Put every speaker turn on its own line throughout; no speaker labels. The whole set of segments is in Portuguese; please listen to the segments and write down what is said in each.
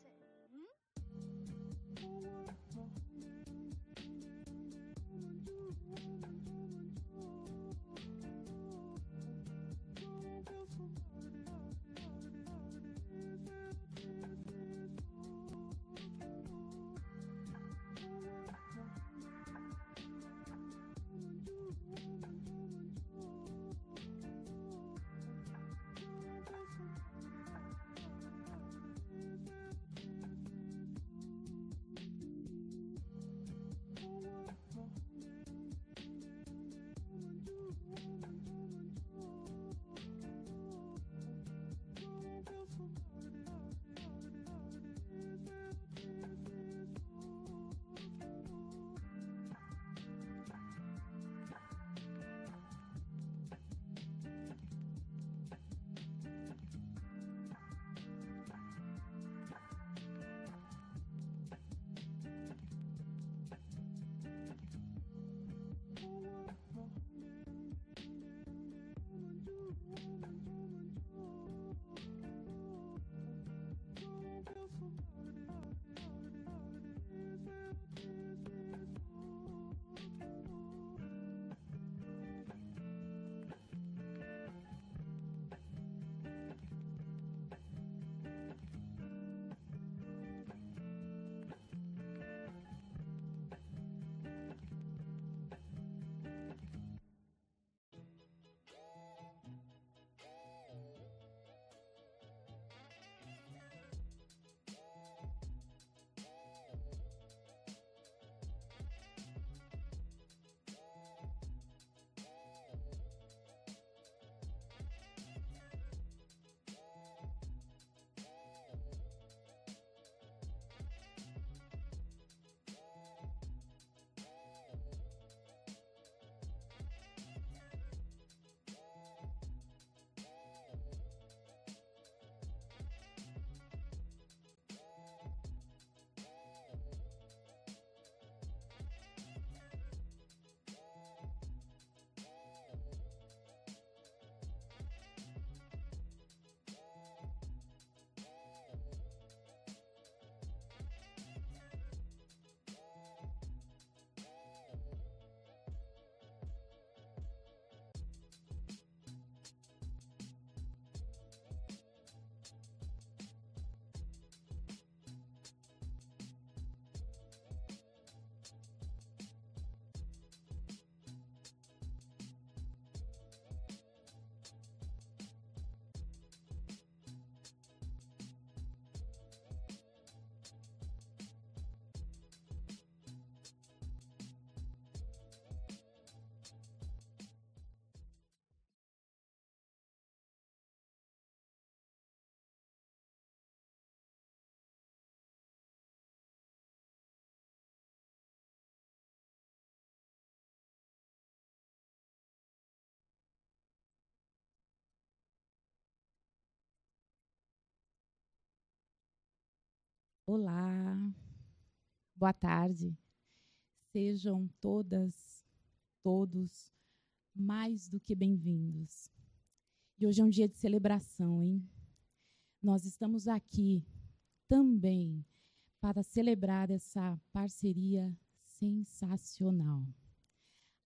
closet. Hmm?
Olá, boa tarde. Sejam todas, todos mais do que bem-vindos. E hoje é um dia de celebração, hein? Nós estamos aqui também para celebrar essa parceria sensacional,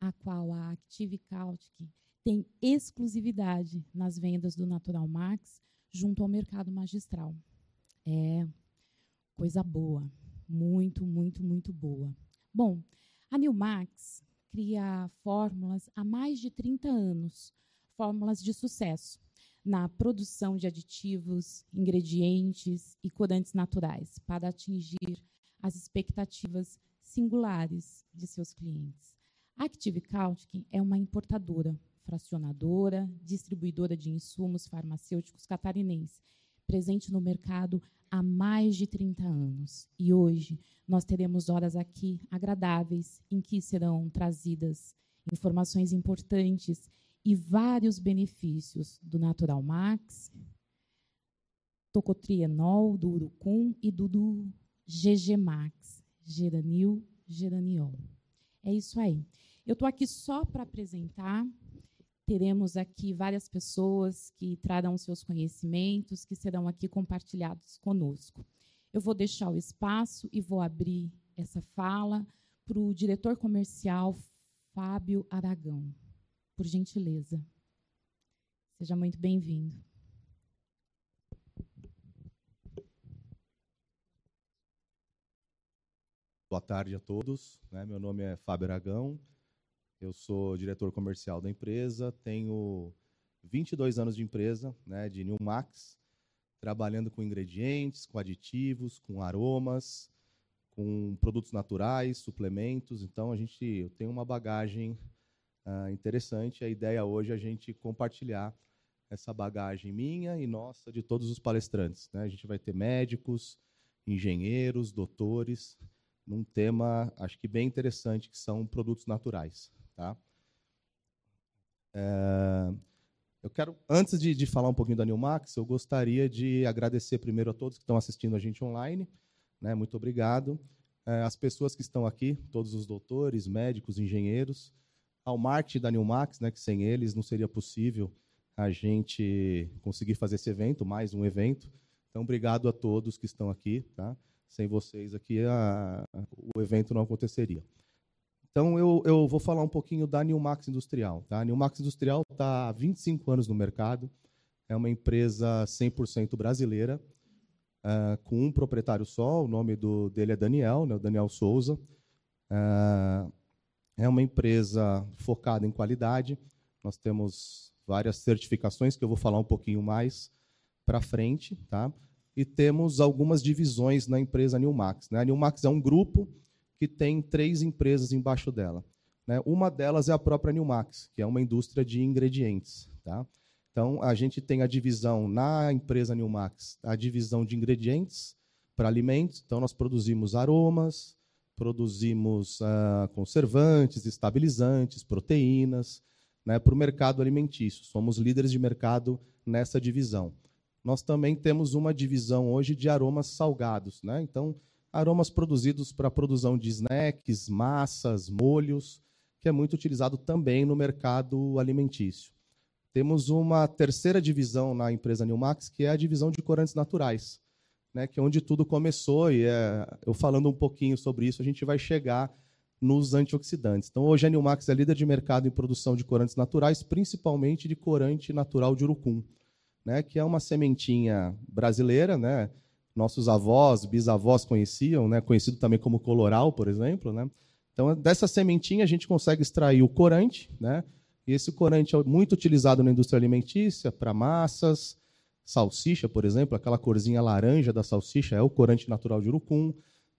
a qual a Active Cautic tem exclusividade nas vendas do Natural Max junto ao mercado magistral. É coisa boa, muito, muito, muito boa. Bom, a Nilmax cria fórmulas há mais de 30 anos, fórmulas de sucesso na produção de aditivos, ingredientes e corantes naturais para atingir as expectativas singulares de seus clientes. A Active Cautic é uma importadora, fracionadora, distribuidora de insumos farmacêuticos catarinense, presente no mercado há mais de 30 anos. E hoje nós teremos horas aqui agradáveis em que serão trazidas informações importantes e vários benefícios do Natural Max, tocotrienol, do Urucum e do, do GG Max, geranil, geraniol. É isso aí. Eu estou aqui só para apresentar teremos aqui várias pessoas que trarão seus conhecimentos, que serão aqui compartilhados conosco. Eu vou deixar o espaço e vou abrir essa fala para o diretor comercial Fábio Aragão. Por gentileza. Seja muito bem-vindo.
Boa tarde a todos. Né? Meu nome é Fábio Aragão, eu sou diretor comercial da empresa, tenho 22 anos de empresa, né, de New Max, trabalhando com ingredientes, com aditivos, com aromas, com produtos naturais, suplementos. Então, a gente tem uma bagagem uh, interessante. A ideia hoje é a gente compartilhar essa bagagem minha e nossa, de todos os palestrantes. Né? A gente vai ter médicos, engenheiros, doutores, num tema, acho que bem interessante, que são produtos naturais. Tá? É, eu quero, antes de, de, falar um pouquinho da Newmax, eu gostaria de agradecer primeiro a todos que estão assistindo a gente online. Né? Muito obrigado. É, as pessoas que estão aqui, todos os doutores, médicos, engenheiros, ao marketing da Newmax, né, que sem eles não seria possível a gente conseguir fazer esse evento, mais um evento. Então, obrigado a todos que estão aqui. Tá? Sem vocês aqui, a, o evento não aconteceria. Então, eu, eu vou falar um pouquinho da Newmax Industrial. Tá? A Newmax Industrial está há 25 anos no mercado, é uma empresa 100% brasileira, uh, com um proprietário só, o nome do, dele é Daniel, né, o Daniel Souza. Uh, é uma empresa focada em qualidade, nós temos várias certificações que eu vou falar um pouquinho mais para frente. Tá? e temos algumas divisões na empresa Newmax. Né? A Newmax é um grupo que tem três empresas embaixo dela. Né? Uma delas é a própria Newmax, que é uma indústria de ingredientes. Tá? Então, a gente tem a divisão na empresa Newmax, a divisão de ingredientes para alimentos. Então, nós produzimos aromas, produzimos uh, conservantes, estabilizantes, proteínas, né, para o mercado alimentício. Somos líderes de mercado nessa divisão nós também temos uma divisão hoje de aromas salgados. Né? Então, aromas produzidos para a produção de snacks, massas, molhos, que é muito utilizado também no mercado alimentício. Temos uma terceira divisão na empresa Newmax, que é a divisão de corantes naturais, né, que é onde tudo começou, e é, eu falando um pouquinho sobre isso, a gente vai chegar nos antioxidantes. Então, hoje a Newmax é líder de mercado em produção de corantes naturais, principalmente de corante natural de urucum né, que é uma sementinha brasileira, né? Nossos avós, bisavós conheciam, né, conhecido também como coloral, por exemplo, né? Então, dessa sementinha a gente consegue extrair o corante, né? E esse corante é muito utilizado na indústria alimentícia para massas, salsicha, por exemplo, aquela corzinha laranja da salsicha é o corante natural de urucum.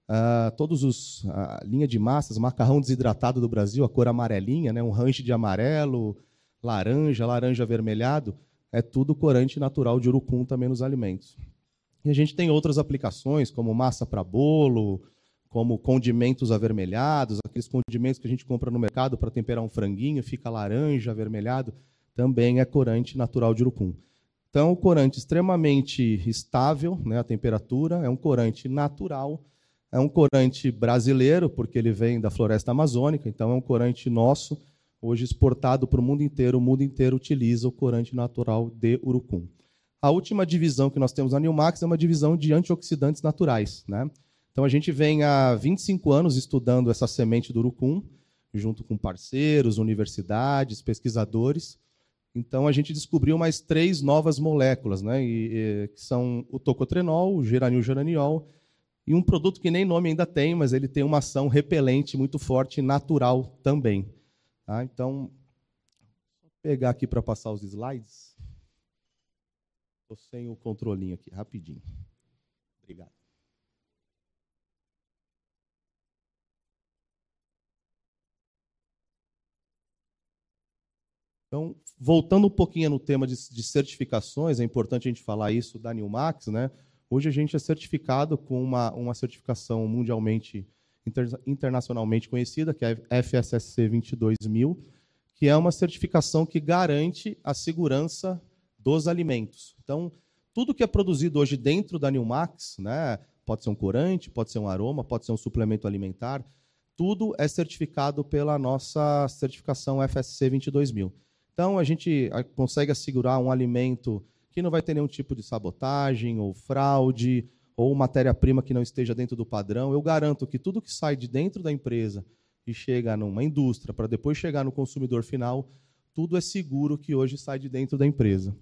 Uh, todos os a linha de massas, macarrão desidratado do Brasil, a cor amarelinha, né, um ranche de amarelo, laranja, laranja avermelhado, é tudo corante natural de urucum também nos alimentos. E a gente tem outras aplicações, como massa para bolo, como condimentos avermelhados, aqueles condimentos que a gente compra no mercado para temperar um franguinho, fica laranja, avermelhado, também é corante natural de urucum. Então, corante extremamente estável, né, a temperatura, é um corante natural, é um corante brasileiro, porque ele vem da floresta amazônica, então é um corante nosso, hoje exportado para o mundo inteiro, o mundo inteiro utiliza o corante natural de urucum. A última divisão que nós temos na Newmax é uma divisão de antioxidantes naturais. Né? Então a gente vem há 25 anos estudando essa semente do urucum, junto com parceiros, universidades, pesquisadores. Então a gente descobriu mais três novas moléculas, né? E, e, que são o tocotrenol, o geranil-geraniol e um produto que nem nome ainda tem, mas ele tem uma ação repelente muito forte, natural também. Tá? Então, vou pegar aqui para passar os slides. Estou sem o controlinho aqui, rapidinho. Obrigado. Então, voltando um pouquinho no tema de, de, certificações, é importante a gente falar isso da Newmax, né? Hoje a gente é certificado com uma, uma certificação mundialmente inter, internacionalmente conhecida, que é a FSSC 22000, que é uma certificação que garante a segurança dos alimentos. Então, tudo que é produzido hoje dentro da Newmax, né, pode ser um corante, pode ser um aroma, pode ser um suplemento alimentar, tudo é certificado pela nossa certificação FSC 22000. Então, a gente ah, consegue assegurar um alimento que não vai ter nenhum tipo de sabotagem ou fraude ou matéria-prima que não esteja dentro do padrão. Eu garanto que tudo que sai de dentro da empresa e chega numa indústria para depois chegar no consumidor final, tudo é seguro que hoje sai de dentro da empresa.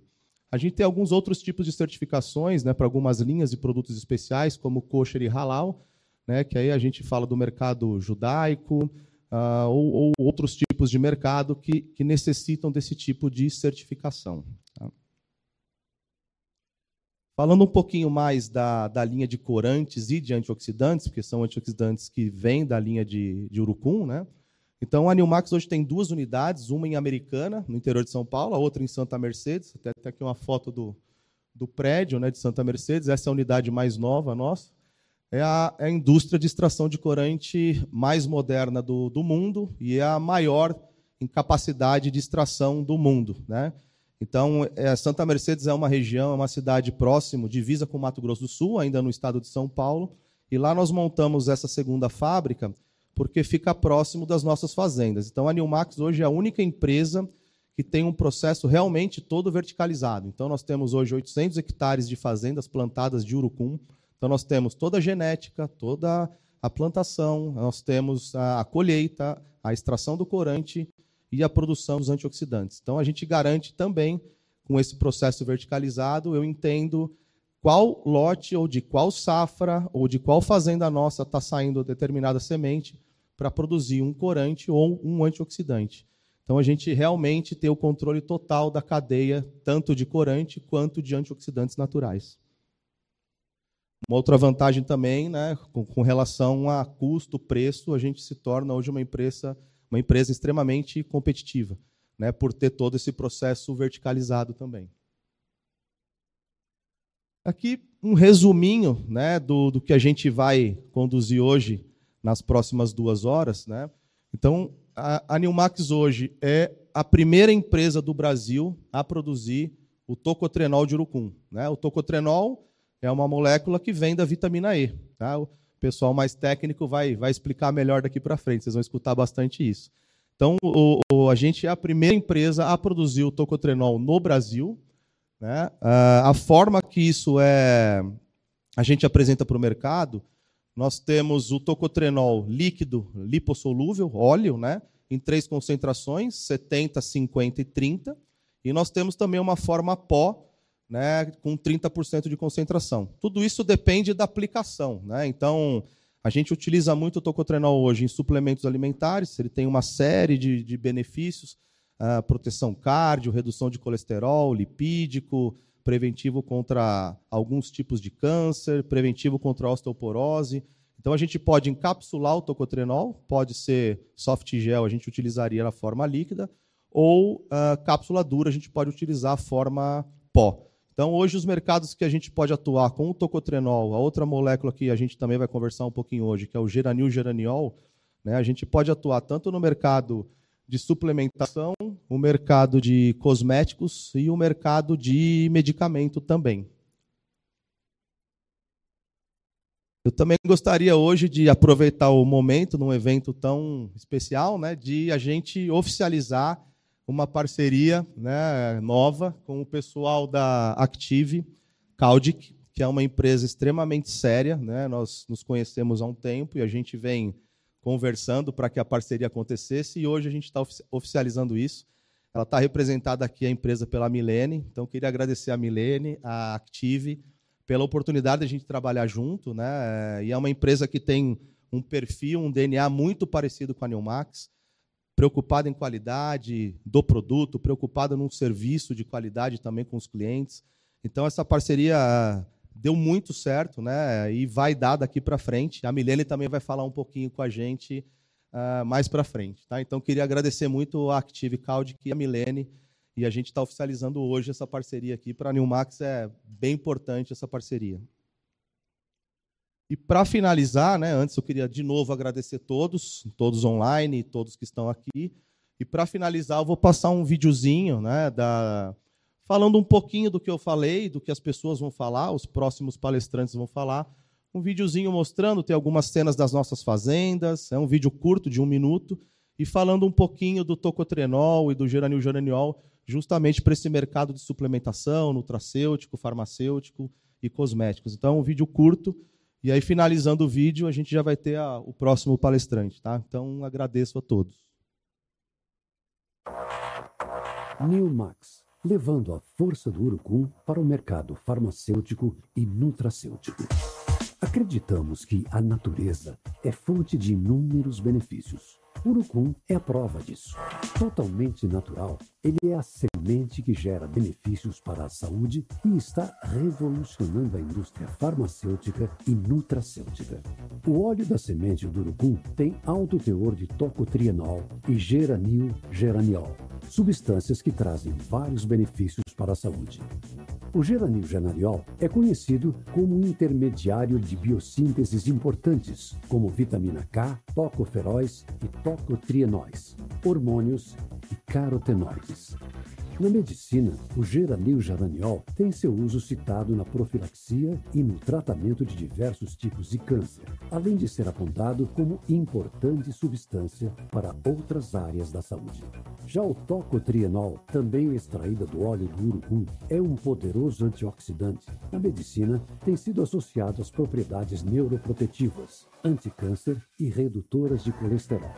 A gente tem alguns outros tipos de certificações né, para algumas linhas de produtos especiais, como kosher e halal, né, que aí a gente fala do mercado judaico, uh, ou, ou, outros tipos de mercado que, que necessitam desse tipo de certificação. Tá? Falando um pouquinho mais da, da linha de corantes e de antioxidantes, porque são antioxidantes que vêm da linha de, de urucum, né? Então, a Nilmax hoje tem duas unidades, uma em Americana, no interior de São Paulo, a outra em Santa Mercedes. Até, até aqui uma foto do, do prédio né, de Santa Mercedes. Essa é a unidade mais nova nossa é a, é a indústria de extração de corante mais moderna do, do mundo e é a maior em capacidade de extração do mundo. Né? Então, é, Santa Mercedes é uma região, é uma cidade próximo, divisa com Mato Grosso do Sul, ainda no estado de São Paulo, e lá nós montamos essa segunda fábrica porque fica próximo das nossas fazendas. Então, a Nilmax hoje é a única empresa que tem um processo realmente todo verticalizado. Então, nós temos hoje 800 hectares de fazendas plantadas de urucum, então, nós temos toda a genética, toda a plantação, nós temos a, colheita, a extração do corante e a produção dos antioxidantes. Então, a gente garante também, com esse processo verticalizado, eu entendo qual lote ou de qual safra ou de qual fazenda nossa está saindo determinada semente para produzir um corante ou um antioxidante. Então, a gente realmente tem o controle total da cadeia, tanto de corante quanto de antioxidantes naturais. Uma outra vantagem também, né, com, relação a custo, preço, a gente se torna hoje uma empresa, uma empresa extremamente competitiva, né, por ter todo esse processo verticalizado também. Aqui um resuminho né, do, do que a gente vai conduzir hoje nas próximas duas horas. Né? Então, a, a hoje é a primeira empresa do Brasil a produzir o tocotrenol de urucum. Né? O tocotrenol é uma molécula que vem da vitamina E. Tá? O pessoal mais técnico vai, vai explicar melhor daqui para frente, vocês vão escutar bastante isso. Então, o, o, a gente é a primeira empresa a produzir o tocotrenol no Brasil. Né? Uh, a forma que isso é a gente apresenta para o mercado, nós temos o tocotrenol líquido, lipossolúvel, óleo, né? em três concentrações, 70, 50 e 30. E nós temos também uma forma pó, né, com 30% de concentração. Tudo isso depende da aplicação. Né? Então, a gente utiliza muito o tocotrenol hoje em suplementos alimentares, ele tem uma série de, de benefícios, uh, proteção cardio, redução de colesterol, lipídico, preventivo contra alguns tipos de câncer, preventivo contra osteoporose. Então, a gente pode encapsular o tocotrenol, pode ser soft gel, a gente utilizaria na forma líquida, ou uh, cápsula dura, a gente pode utilizar a forma pó. Então, hoje, os mercados que a gente pode atuar com o tocotrenol, a outra molécula que a gente também vai conversar um pouquinho hoje, que é o geranil geraniol, né, a gente pode atuar tanto no mercado de suplementação, o mercado de cosméticos e o mercado de medicamento também. Eu também gostaria hoje de aproveitar o momento, num evento tão especial, né, de a gente oficializar uma parceria né, nova com o pessoal da Active Caldic, que é uma empresa extremamente séria. Né? Nós nos conhecemos há um tempo e a gente vem conversando para que a parceria acontecesse e hoje a gente está oficializando isso. Ela está representada aqui a empresa pela Milene, então queria agradecer a Milene, a Active, pela oportunidade de a gente trabalhar junto, né? E é uma empresa que tem um perfil, um DNA muito parecido com a Neumax preocupada em qualidade do produto, preocupada num serviço de qualidade também com os clientes. Então essa parceria deu muito certo, né? E vai dar daqui para frente. A Milene também vai falar um pouquinho com a gente uh, mais para frente, tá? Então queria agradecer muito a Active Cloud e a Milene e a gente está oficializando hoje essa parceria aqui para a Newmax é bem importante essa parceria. E para finalizar, né, antes eu queria de novo agradecer todos, todos online, todos que estão aqui. E para finalizar, eu vou passar um videozinho, né, da, falando um pouquinho do que eu falei, do que as pessoas vão falar, os próximos palestrantes vão falar. Um videozinho mostrando, tem algumas cenas das nossas fazendas, é um vídeo curto, de um minuto, e falando um pouquinho do tocotrenol e do geranil geraniol, justamente para esse mercado de suplementação, nutracêutico, farmacêutico e cosméticos. Então, é um vídeo curto, e aí, finalizando o vídeo, a gente já vai ter a, o próximo palestrante. Tá? Então, agradeço a todos.
Newmax, levando a força do urucum para o mercado farmacêutico e nutracêutico. Acreditamos que a natureza é fonte de inúmeros benefícios. Urucum é a prova disso. Totalmente natural, ele é a semente que gera benefícios para a saúde e está revolucionando a indústria farmacêutica e nutracêutica. O óleo da semente do urucum tem alto teor de tocotrienol e geranil geraniol, substâncias que trazem vários benefícios para a saúde. O geranil geraniol é conhecido como um intermediário de biossínteses importantes, como vitamina K, tocoferóis e tocotrienóis, hormônios e carotenoides. Na medicina, o geranil geraniol tem seu uso citado na profilaxia e no tratamento de diversos tipos de câncer, além de ser apontado como importante substância para outras áreas da saúde. Já o tocotrienol, também extraído do óleo do urucum, é um poderoso antioxidante. Na medicina, tem sido associado às propriedades neuroprotetivas, anticâncer e redutoras de colesterol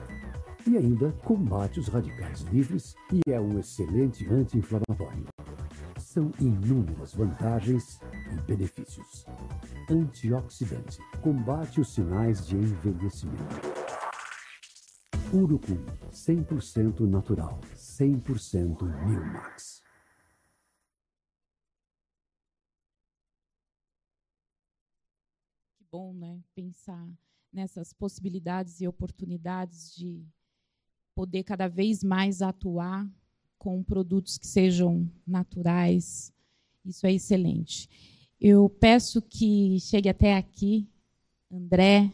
e ainda combate os radicais livres e é um excelente anti-inflamatório. São inúmeras vantagens e benefícios. Antioxidante combate os sinais de envelhecimento. Urucum 100% natural, 100% Milmax.
Que bom, né? Pensar nessas possibilidades e oportunidades de poder cada vez mais atuar com produtos que sejam naturais. Isso é excelente. Eu peço que chegue até aqui André.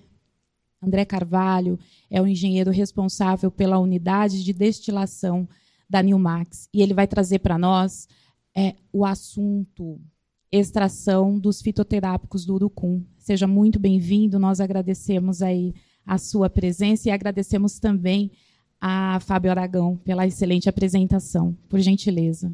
André Carvalho é o engenheiro responsável pela unidade de destilação da Newmax e ele vai trazer para nós é, o assunto extração dos fitoterápicos do urucum. Seja muito bem-vindo. Nós agradecemos aí a sua presença e agradecemos também a Fábio Aragão pela excelente apresentação. Por gentileza.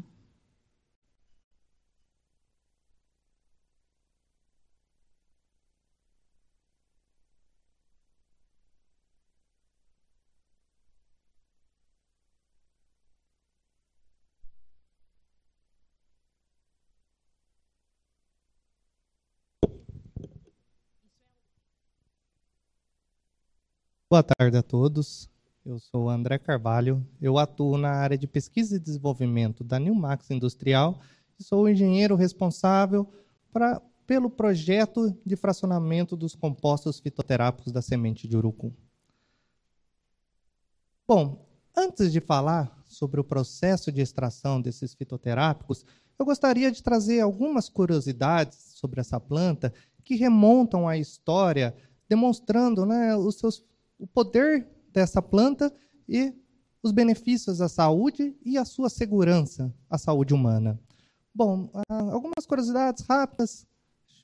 Boa tarde a todos. Eu sou André Carvalho, eu atuo na área de pesquisa e desenvolvimento da Newmax Industrial e sou o engenheiro responsável pra, pelo projeto de fracionamento dos compostos fitoterápicos da semente de urucum. Bom, antes de falar sobre o processo de extração desses fitoterápicos, eu gostaria de trazer algumas curiosidades sobre essa planta que remontam à história, demonstrando né, os seus, o poder dessa planta e os benefícios à saúde e à sua segurança à saúde humana. Bom, ah, algumas curiosidades rápidas.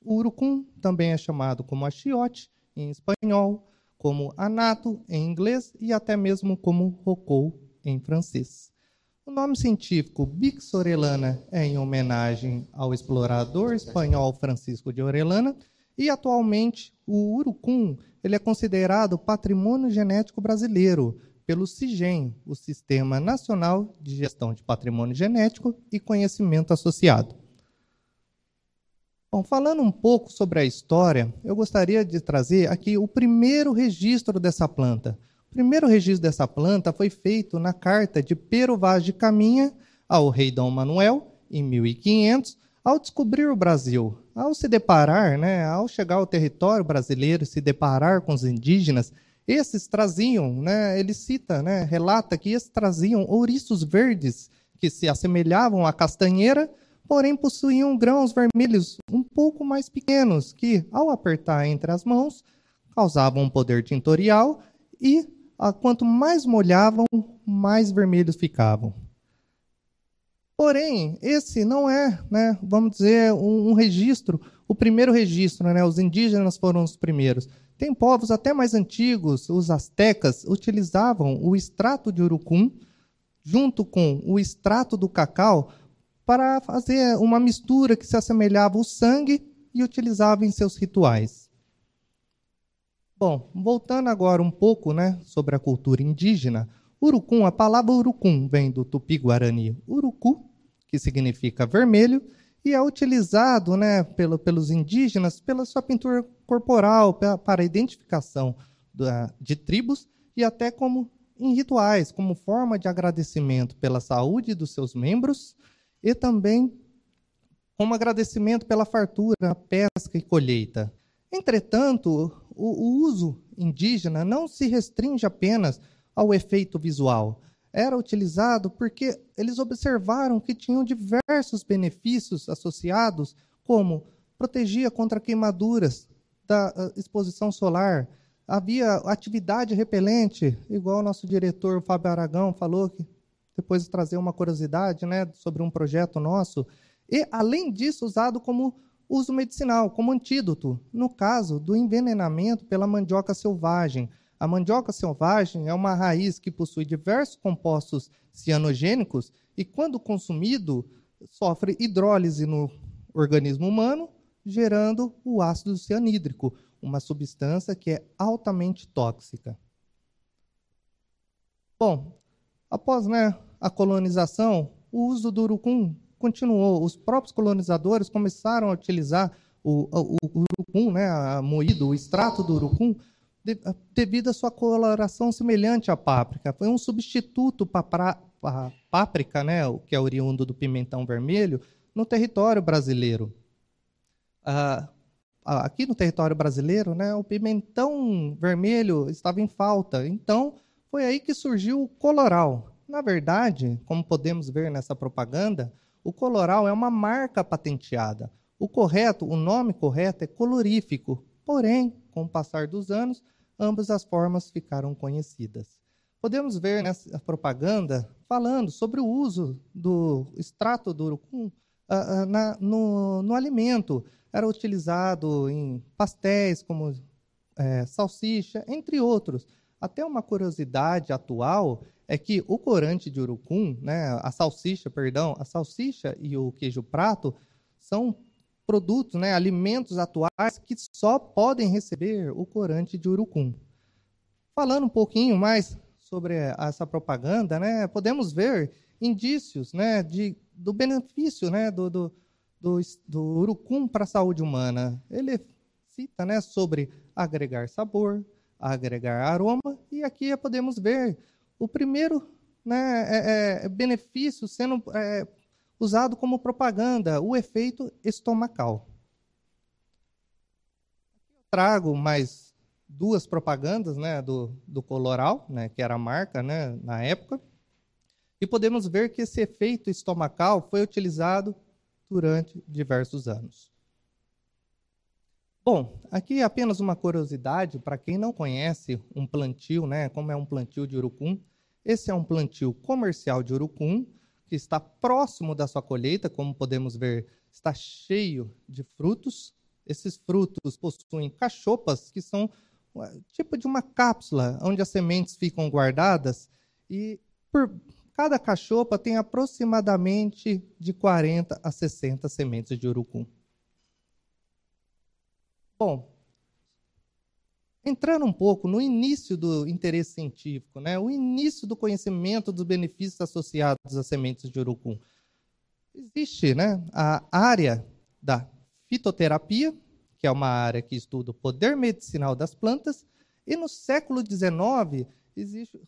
O urucum também é chamado como achiote em espanhol, como anato em inglês e até mesmo como rocou em francês. O nome científico Bix orellana é em homenagem ao explorador espanhol Francisco de Orellana e atualmente o urucum ele é considerado patrimônio genético brasileiro pelo CIGEM, o Sistema Nacional de Gestão de Patrimônio Genético e Conhecimento Associado. Bom, falando um pouco sobre a história, eu gostaria de trazer aqui o primeiro registro dessa planta. O primeiro registro dessa planta foi feito na carta de Pero Vaz de Caminha ao rei Dom Manuel, em 1500, ao descobrir o Brasil, ao se deparar, né, ao chegar ao território brasileiro, se deparar com os indígenas, esses traziam, né, ele cita, né, relata que esses traziam ouriços verdes que se assemelhavam à castanheira, porém possuíam grãos vermelhos um pouco mais pequenos, que, ao apertar entre as mãos, causavam um poder tintorial e, quanto mais molhavam, mais vermelhos ficavam. Porém, esse não é, né, vamos dizer, um, um registro, o primeiro registro, né, os indígenas foram os primeiros. Tem povos até mais antigos, os astecas, utilizavam o extrato de urucum junto com o extrato do cacau para fazer uma mistura que se assemelhava ao sangue e utilizava em seus rituais. Bom, voltando agora um pouco né, sobre a cultura indígena, urucum, a palavra urucum vem do tupi-guarani urucu, que significa vermelho, e é utilizado né, pelo, pelos indígenas pela sua pintura corporal, para identificação de tribos e até como em rituais, como forma de agradecimento pela saúde dos seus membros e também como agradecimento pela fartura, pesca e colheita. Entretanto, o, o uso indígena não se restringe apenas ao efeito visual. Era utilizado porque eles observaram que tinham diversos benefícios associados, como protegia contra queimaduras da ah, exposição solar, havia atividade repelente, igual o nosso diretor Fábio Aragão falou, que depois de trazer uma curiosidade né, sobre um projeto nosso, e, além disso, usado como uso medicinal, como antídoto, no caso do envenenamento pela mandioca selvagem. A mandioca selvagem é uma raiz que possui diversos compostos cianogênicos e, quando consumido, sofre hidrólise no organismo humano, gerando o ácido cianídrico, uma substância que é altamente tóxica. Bom, após né, a colonização, o uso do urucum continuou. Os próprios colonizadores começaram a utilizar o, o, o urucum, né, a moído, o extrato do urucum, devido à sua coloração semelhante à páprica. Foi um substituto para a páprica, né, o que é oriundo do pimentão vermelho, no território brasileiro. Ah, aqui no território brasileiro, né, o pimentão vermelho estava em falta. Então, foi aí que surgiu o coloral. Na verdade, como podemos ver nessa propaganda, o coloral é uma marca patenteada. O correto, o nome correto é colorífico. Porém, com o passar dos anos, ambas as formas ficaram conhecidas. Podemos ver nessa propaganda falando sobre o uso do extrato do urucum uh, uh, na, no, no alimento era utilizado em pastéis, como é, salsicha, entre outros. Até uma curiosidade atual é que o corante de urucum, né, a salsicha, perdão, a salsicha e o queijo prato são produtos, né, alimentos atuais que só podem receber o corante de urucum. Falando um pouquinho mais sobre essa propaganda, né, podemos ver indícios né, de, do benefício né, do, do do, do urucum para a saúde humana. Ele cita né, sobre agregar sabor, agregar aroma, e aqui podemos ver o primeiro né, é, é, benefício sendo é, usado como propaganda, o efeito estomacal. Trago mais duas propagandas né, do, do Coloral, né, que era a marca né, na época, e podemos ver que esse efeito estomacal foi utilizado durante diversos anos. Bom, aqui apenas uma curiosidade para quem não conhece um plantio, né, como é um plantio de urucum. Esse é um plantio comercial de urucum que está próximo da sua colheita, como podemos ver, está cheio de frutos. Esses frutos possuem cachopas que são tipo de uma cápsula onde as sementes ficam guardadas e por Cada cachopa tem aproximadamente de 40 a 60 sementes de urucum. Bom, entrando um pouco no início do interesse científico, né, o início do conhecimento dos benefícios associados às sementes de urucum. Existe né, a área da fitoterapia, que é uma área que estuda o poder medicinal das plantas, e no século XIX existe,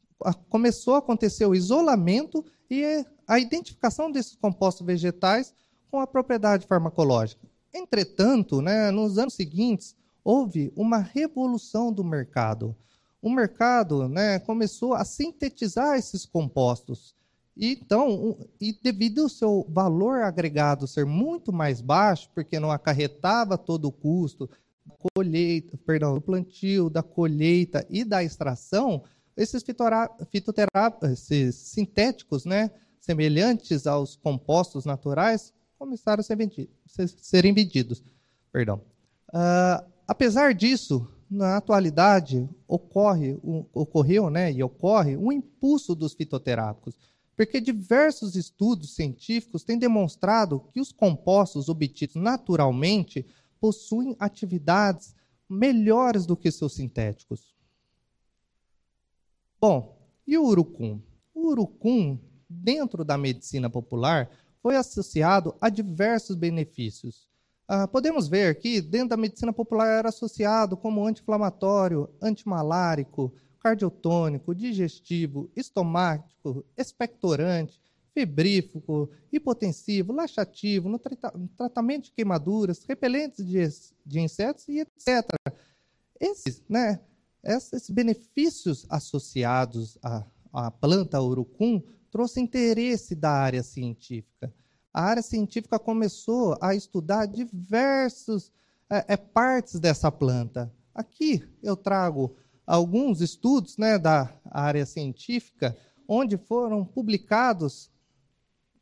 começou a acontecer o isolamento e a identificação desses compostos vegetais com a propriedade farmacológica. Entretanto, né, nos anos seguintes, houve uma revolução do mercado. O mercado né, começou a sintetizar esses compostos. E, então, e devido ao seu valor agregado ser muito mais baixo, porque não acarretava todo o custo da colheita, perdão, do plantio, da colheita e da extração, esses fitoterápicos, sintéticos, né, semelhantes aos compostos naturais, começaram a ser vendidos, serem vendidos. Perdão. Uh, apesar disso, na atualidade, ocorre, ocorreu né, e ocorre um impulso dos fitoterápicos, porque diversos estudos científicos têm demonstrado que os compostos obtidos naturalmente possuem atividades melhores do que seus sintéticos. Bom, e o urucum? O urucum, dentro da medicina popular, foi associado a diversos benefícios. Ah, podemos ver que dentro da medicina popular era associado como anti-inflamatório, antimalárico, cardiotônico, digestivo, estomático, expectorante, febrífugo, hipotensivo, laxativo, no tratamento de queimaduras, repelentes de, de insetos e etc. Esses, né, esses benefícios associados à, à planta urucum trouxe interesse da área científica a área científica começou a estudar diversas é, é, partes dessa planta. Aqui eu trago alguns estudos né, da área científica, onde foram publicados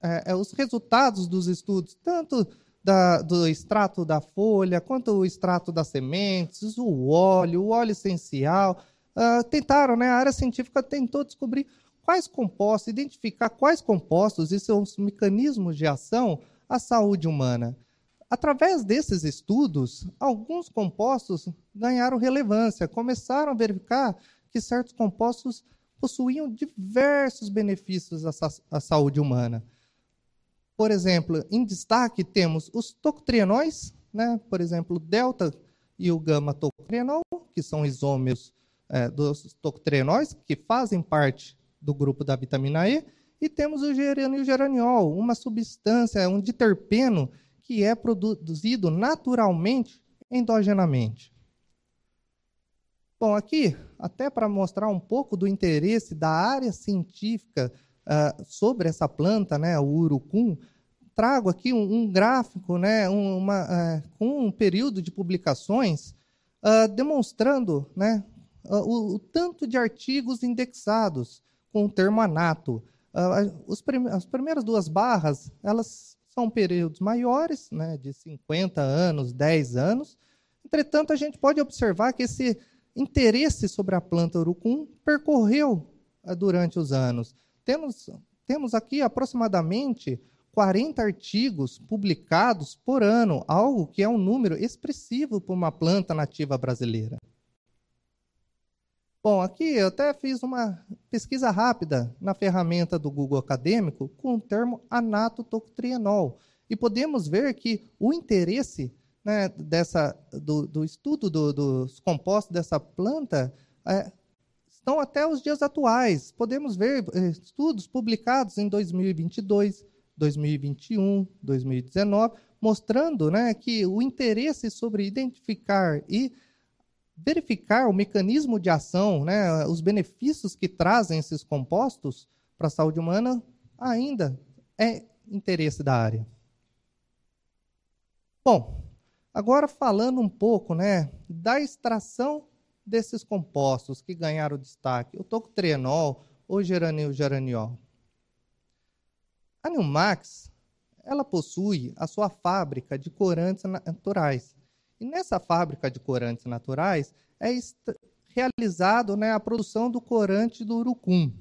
é, é os resultados dos estudos, tanto da, do extrato da folha, quanto o extrato das sementes, o óleo, o óleo essencial. Uh, tentaram, né, a área científica tentou descobrir quais compostos, identificar quais compostos e seus mecanismos de ação à saúde humana. Através desses estudos, alguns compostos ganharam relevância, começaram a verificar que certos compostos possuíam diversos benefícios à, à saúde humana. Por exemplo, em destaque temos os tocotrienóis, né? por exemplo, o delta e o gama tocotrienol, que são isômeros é, dos tocotrienóis, que fazem parte do grupo da vitamina E, e temos o geraniol, uma substância, um diterpeno que é produzido naturalmente endogenamente. Bom, aqui, até para mostrar um pouco do interesse da área científica uh, sobre essa planta, né, o urucum, trago aqui um, um gráfico né, uma, uh, com um período de publicações uh, demonstrando né, o, o, tanto de artigos indexados com o termo anato. Uh, as primeiras duas barras, elas são períodos maiores, né, de 50 anos, 10 anos. Entretanto, a gente pode observar que esse interesse sobre a planta urucum percorreu uh, durante os anos. Temos, temos aqui aproximadamente 40 artigos publicados por ano, algo que é um número expressivo para uma planta nativa brasileira. Bom, aqui eu até fiz uma pesquisa rápida na ferramenta do Google Acadêmico com o termo anatotocotrienol. E podemos ver que o interesse né, dessa, do, do estudo do, dos compostos dessa planta é, estão até os dias atuais. Podemos ver é, estudos publicados em 2022, 2021, 2019, mostrando né, que o interesse sobre identificar e verificar o mecanismo de ação, né, os benefícios que trazem esses compostos para a saúde humana, ainda é interesse da área. Bom, agora falando um pouco né, da extração desses compostos que ganharam destaque, o tocotrienol ou geranil geraniol. A Nilmax, ela possui a sua fábrica de corantes naturais, e nessa fábrica de corantes naturais é realizado né, a produção do corante do urucum.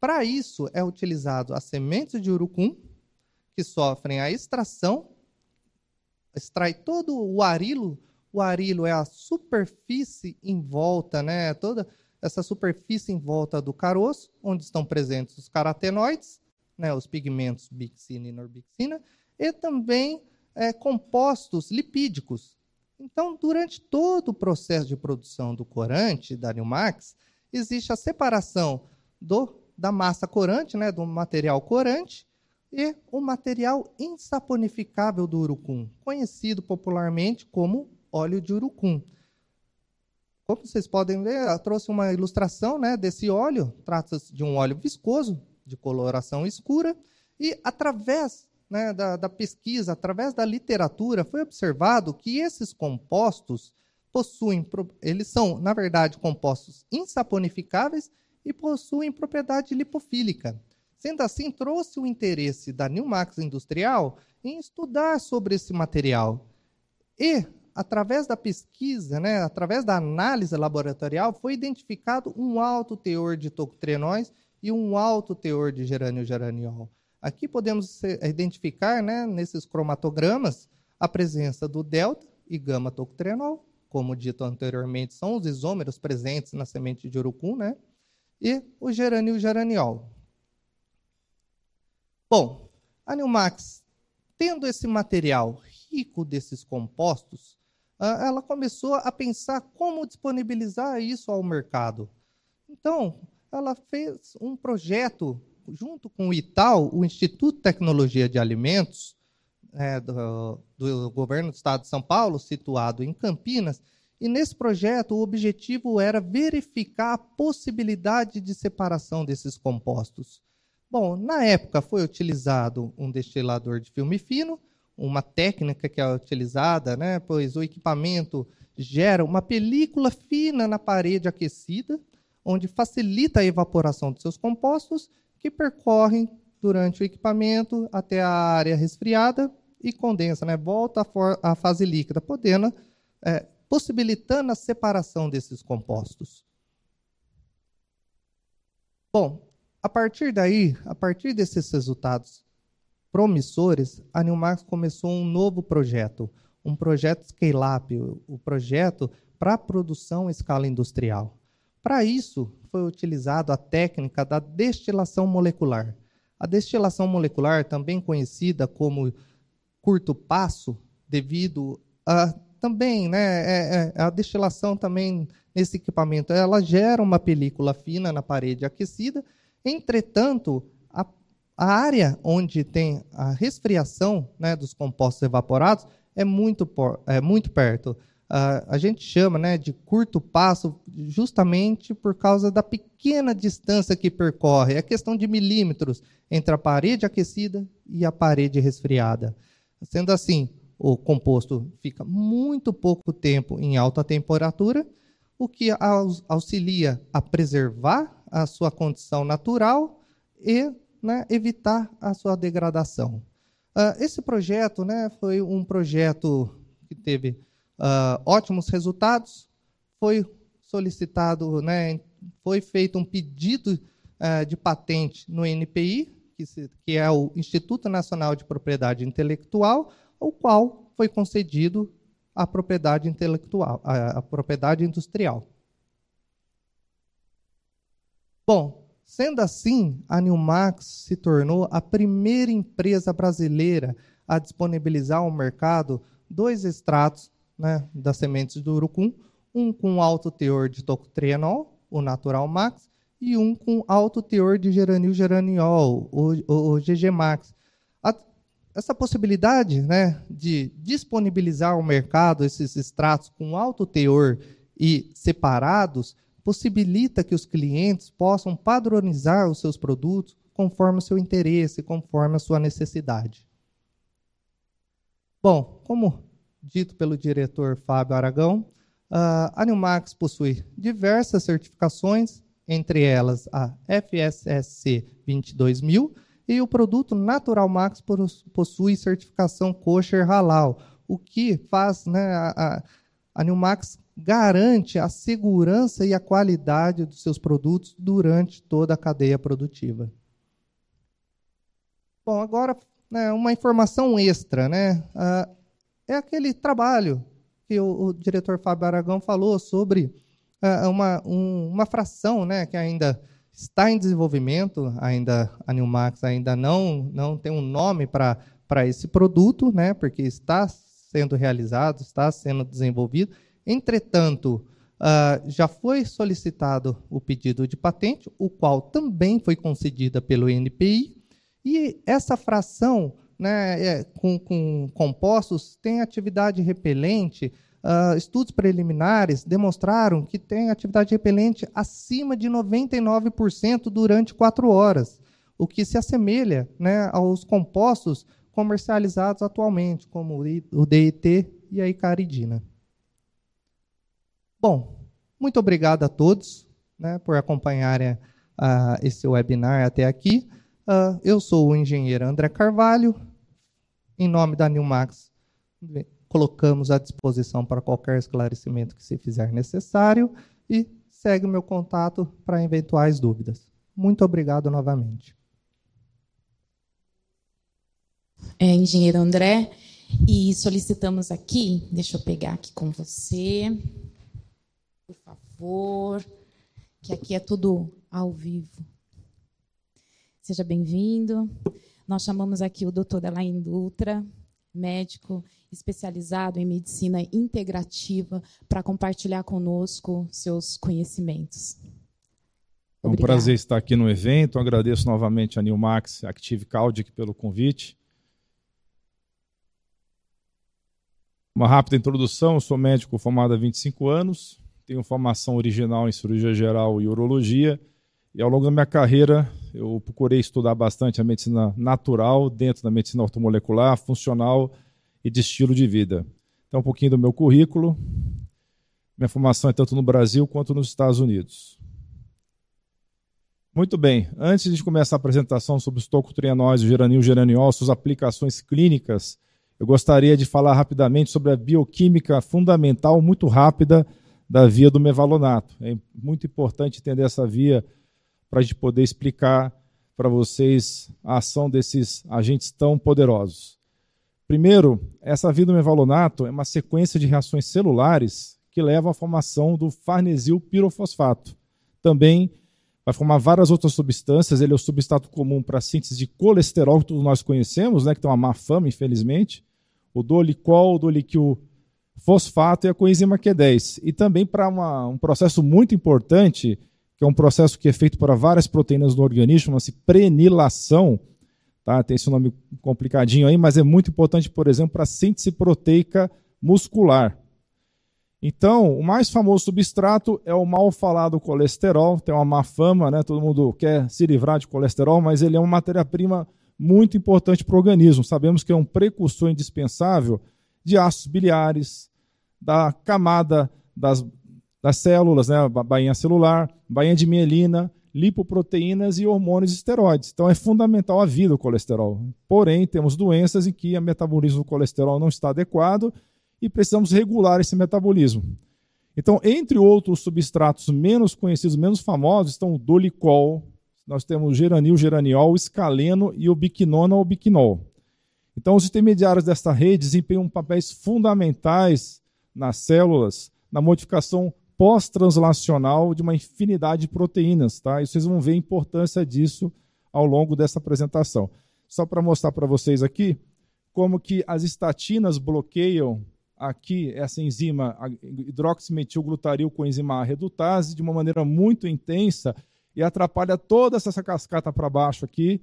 Para isso é utilizado as sementes de urucum, que sofrem a extração, extrai todo o arilo. O arilo é a superfície em volta, né, toda essa superfície em volta do caroço, onde estão presentes os carotenoides, né, os pigmentos bixina e norbixina, e também é, compostos lipídicos, então, durante todo o processo de produção do corante, da Nilmax, existe a separação do, da massa corante, né, do material corante, e o material insaponificável do urucum, conhecido popularmente como óleo de urucum. Como vocês podem ver, eu trouxe uma ilustração né, desse óleo. Trata-se de um óleo viscoso, de coloração escura, e através né, da, da pesquisa, através da literatura, foi observado que esses compostos possuem, eles são, na verdade, compostos insaponificáveis e possuem propriedade lipofílica. Sendo assim, trouxe o interesse da Newmax Industrial em estudar sobre esse material. E através da pesquisa, né, através da análise laboratorial, foi identificado um alto teor de tocotrienóis e um alto teor de geranio-geraniol. Aqui podemos identificar, né, nesses cromatogramas, a presença do delta e gama-tocotrienol, como dito anteriormente, são os isômeros presentes na semente de urucum, né, e o geranio-geraniol. Bom, a Nilmax, tendo esse material rico desses compostos, ah, ela começou a pensar como disponibilizar isso ao mercado. Então, ela fez um projeto junto com o ITAL, o Instituto de Tecnologia de Alimentos, é, do, do, governo do estado de São Paulo, situado em Campinas. E nesse projeto, o objetivo era verificar a possibilidade de separação desses compostos. Bom, na época foi utilizado um destilador de filme fino, uma técnica que é utilizada, né, pois o equipamento gera uma película fina na parede aquecida, onde facilita a evaporação de seus compostos, que percorrem durante o equipamento até a área resfriada e condensa, né, volta à fase líquida, podendo, é, possibilitando a separação desses compostos. Bom, a partir daí, a partir desses resultados promissores, a Newmax começou um novo projeto, um projeto Scale-up, o projeto para produção em escala industrial. Para isso, foi utilizada a técnica da destilação molecular. A destilação molecular, também conhecida como curto passo, devido a também, né, é, é, a destilação também nesse equipamento, ela gera uma película fina na parede aquecida. Entretanto, a área onde tem a resfriação né, dos compostos evaporados é muito, por, é muito perto. A gente chama né, de curto passo justamente por causa da pequena distância que percorre. É questão de milímetros entre a parede aquecida e a parede resfriada. Sendo assim, o composto fica muito pouco tempo em alta temperatura, o que auxilia a preservar a sua condição natural e né, evitar a sua degradação. Uh, esse projeto né, foi um projeto que teve uh, ótimos resultados, foi solicitado, né, foi feito um pedido uh, de patente no NPI, que, se, que é o Instituto Nacional de Propriedade Intelectual, o qual foi concedido a propriedade intelectual, a, a propriedade industrial. Bom, Sendo assim, a Newmax se tornou a primeira empresa brasileira a disponibilizar ao mercado dois extratos né, das sementes do urucum, um com alto teor de tocotrienol, o Natural Max, e um com alto teor de geranil geraniol, o, o, o GG Max. A, essa possibilidade né, de disponibilizar ao mercado esses extratos com alto teor e separados possibilita que os clientes possam padronizar os seus produtos conforme o seu interesse, conforme a sua necessidade. Bom, como dito pelo diretor Fábio Aragão, a Newmax possui diversas certificações, entre elas a FSSC 22000 e o produto Natural Max possui certificação kosher halal, o que faz né, a, a Newmax garante a segurança e a qualidade dos seus produtos durante toda a cadeia produtiva. Bom, agora né, uma informação extra, né? Ah, é aquele trabalho que o, o, diretor Fábio Aragão falou sobre ah, uma, um, uma fração, né, que ainda está em desenvolvimento, ainda a Newmax ainda não não tem um nome para para esse produto, né, porque está sendo realizado, está sendo desenvolvido. Entretanto, uh, já foi solicitado o pedido de patente, o qual também foi concedida pelo NPI, e essa fração né, é, com, com, compostos tem atividade repelente. Uh, estudos preliminares demonstraram que tem atividade repelente acima de 99% durante quatro horas, o que se assemelha né, aos compostos comercializados atualmente, como o DET e a icaridina. Bom, muito obrigado a todos né, por acompanharem uh, esse webinar até aqui. Uh, eu sou o engenheiro André Carvalho. Em nome da Newmax, colocamos à disposição para qualquer esclarecimento que se fizer necessário e segue o meu contato para eventuais dúvidas. Muito obrigado novamente.
É, engenheiro André, e solicitamos aqui, deixa eu pegar aqui com você, por favor, que aqui é tudo ao vivo. Seja bem-vindo. Nós chamamos aqui o doutor Elaine Dutra, médico especializado em medicina integrativa, para compartilhar conosco seus conhecimentos.
É um prazer estar aqui no evento. Agradeço novamente a Nilmax Active Caudic pelo convite. Uma rápida introdução: eu sou médico formado há 25 anos, tenho formação original em cirurgia geral e urologia, e ao longo da minha carreira eu procurei estudar bastante a medicina natural dentro da medicina ortomolecular, funcional e de estilo de vida. Então, um pouquinho do meu currículo. Minha formação é tanto no Brasil quanto nos Estados Unidos. Muito bem, antes de começar a apresentação sobre os tocotrienóis, o geranil, geraniol, suas aplicações clínicas, eu gostaria de falar rapidamente sobre a bioquímica fundamental, muito rápida, da via do mevalonato. É muito importante entender essa via para a gente poder explicar para vocês a ação desses agentes tão poderosos. Primeiro, essa via do mevalonato é uma sequência de reações celulares que levam à formação do farnesil pirofosfato. Também vai formar várias outras substâncias, ele é o substrato comum para a síntese de colesterol que todos nós conhecemos, né, que tem uma má fama, infelizmente, o dolicol, o doliquil fosfato e a coenzima Q10. E também para um processo muito importante, que é um processo que é feito para várias proteínas do organismo, chama-se prenilação. Tá? Tem esse nome complicadinho aí, mas é muito importante, por exemplo, para a síntese proteica muscular. Então, o mais famoso substrato é o mal falado colesterol, tem uma má fama, né? todo mundo quer se livrar de colesterol, mas ele é uma matéria-prima muito importante para o organismo. Sabemos que é um precursor indispensável de ácidos biliares, da camada das, das células, né? bainha celular, bainha de mielina, lipoproteínas e hormônios esteroides. Então é fundamental a vida do colesterol. Porém, temos doenças em que o metabolismo do colesterol não está adequado e precisamos regular esse metabolismo. Então, entre outros substratos menos conhecidos, menos famosos, estão o dolicol, nós temos o geranil, geraniol, o escaleno e o biquinona ou biquinol. Então, os intermediários desta rede desempenham papéis fundamentais nas células, na modificação pós-translacional de uma infinidade de proteínas. Tá? E vocês vão ver a importância disso ao longo dessa apresentação. Só para mostrar para vocês aqui como que as estatinas bloqueiam aqui essa enzima hidroximetilglutaril com enzima A redutase de uma maneira muito intensa e atrapalha toda essa cascata para baixo aqui,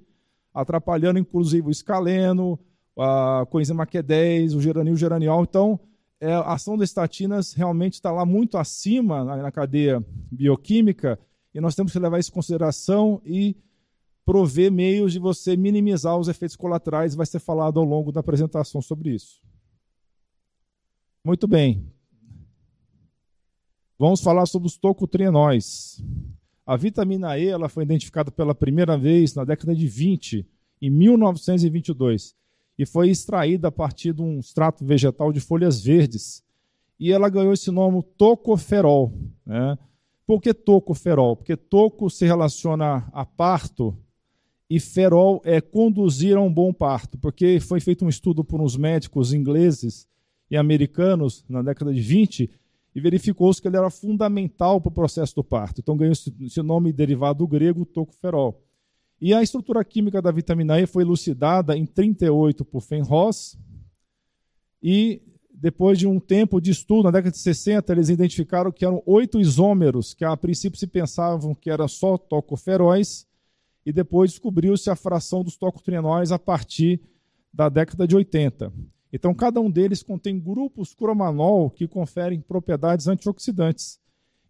atrapalhando inclusive o escaleno, a coenzima Q10, o geranil, o geraniol. Então, é, a ação das estatinas realmente está lá muito acima na, na, cadeia bioquímica e nós temos que levar isso em consideração e prover meios de você minimizar os efeitos colaterais. Vai ser falado ao longo da apresentação sobre isso. Muito bem. Vamos falar sobre os tocotrienóis. A vitamina E ela foi identificada pela primeira vez na década de 20, em 1922 e foi extraída a partir de um extrato vegetal de folhas verdes. E ela ganhou esse nome tocoferol. Né? Por que tocoferol? Porque toco se relaciona a parto e ferol é conduzir a um bom parto, porque foi feito um estudo por uns médicos ingleses e americanos na década de 20 e verificou-se que ele era fundamental para o processo do parto. Então ganhou esse nome derivado do grego tocoferol. E a estrutura química da vitamina E foi elucidada em 38 por Fenrose. E depois de um tempo de estudo, na década de 60, eles identificaram que eram oito isômeros, que a princípio se pensavam que eram só tocoferóis, e depois descobriu-se a fração dos tocotrienóis a partir da década de 80. Então, cada um deles contém grupos cromanol que conferem propriedades antioxidantes.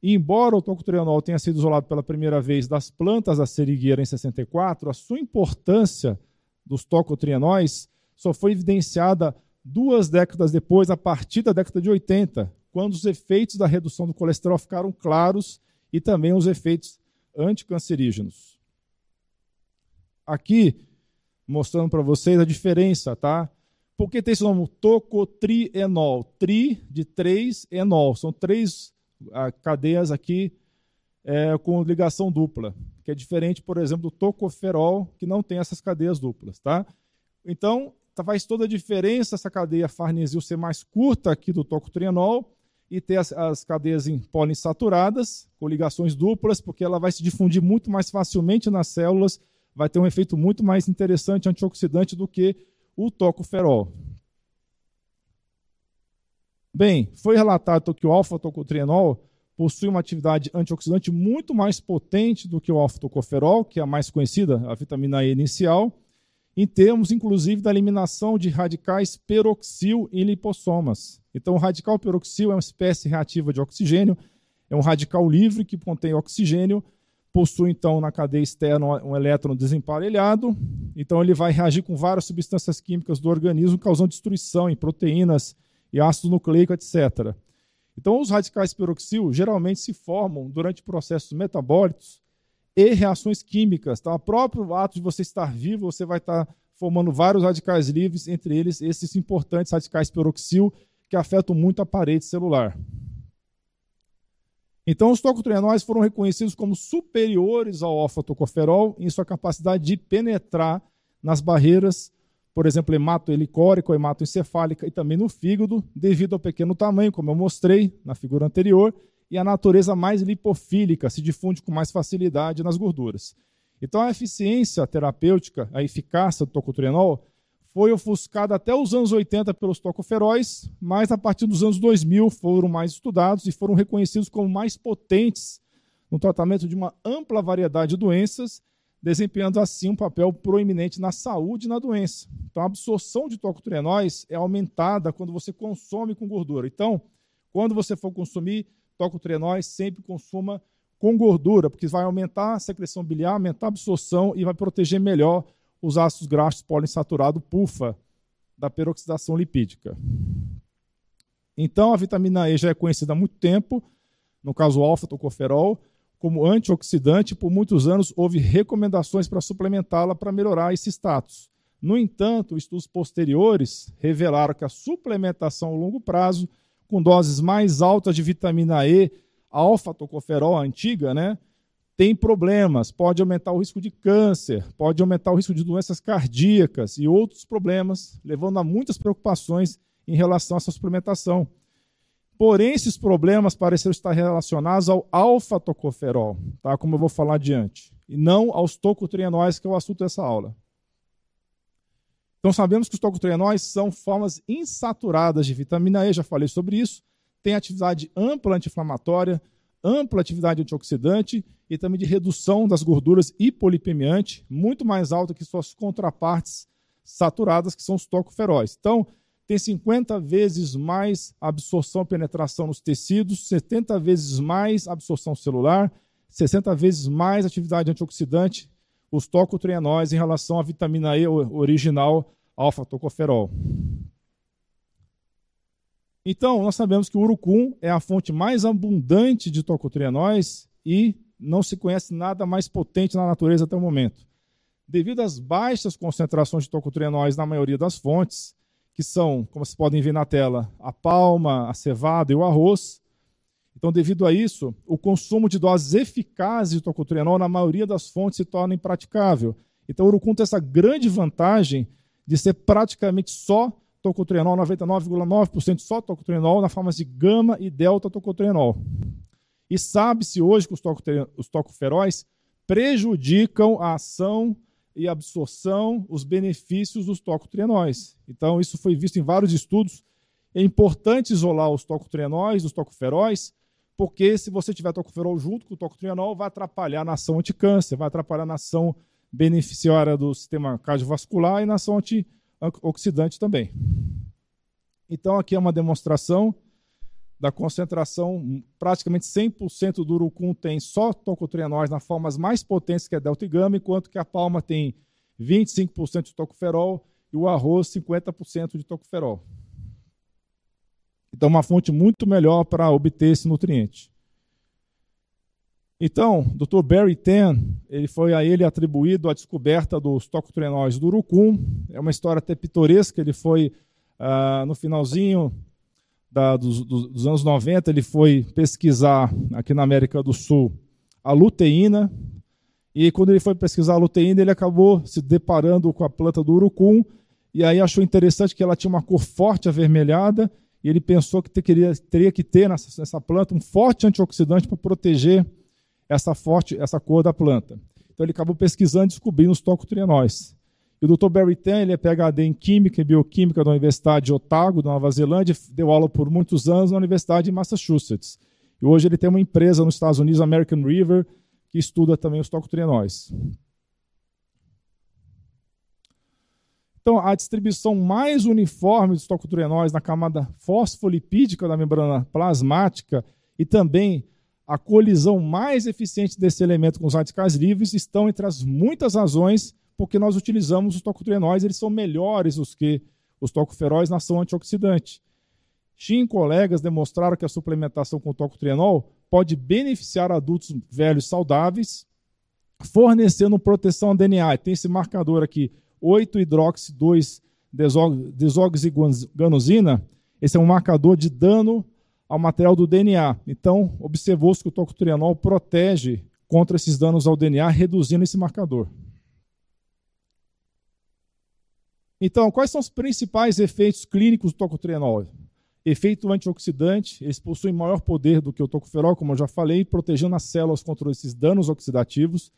E embora o tocotrienol tenha sido isolado pela primeira vez das plantas da serigueira em 64, a sua importância dos tocotrienóis só foi evidenciada duas décadas depois, a partir da década de 80, quando os efeitos da redução do colesterol ficaram claros e também os efeitos anticancerígenos. Aqui, mostrando para vocês a diferença, tá? Por que tem esse nome? Tocotrienol. Tri de três, enol. São três cadeias aqui é, com ligação dupla, que é diferente, por exemplo, do tocoferol, que não tem essas cadeias duplas. Tá? Então, tá, faz toda a diferença essa cadeia farnesil ser mais curta aqui do tocotrienol e ter as, as cadeias em poliinsaturadas, com ligações duplas, porque ela vai se difundir muito mais facilmente nas células, vai ter um efeito muito mais interessante antioxidante do que o tocoferol. Bem, foi relatado que o alfa-tocotrienol possui uma atividade antioxidante muito mais potente do que o alfa-tocoferol, que é a mais conhecida, a vitamina E inicial, em termos, inclusive, da eliminação de radicais peroxil em lipossomas. Então, o radical peroxil é uma espécie reativa de oxigênio, é um radical livre que contém oxigênio, possui, então, na cadeia externa um elétron desemparelhado, então ele vai reagir com várias substâncias químicas do organismo, causando destruição em proteínas e ácido nucleico, etc. Então, os radicais peroxil geralmente se formam durante processos metabólicos e reações químicas. Então, o próprio ato de você estar vivo, você vai estar formando vários radicais livres, entre eles esses importantes radicais peroxil, que afetam muito a parede celular. Então, os tocotrienóis foram reconhecidos como superiores ao alfa-tocoferol em sua capacidade de penetrar nas barreiras, por exemplo, hematohelicórica ou hematoencefálica e também no fígado, devido ao pequeno tamanho, como eu mostrei na figura anterior, e a natureza mais lipofílica se difunde com mais facilidade nas gorduras. Então, a eficiência terapêutica, a eficácia do tocotrienol, foi ofuscada até os anos 80 pelos tocoferóis, mas a partir dos anos 2000 foram mais estudados e foram reconhecidos como mais potentes no tratamento de uma ampla variedade de doenças, desempenhando assim um papel proeminente na saúde e na doença. Então, a absorção de tocotrienóis é aumentada quando você consome com gordura. Então, quando você for consumir, tocotrienóis sempre consuma com gordura, porque vai aumentar a secreção biliar, aumentar a absorção e vai proteger melhor os ácidos graxos poliinsaturados PUFA da peroxidação lipídica. Então, a vitamina E já é conhecida há muito tempo, no caso alfa-tocoferol, como antioxidante. Por muitos anos houve recomendações para suplementá-la para melhorar esse status. No entanto, estudos posteriores revelaram que a suplementação a longo prazo com doses mais altas de vitamina E, alfa-tocoferol antiga, né, tem problemas, pode aumentar o risco de câncer, pode aumentar o risco de doenças cardíacas e outros problemas, levando a muitas preocupações em relação a essa suplementação. Porém, esses problemas pareceram estar relacionados ao alfa-tocoferol, tá? como eu vou falar adiante, e não aos tocotrienóis, que é o assunto dessa aula. Então sabemos que os tocotrienóis são formas insaturadas de vitamina E, já falei sobre isso, tem atividade ampla anti-inflamatória, ampla atividade antioxidante e também de redução das gorduras hipolipemiante, muito mais alta que suas contrapartes saturadas, que são os tocoferóis. Então, tem 50 vezes mais absorção e penetração nos tecidos, 70 vezes mais absorção celular, 60 vezes mais atividade antioxidante, os tocotrienóis em relação à vitamina E original alfa-tocoferol. Então, nós sabemos que o urucum é a fonte mais abundante de tocotrienóis e não se conhece nada mais potente na natureza até o momento. Devido às baixas concentrações de tocotrienóis na maioria das fontes, que são, como vocês podem ver na tela, a palma, a cevada e o arroz, então, devido a isso, o consumo de doses eficazes de tocotrienol na maioria das fontes se torna impraticável. Então, o urucum tem essa grande vantagem de ser praticamente só tocotrienol, 99,9% só tocotrienol, na forma de gama e delta tocotrienol. E sabe-se hoje que os, os tocoferóis prejudicam a ação e absorção, os benefícios dos tocotrienóis. Então, isso foi visto em vários estudos. É importante isolar os tocotrienóis dos tocoferóis, porque se você tiver tocoferol junto com o tocotrienol, vai atrapalhar na ação anticâncer, vai atrapalhar na ação beneficiária do sistema cardiovascular e na ação antioxidante também. Então, aqui é uma demonstração da concentração, praticamente 100% do urucum tem só tocotrienóis nas formas mais potentes, que é delta e gama, enquanto que a palma tem 25% de tocoferol e o arroz 50% de tocoferol. Então, uma fonte muito melhor para obter esse nutriente. Então, Dr. Barry Tan, ele foi a ele atribuído a descoberta dos tocotrienóis do urucum. É uma história até pitoresca. Ele foi ah, no finalzinho da, dos, dos, anos 90, ele foi pesquisar aqui na América do Sul a luteína. E quando ele foi pesquisar a luteína, ele acabou se deparando com a planta do urucum. E aí achou interessante que ela tinha uma cor forte avermelhada. E ele pensou que teria, teria que ter nessa, nessa planta um forte antioxidante para proteger essa forte, essa cor da planta. Então ele acabou pesquisando e descobrindo os tocotrienóis. O Dr. Barry Tan, ele é PhD em Química e Bioquímica da Universidade de Otago, da Nova Zelândia, deu aula por muitos anos na Universidade de Massachusetts. E hoje ele tem uma empresa nos Estados Unidos, American River, que estuda também os tocotrienóis. Então, a distribuição mais uniforme dos tocotrienóis na camada fosfolipídica da membrana plasmática e também a colisão mais eficiente desse elemento com os radicais livres estão entre as muitas razões porque nós utilizamos os tocotrienóis, eles são melhores do que os tocoferóis na ação antioxidante. Xin e colegas demonstraram que a suplementação com tocotrienol pode beneficiar adultos velhos saudáveis, fornecendo proteção ao DNA. Tem esse marcador aqui, 8-hidroxi-2-desoxiganosina. Esse é um marcador de dano ao material do DNA. Então, observou-se que o tocotrienol protege contra esses danos ao DNA, reduzindo esse marcador. Então, quais são os principais efeitos clínicos do tocotrienol? Efeito antioxidante, eles possuem maior poder do que o tocoferol, como eu já falei, protegendo as células contra esses danos oxidativos.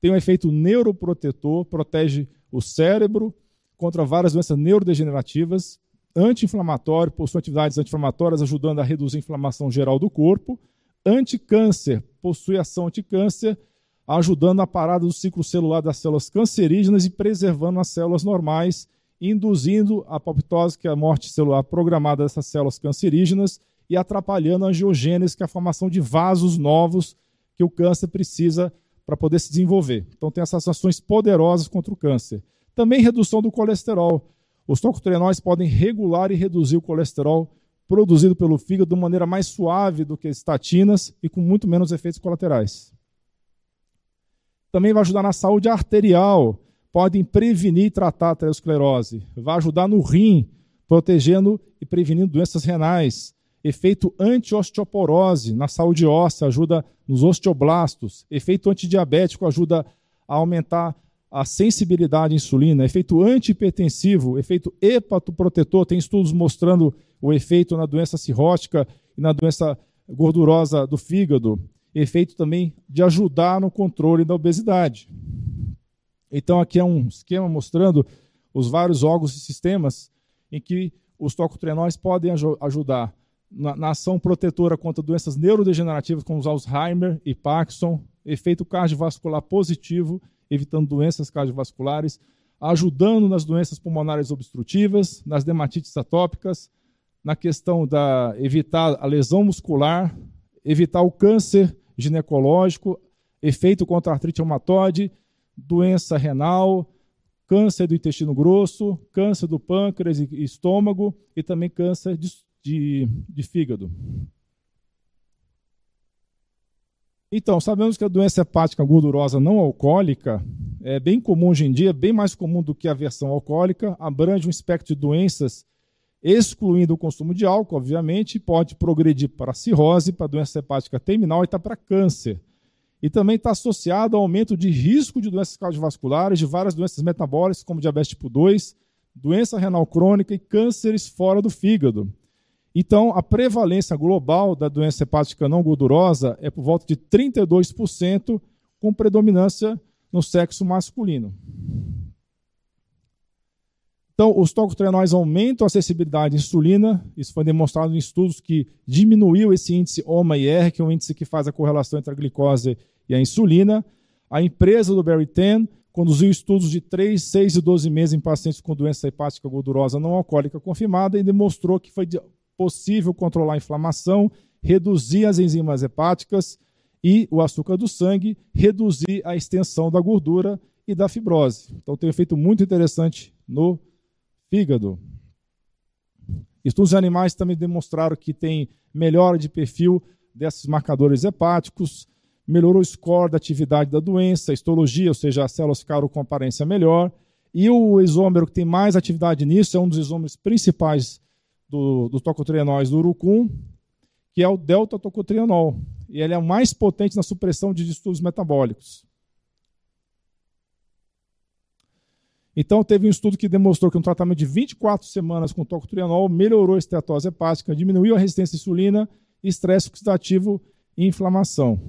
Tem um efeito neuroprotetor, protege o cérebro contra várias doenças neurodegenerativas anti-inflamatório, possui atividades anti-inflamatórias ajudando a reduzir a inflamação geral do corpo. Anticâncer, possui ação anticâncer, ajudando a parada do ciclo celular das células cancerígenas e preservando as células normais, induzindo a apoptose, que é a morte celular programada dessas células cancerígenas, e atrapalhando a angiogênese, que é a formação de vasos novos que o câncer precisa para poder se desenvolver. Então tem essas ações poderosas contra o câncer. Também redução do colesterol os tocotrienóis podem regular e reduzir o colesterol produzido pelo fígado de maneira mais suave do que estatinas e com muito menos efeitos colaterais. Também vai ajudar na saúde arterial, podem prevenir e tratar a aterosclerose, vai ajudar no rim, protegendo e prevenindo doenças renais. Efeito anti-osteoporose na saúde óssea, ajuda nos osteoblastos. Efeito antidiabético ajuda a aumentar a sensibilidade à insulina, efeito antihipertensivo, efeito hepatoprotetor, tem estudos mostrando o efeito na doença cirrótica e na doença gordurosa do fígado, efeito também de ajudar no controle da obesidade. Então aqui é um esquema mostrando os vários órgãos e sistemas em que os tocotrienóis podem ajudar na, na, ação protetora contra doenças neurodegenerativas como os Alzheimer e Parkinson, efeito cardiovascular positivo evitando doenças cardiovasculares, ajudando nas doenças pulmonares obstrutivas, nas dermatites atópicas, na questão da evitar a lesão muscular, evitar o câncer ginecológico, efeito contra a artrite reumatoide, doença renal, câncer do intestino grosso, câncer do pâncreas e estômago e também câncer de, de, de fígado. Então, sabemos que a doença hepática gordurosa não alcoólica é bem comum hoje em dia, bem mais comum do que a versão alcoólica, abrange um espectro de doenças, excluindo o consumo de álcool, obviamente, pode progredir para cirrose, para doença hepática terminal e está para câncer. E também está associado ao aumento de risco de doenças cardiovasculares, de várias doenças metabólicas, como diabetes tipo 2, doença renal crônica e cânceres fora do fígado. Então, a prevalência global da doença hepática não gordurosa é por volta de 32%, com predominância no sexo masculino. Então, os tocotrienóis aumentam a acessibilidade à insulina. Isso foi demonstrado em estudos que diminuiu esse índice OMA-IR, que é um índice que faz a correlação entre a glicose e a insulina. A empresa do Barry Ten conduziu estudos de 3, 6 e 12 meses em pacientes com doença hepática gordurosa não alcoólica confirmada e demonstrou que foi possível controlar a inflamação, reduzir as enzimas hepáticas e o açúcar do sangue, reduzir a extensão da gordura e da fibrose. Então tem um efeito muito interessante no fígado. Estudos animais também demonstraram que tem melhora de perfil desses marcadores hepáticos, melhorou o score da atividade da doença, a histologia, ou seja, as células ficaram com aparência melhor. E o isômero que tem mais atividade nisso é um dos isômeros principais do, do tocotrienóis do urucum, que é o delta-tocotrienol. E ele é o mais potente na supressão de distúrbios metabólicos. Então, teve um estudo que demonstrou que um tratamento de 24 semanas com tocotrienol melhorou a estetose hepática, diminuiu a resistência à insulina, estresse oxidativo e inflamação.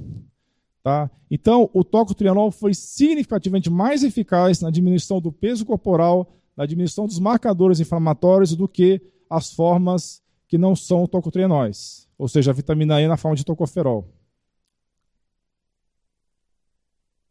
Tá? Então, o tocotrienol foi significativamente mais eficaz na diminuição do peso corporal, na diminuição dos marcadores inflamatórios do que as formas que não são tocotrienóis, ou seja, a vitamina E na forma de tocoferol.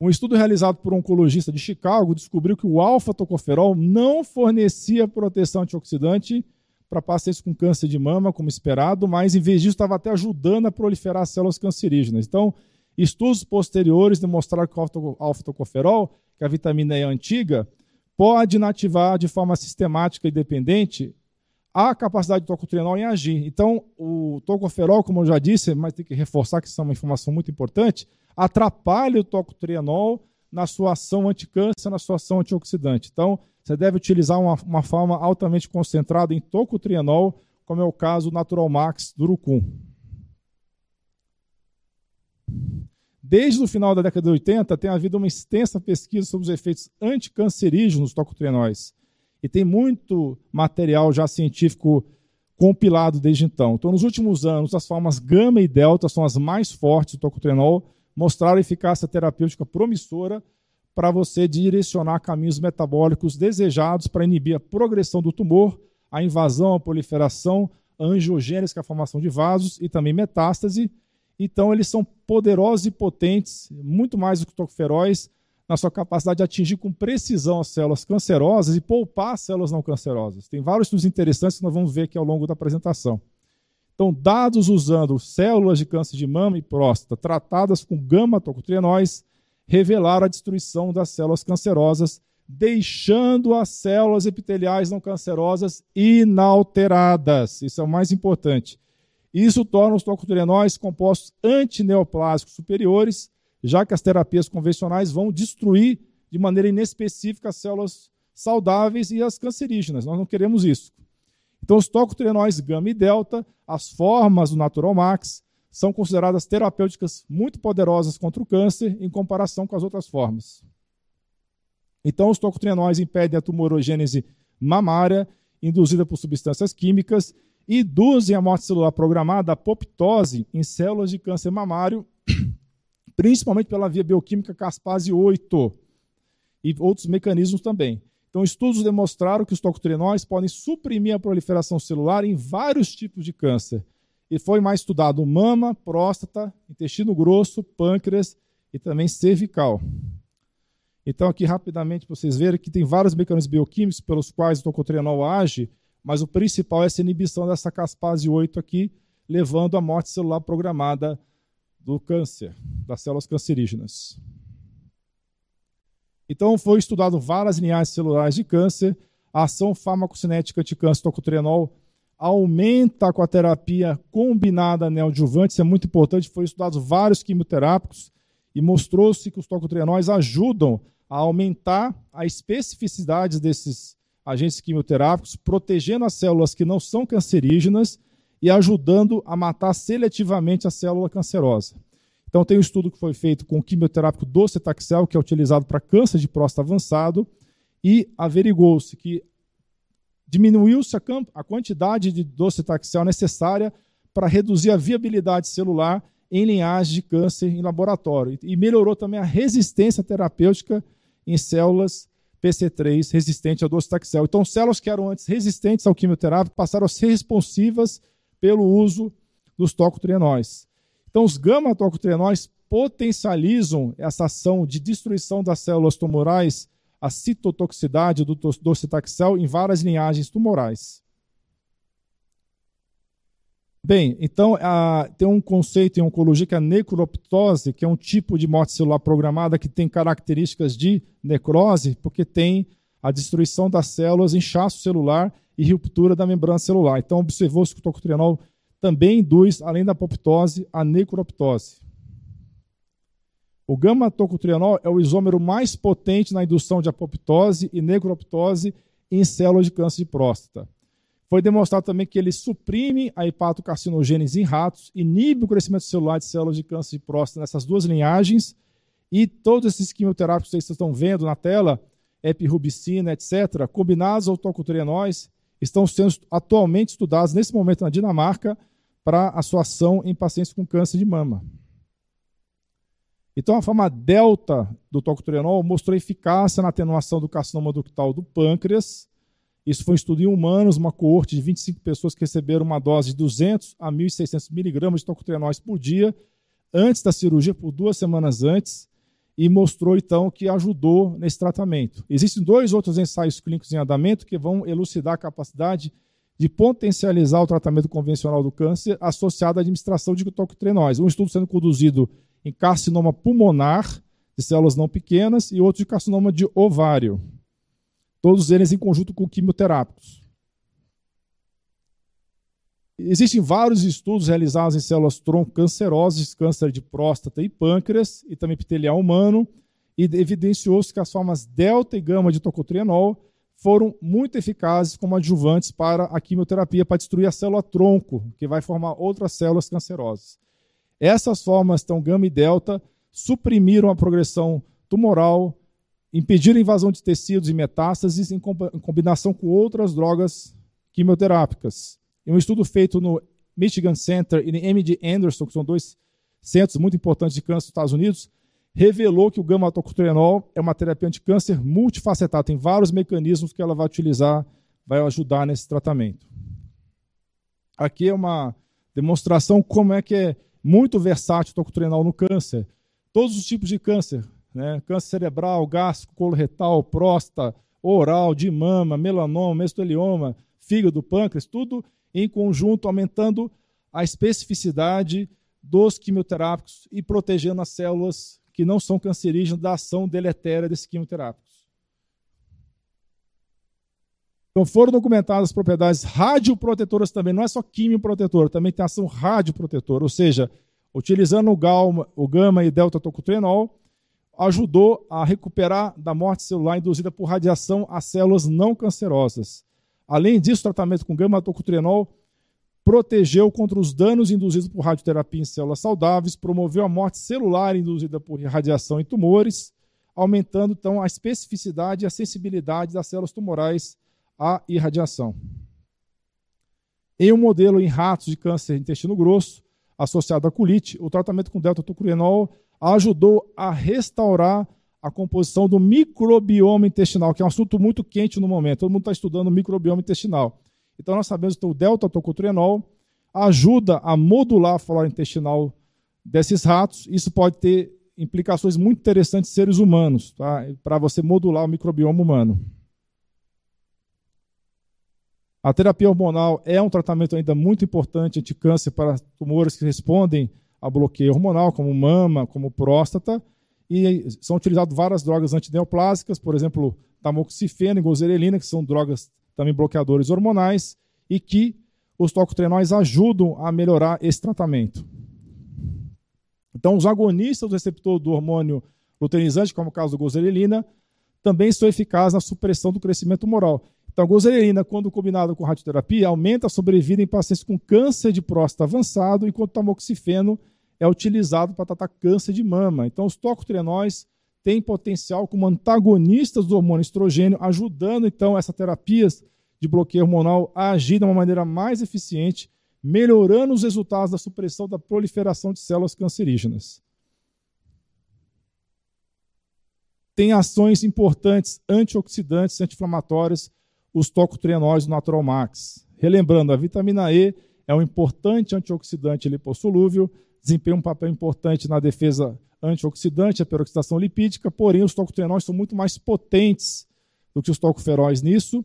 Um estudo realizado por um oncologista de Chicago descobriu que o alfa-tocoferol não fornecia proteção antioxidante para pacientes com câncer de mama, como esperado, mas em vez disso estava até ajudando a proliferar células cancerígenas. Então, estudos posteriores demonstraram que o alfa-tocoferol, que é a vitamina E antiga, pode inativar de forma sistemática e dependente a capacidade do tocotrienol em agir. Então, o tocoferol, como eu já disse, mas tem que reforçar que isso é uma informação muito importante, atrapalha o tocotrienol na sua ação anticâncer, na sua ação antioxidante. Então, você deve utilizar uma, uma forma altamente concentrada em tocotrienol, como é o caso Natural Max do Urucum. Desde o final da década de 80, tem havido uma extensa pesquisa sobre os efeitos anticancerígenos dos tocotrienóis. E tem muito material já científico compilado desde então. Então, nos últimos anos, as formas gama e delta são as mais fortes do tocotrienol, mostraram eficácia terapêutica promissora para você direcionar caminhos metabólicos desejados para inibir a progressão do tumor, a invasão, a proliferação, a angiogênese, que é a formação de vasos, e também metástase. Então, eles são poderosos e potentes, muito mais do que tocoferóis, na sua capacidade de atingir com precisão as células cancerosas e poupar as células não cancerosas. Tem vários estudos interessantes que nós vamos ver aqui ao longo da apresentação. Então, dados usando células de câncer de mama e próstata tratadas com gama-tocotrienóis revelaram a destruição das células cancerosas, deixando as células epiteliais não cancerosas inalteradas. Isso é o mais importante. Isso torna os tocotrienóis compostos antineoplásicos superiores, já que as terapias convencionais vão destruir de maneira inespecífica as células saudáveis e as cancerígenas. Nós não queremos isso. Então, os tocotrienóis gama e delta, as formas do Natural Max, são consideradas terapêuticas muito poderosas contra o câncer em comparação com as outras formas. Então, os tocotrienóis impedem a tumorogênese mamária induzida por substâncias químicas e induzem a morte celular programada, a apoptose, em células de câncer mamário principalmente pela via bioquímica caspase 8 e outros mecanismos também. Então, estudos demonstraram que os tocotrienóis podem suprimir a proliferação celular em vários tipos de câncer. E foi mais estudado mama, próstata, intestino grosso, pâncreas e também cervical. Então, aqui rapidamente para vocês verem que tem vários mecanismos bioquímicos pelos quais o tocotrienol age, mas o principal é essa inibição dessa caspase 8 aqui, levando à morte celular programada do câncer, das células cancerígenas. Então, foi estudado várias linhagens celulares de câncer. A ação farmacocinética anticâncer tocotrienol aumenta com a terapia combinada neoadjuvante, isso é muito importante. Foi estudado vários quimioterápicos e mostrou-se que os tocotrienóis ajudam a aumentar a especificidade desses agentes quimioterápicos, protegendo as células que não são cancerígenas e ajudando a matar seletivamente a célula cancerosa. Então, tem um estudo que foi feito com o quimioterápico docetaxel, que é utilizado para câncer de próstata avançado, e averigou-se que diminuiu-se a, a, quantidade de docetaxel necessária para reduzir a viabilidade celular em linhagem de câncer em laboratório. E melhorou também a resistência terapêutica em células PC3 resistentes ao docetaxel. Então, células que eram antes resistentes ao quimioterápico passaram a ser responsivas pelo uso dos tocotrienóis. Então, os gama-tocotrienóis potencializam essa ação de destruição das células tumorais, a citotoxicidade do docetaxel em várias linhagens tumorais. Bem, então tem um conceito em oncologia que é a necroptose, que é um tipo de morte celular programada que tem características de necrose, porque tem a destruição das células, inchaço celular e ruptura da membrana celular. Então, observou-se que o tocotrienol também induz, além da apoptose, a necroptose. O gama-tocotrienol é o isômero mais potente na indução de apoptose e necroptose em células de câncer de próstata. Foi demonstrado também que ele suprime a hepatocarcinogênese em ratos, inibe o crescimento celular de células de câncer de próstata nessas duas linhagens, e todos esses quimioterápicos que vocês estão vendo na tela, epirubicina, etc., combinados ao tocotrienóis, estão sendo atualmente estudados nesse momento na Dinamarca para a sua ação em pacientes com câncer de mama. Então, a forma delta do tocotrienol mostrou eficácia na atenuação do carcinoma ductal do pâncreas. Isso foi um estudo em humanos, uma coorte de 25 pessoas que receberam uma dose de 200 a 1.600 miligramas de tocotrienóis por dia, antes da cirurgia, por duas semanas antes, e mostrou então que ajudou nesse tratamento. Existem dois outros ensaios clínicos em andamento que vão elucidar a capacidade de potencializar o tratamento convencional do câncer associado à administração de tocotrienóis. Um estudo sendo conduzido em carcinoma pulmonar de células não pequenas e outro de carcinoma de ovário. Todos eles em conjunto com quimioterápicos. Existem vários estudos realizados em células tronco cancerosas, câncer de próstata e pâncreas, e também epitelial humano, e evidenciou-se que as formas delta e gama de tocotrienol foram muito eficazes como adjuvantes para a quimioterapia para destruir a célula tronco, que vai formar outras células cancerosas. Essas formas, então, gama e delta, suprimiram a progressão tumoral, impediram a invasão de tecidos e metástases em combinação com outras drogas quimioterápicas. Em um estudo feito no Michigan Center e no MD Anderson, que são dois centros muito importantes de câncer dos Estados Unidos, revelou que o gama-tocotrienol é uma terapia anticâncer multifacetada, tem vários mecanismos que ela vai utilizar, vai ajudar nesse tratamento. Aqui é uma demonstração como é que é muito versátil o tocotrienol no câncer. Todos os tipos de câncer, né? câncer cerebral, gástrico, coloretal, próstata, oral, de mama, melanoma, mesotelioma, fígado, pâncreas, tudo em conjunto, aumentando a especificidade dos quimioterápicos e protegendo as células que não são cancerígenas da ação deletéria desses quimioterápicos. Então foram documentadas as propriedades radioprotetoras também, não é só quimioprotetor, também tem ação radioprotetora, ou seja, utilizando o, galma, o gama e delta tocotrienol, ajudou a recuperar da morte celular induzida por radiação as células não cancerosas. Além disso, o tratamento com gama-tocotrienol protegeu contra os danos induzidos por radioterapia em células saudáveis, promoveu a morte celular induzida por radiação em tumores, aumentando então a especificidade e a sensibilidade das células tumorais à irradiação. Em um modelo em ratos de câncer de intestino grosso, associado à colite, o tratamento com delta-tocotrienol ajudou a restaurar a composição do microbioma intestinal, que é um assunto muito quente no momento. Todo mundo está estudando o microbioma intestinal. Então, nós sabemos que o delta-tocotrienol ajuda a modular a flora intestinal desses ratos. Isso pode ter implicações muito interessantes em seres humanos, tá? para você modular o microbioma humano. A terapia hormonal é um tratamento ainda muito importante anti-câncer para tumores que respondem a bloqueio hormonal, como mama, como próstata, e são utilizadas várias drogas antineoplásicas, por exemplo, tamoxifeno e gozerelina, que são drogas também bloqueadores hormonais, e que os tocotrienóis ajudam a melhorar esse tratamento. Então, os agonistas do receptor do hormônio luteinizante, como é o caso do gozerelina, também são eficazes na supressão do crescimento tumoral. Então, a gozerelina, quando combinada com radioterapia, aumenta a sobrevida em pacientes com câncer de próstata avançado, enquanto o tamoxifeno é utilizado para tratar câncer de mama. Então, os tocotrienóis têm potencial como antagonistas do hormônio estrogênio, ajudando então essas terapias de bloqueio hormonal a agir de uma maneira mais eficiente, melhorando os resultados da supressão da proliferação de células cancerígenas. Tem ações importantes antioxidantes, anti-inflamatórias, os tocotrienóis do Natural Max. Relembrando, a vitamina E é um importante antioxidante lipossolúvel, desempenha um papel importante na defesa antioxidante, a peroxidação lipídica, porém os tocotrienóis são muito mais potentes do que os tocoferóis nisso,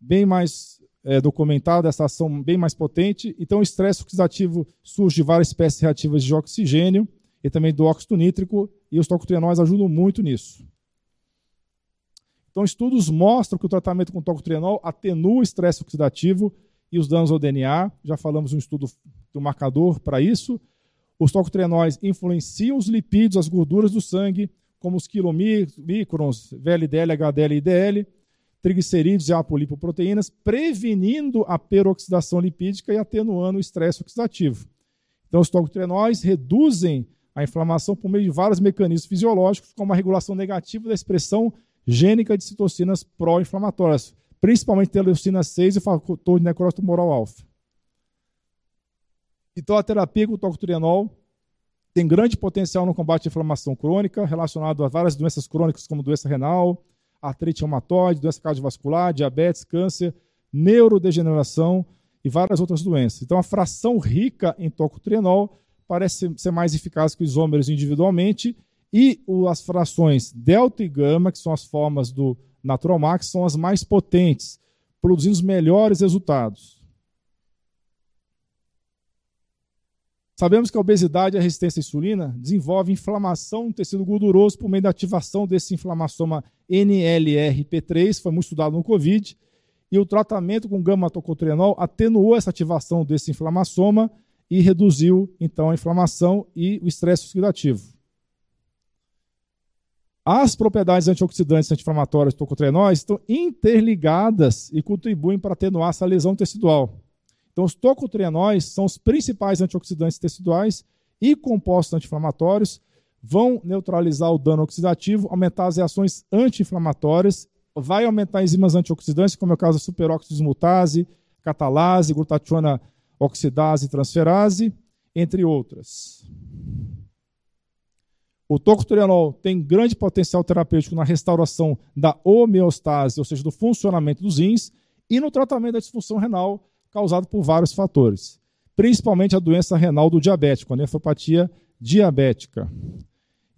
bem mais é, documentado, essa ação bem mais potente. Então o estresse oxidativo surge de várias espécies reativas de oxigênio e também do óxido nítrico, e os tocotrienóis ajudam muito nisso. Então, estudos mostram que o tratamento com tocotrienol atenua o estresse oxidativo e os danos ao DNA. Já falamos um estudo do marcador para isso. Os tocotrienóis influenciam os lipídios, as gorduras do sangue, como os quilomicrons, VLDL, HDL e IDL, triglicerídeos e apolipoproteínas, prevenindo a peroxidação lipídica e atenuando o estresse oxidativo. Então, os tocotrienóis reduzem a inflamação por meio de vários mecanismos fisiológicos, como a regulação negativa da expressão gênica de citocinas pró-inflamatórias, principalmente interleucina 6 e fator de necrose tumoral alfa. Então, a terapia com tocotrienol tem grande potencial no combate à inflamação crônica, relacionado a várias doenças crônicas, como doença renal, artrite reumatoide, doença cardiovascular, diabetes, câncer, neurodegeneração e várias outras doenças. Então, a fração rica em tocotrienol parece ser mais eficaz que os isômeros individualmente, e as frações delta e gama, que são as formas do Naturalmax, são as mais potentes, produzindo os melhores resultados. Sabemos que a obesidade e a resistência à insulina desenvolve inflamação no tecido gorduroso por meio da ativação desse inflamassoma NLRP3, foi muito estudado no COVID, e o tratamento com gama-tocotrienol atenuou essa ativação desse inflamassoma e reduziu então a inflamação e o estresse oxidativo. As propriedades antioxidantes e anti-inflamatórias do tocotrienóis estão interligadas e contribuem para atenuar essa lesão tecidual. Então, os tocotrienóis são os principais antioxidantes teciduais e compostos anti-inflamatórios, vão neutralizar o dano oxidativo, aumentar as reações anti-inflamatórias, vai aumentar enzimas antioxidantes, como é o caso da superóxido dismutase, catalase, glutationa oxidase e transferase, entre outras. O tocotrienol tem grande potencial terapêutico na restauração da homeostase, ou seja, do funcionamento dos rins, e no tratamento da disfunção renal, causado por vários fatores, principalmente a doença renal do diabético, a nefropatia diabética.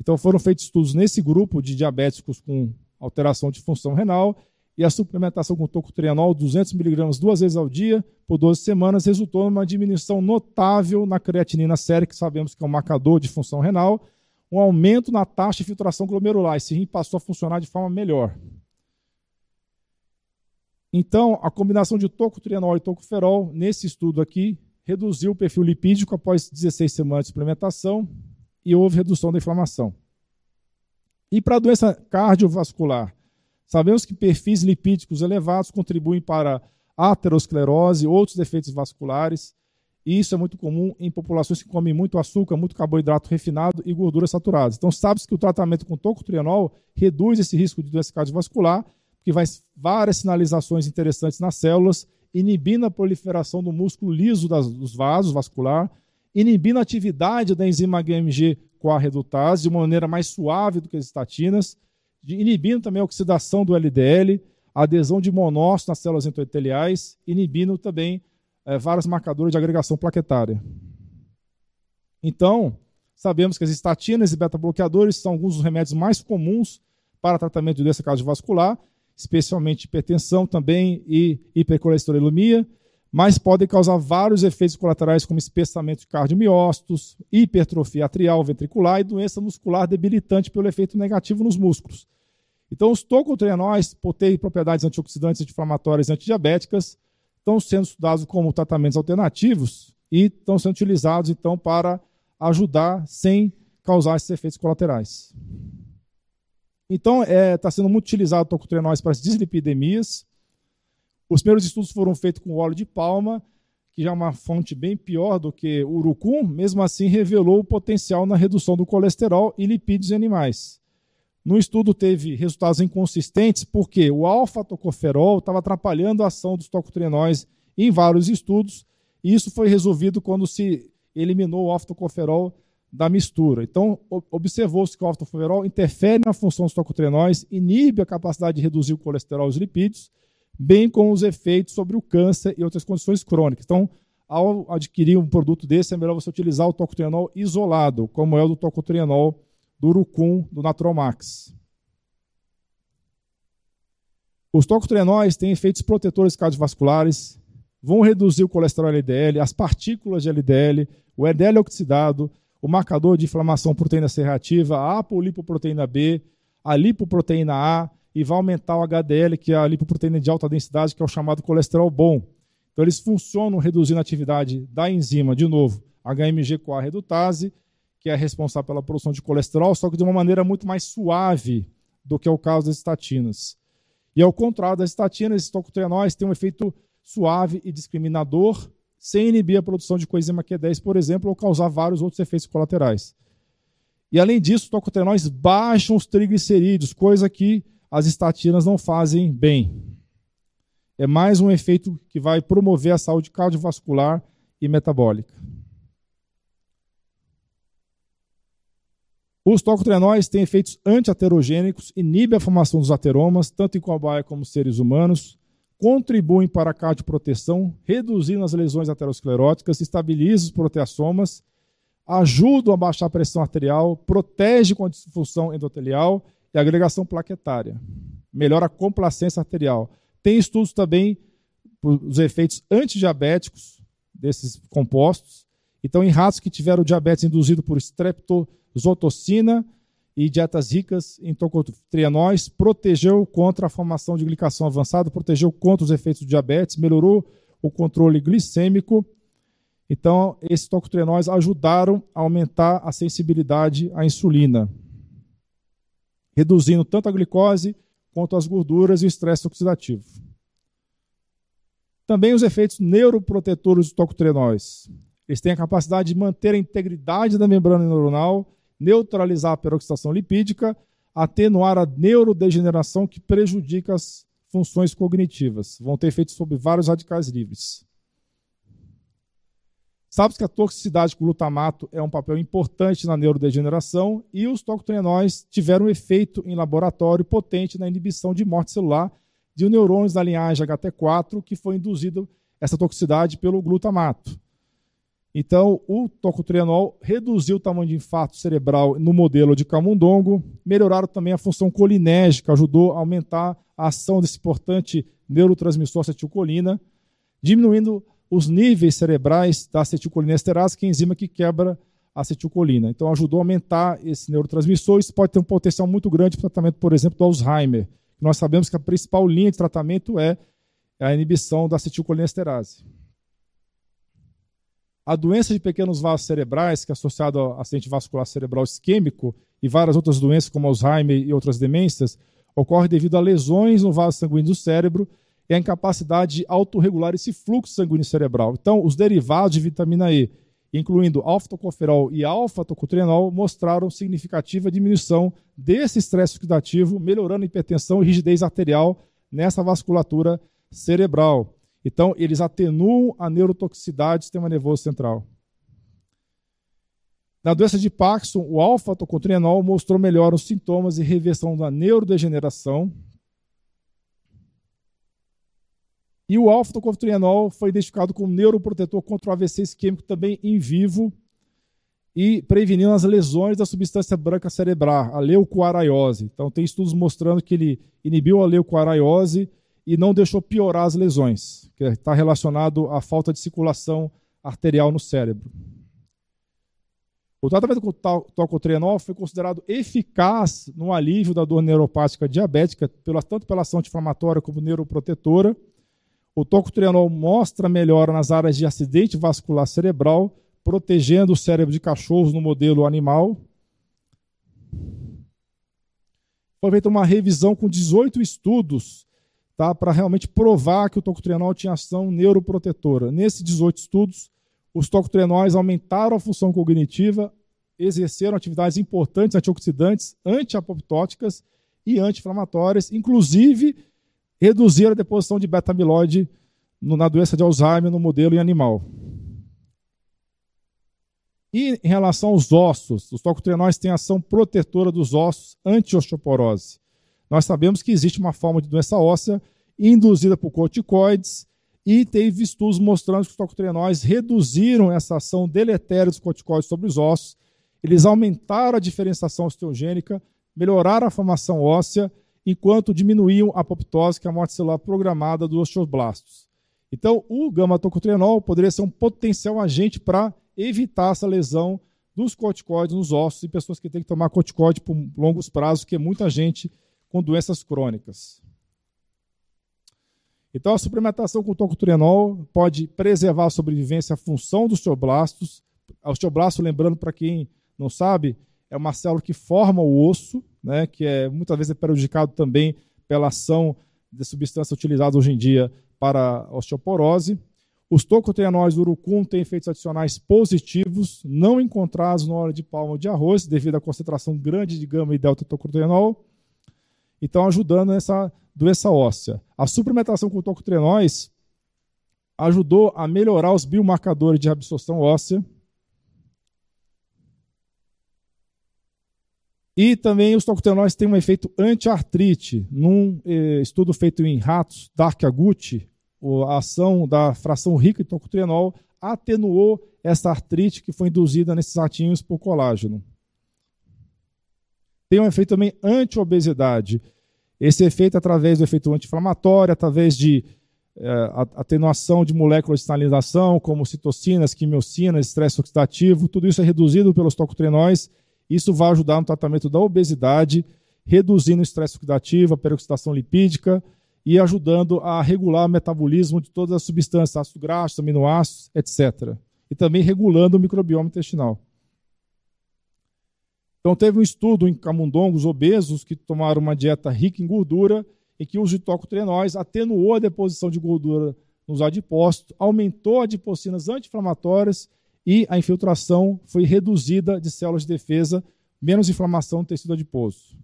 Então foram feitos estudos nesse grupo de diabéticos com alteração de função renal e a suplementação com tocotrienol 200mg duas vezes ao dia por 12 semanas resultou numa diminuição notável na creatinina séria, que sabemos que é um marcador de função renal, um aumento na taxa de filtração glomerular. Esse rim passou a funcionar de forma melhor. Então, a combinação de tocotrienol e tocoferol, nesse estudo aqui, reduziu o perfil lipídico após 16 semanas de suplementação e houve redução da inflamação. E para a doença cardiovascular, sabemos que perfis lipídicos elevados contribuem para aterosclerose, outros defeitos vasculares, e isso é muito comum em populações que comem muito açúcar, muito carboidrato refinado e gorduras saturadas. Então, sabe-se que o tratamento com tocotrienol reduz esse risco de doença cardiovascular que vai várias sinalizações interessantes nas células, inibindo a proliferação do músculo liso das, dos vasos vascular, inibindo a atividade da enzima HMG com a redutase de uma maneira mais suave do que as estatinas, inibindo também a oxidação do LDL, adesão de monócitos nas células endoteliais, inibindo também é, vários marcadores de agregação plaquetária. Então, sabemos que as estatinas e beta-bloqueadores são alguns dos remédios mais comuns para tratamento de doença cardiovascular especialmente hipertensão também e hipercolesterolemia, mas podem causar vários efeitos colaterais como espessamento de cardiomiócitos, hipertrofia atrial ventricular e doença muscular debilitante pelo efeito negativo nos músculos. Então, os tocotrienóis, terem propriedades antioxidantes, anti-inflamatórias e antidiabéticas, estão sendo estudados como tratamentos alternativos e estão sendo utilizados, então, para ajudar sem causar esses efeitos colaterais. Então, está é, tá sendo muito utilizado o tocotrienóis para as dislipidemias. Os primeiros estudos foram feitos com óleo de palma, que já é uma fonte bem pior do que o urucum, mesmo assim revelou o potencial na redução do colesterol e lipídios em animais. No estudo teve resultados inconsistentes porque o alfa-tocoferol estava atrapalhando a ação dos tocotrienóis em vários estudos, e isso foi resolvido quando se eliminou o alfa-tocoferol da mistura. Então, observou-se que o alfa-tocoferol interfere na função dos tocotrienóis, inibe a capacidade de reduzir o colesterol e os lipídios, bem como os efeitos sobre o câncer e outras condições crônicas. Então, ao adquirir um produto desse, é melhor você utilizar o tocotrienol isolado, como é o do tocotrienol do Urucum, do Naturalmax. Os tocotrienóis têm efeitos protetores cardiovasculares, vão reduzir o colesterol LDL, as partículas de LDL, o LDL oxidado, o marcador de inflamação proteína C reativa, a apolipoproteína B, a lipoproteína A e vai aumentar o HDL, que é a lipoproteína de alta densidade, que é o chamado colesterol bom. Então eles funcionam reduzindo a atividade da enzima, de novo, HMG-CoA redutase, que é responsável pela produção de colesterol, só que de uma maneira muito mais suave do que é o caso das estatinas. E ao contrário das estatinas, esses tocotrienóis têm um efeito suave e discriminador, sem inibir a produção de coenzima Q10, por exemplo, ou causar vários outros efeitos colaterais. E além disso, os tocotrienóis baixam os triglicerídeos, coisa que as estatinas não fazem bem. É mais um efeito que vai promover a saúde cardiovascular e metabólica. Os tocotrienóis têm efeitos antiaterogênicos, inibem a formação dos ateromas, tanto em cobaia como seres humanos, contribuem para a cardioproteção, reduzindo as lesões ateroscleróticas, estabilizam os proteassomas, ajudam a baixar a pressão arterial, protege com a disfunção endotelial e agregação plaquetária, melhora a complacência arterial. Tem estudos também os efeitos antidiabéticos desses compostos. Então, em ratos que tiveram diabetes induzido por strepto zotocina e dietas ricas em tocotrienóis, protegeu contra a formação de glicação avançada, protegeu contra os efeitos do diabetes, melhorou o controle glicêmico. Então, esses tocotrienóis ajudaram a aumentar a sensibilidade à insulina, reduzindo tanto a glicose quanto as gorduras e o estresse oxidativo. Também os efeitos neuroprotetores dos tocotrienóis. Eles têm a capacidade de manter a integridade da membrana neuronal neutralizar a peroxidação lipídica, atenuar a neurodegeneração que prejudica as funções cognitivas. Vão ter efeitos sobre vários radicais livres. Sabe-se que a toxicidade com glutamato é um papel importante na neurodegeneração e os tocotrienóis tiveram um efeito em laboratório potente na inibição de morte celular de neurônios da linhagem HT4 que foi induzido essa toxicidade pelo glutamato. Então, o tocotrienol reduziu o tamanho de infarto cerebral no modelo de camundongo, melhoraram também a função colinérgica, ajudou a aumentar a ação desse importante neurotransmissor acetilcolina, diminuindo os níveis cerebrais da acetilcolinesterase, que é a enzima que quebra a acetilcolina. Então, ajudou a aumentar esse neurotransmissor. Isso pode ter um potencial muito grande para o tratamento, por exemplo, do Alzheimer. Nós sabemos que a principal linha de tratamento é a inibição da acetilcolinesterase. A doença de pequenos vasos cerebrais, que é associada ao acidente vascular cerebral isquêmico e várias outras doenças, como Alzheimer e outras demências, ocorre devido a lesões no vaso sanguíneo do cérebro e a incapacidade de autorregular esse fluxo sanguíneo cerebral. Então, os derivados de vitamina E, incluindo alfa-tocoferol e alfa-tocotrienol, mostraram significativa diminuição desse estresse oxidativo, melhorando a hipertensão e rigidez arterial nessa vasculatura cerebral. Então, eles atenuam a neurotoxicidade do sistema nervoso central. Na doença de Parkinson, o alfa-tocotrienol mostrou melhor os sintomas e reversão da neurodegeneração. E o alfa-tocotrienol foi identificado como neuroprotetor contra o AVC isquêmico também em vivo e prevenindo as lesões da substância branca cerebral, a leucoaraiose. Então, tem estudos mostrando que ele inibiu a leucoaraiose e não deixou piorar as lesões, que está relacionado à falta de circulação arterial no cérebro. O tratamento com tocotrienol foi considerado eficaz no alívio da dor neuropática diabética, tanto pela ação anti-inflamatória como neuroprotetora. O tocotrienol mostra melhora nas áreas de acidente vascular cerebral, protegendo o cérebro de cachorros no modelo animal. Foi feita uma revisão com 18 estudos tá, para realmente provar que o tocotrienol tinha ação neuroprotetora. Nesses 18 estudos, os tocotrienóis aumentaram a função cognitiva, exerceram atividades importantes antioxidantes, antiapoptóticas e anti-inflamatórias, inclusive reduziram a deposição de beta-amiloide na doença de Alzheimer no modelo em animal. E em relação aos ossos, os tocotrienóis têm ação protetora dos ossos anti-osteoporose. Nós sabemos que existe uma forma de doença óssea induzida por corticoides e teve estudos mostrando que os tocotrienóis reduziram essa ação deletéria dos corticoides sobre os ossos, eles aumentaram a diferenciação osteogênica, melhoraram a formação óssea, enquanto diminuíam a apoptose, que é a morte celular programada dos osteoblastos. Então, o gama-tocotrienol poderia ser um potencial agente para evitar essa lesão dos corticoides nos ossos e pessoas que têm que tomar corticoide por longos prazos, que é muita gente com doenças crônicas. Então, a suplementação com tocotrienol pode preservar a sobrevivência a função dos teoblastos, Osteoblasto, lembrando para quem não sabe, é uma célula que forma o osso, né, que é muitas vezes é prejudicado também pela ação de substância utilizada hoje em dia para a osteoporose. Os tocotrienóis do urucum têm efeitos adicionais positivos, não encontrados no óleo de palma de arroz, devido à concentração grande de gama e delta-tocotrienol, então ajudando nessa doença óssea. A suplementação com tocotrienóis ajudou a melhorar os biomarcadores de absorção óssea, E também os tocotenóis têm um efeito anti-artrite. Num eh, estudo feito em ratos, Dark Agut, a ação da fração rica de tocotrienol atenuou essa artrite que foi induzida nesses ratinhos por colágeno. Tem um efeito também anti-obesidade. Esse efeito através do efeito anti-inflamatório, através de eh, atenuação de moléculas de sinalização, como citocinas, quimiocinas, estresse oxidativo, tudo isso é reduzido pelos tocotrienóis isso vai ajudar no tratamento da obesidade, reduzindo o estresse oxidativo, a peroxidação lipídica e ajudando a regular o metabolismo de todas as substâncias, ácido graxo, aminoácidos, etc. E também regulando o microbioma intestinal. Então, teve um estudo em camundongos obesos que tomaram uma dieta rica em gordura e que o uso de tocotrienóis atenuou a deposição de gordura nos adipócitos, aumentou adipocinas anti-inflamatórias e a infiltração foi reduzida de células de defesa, menos inflamação no tecido adiposo.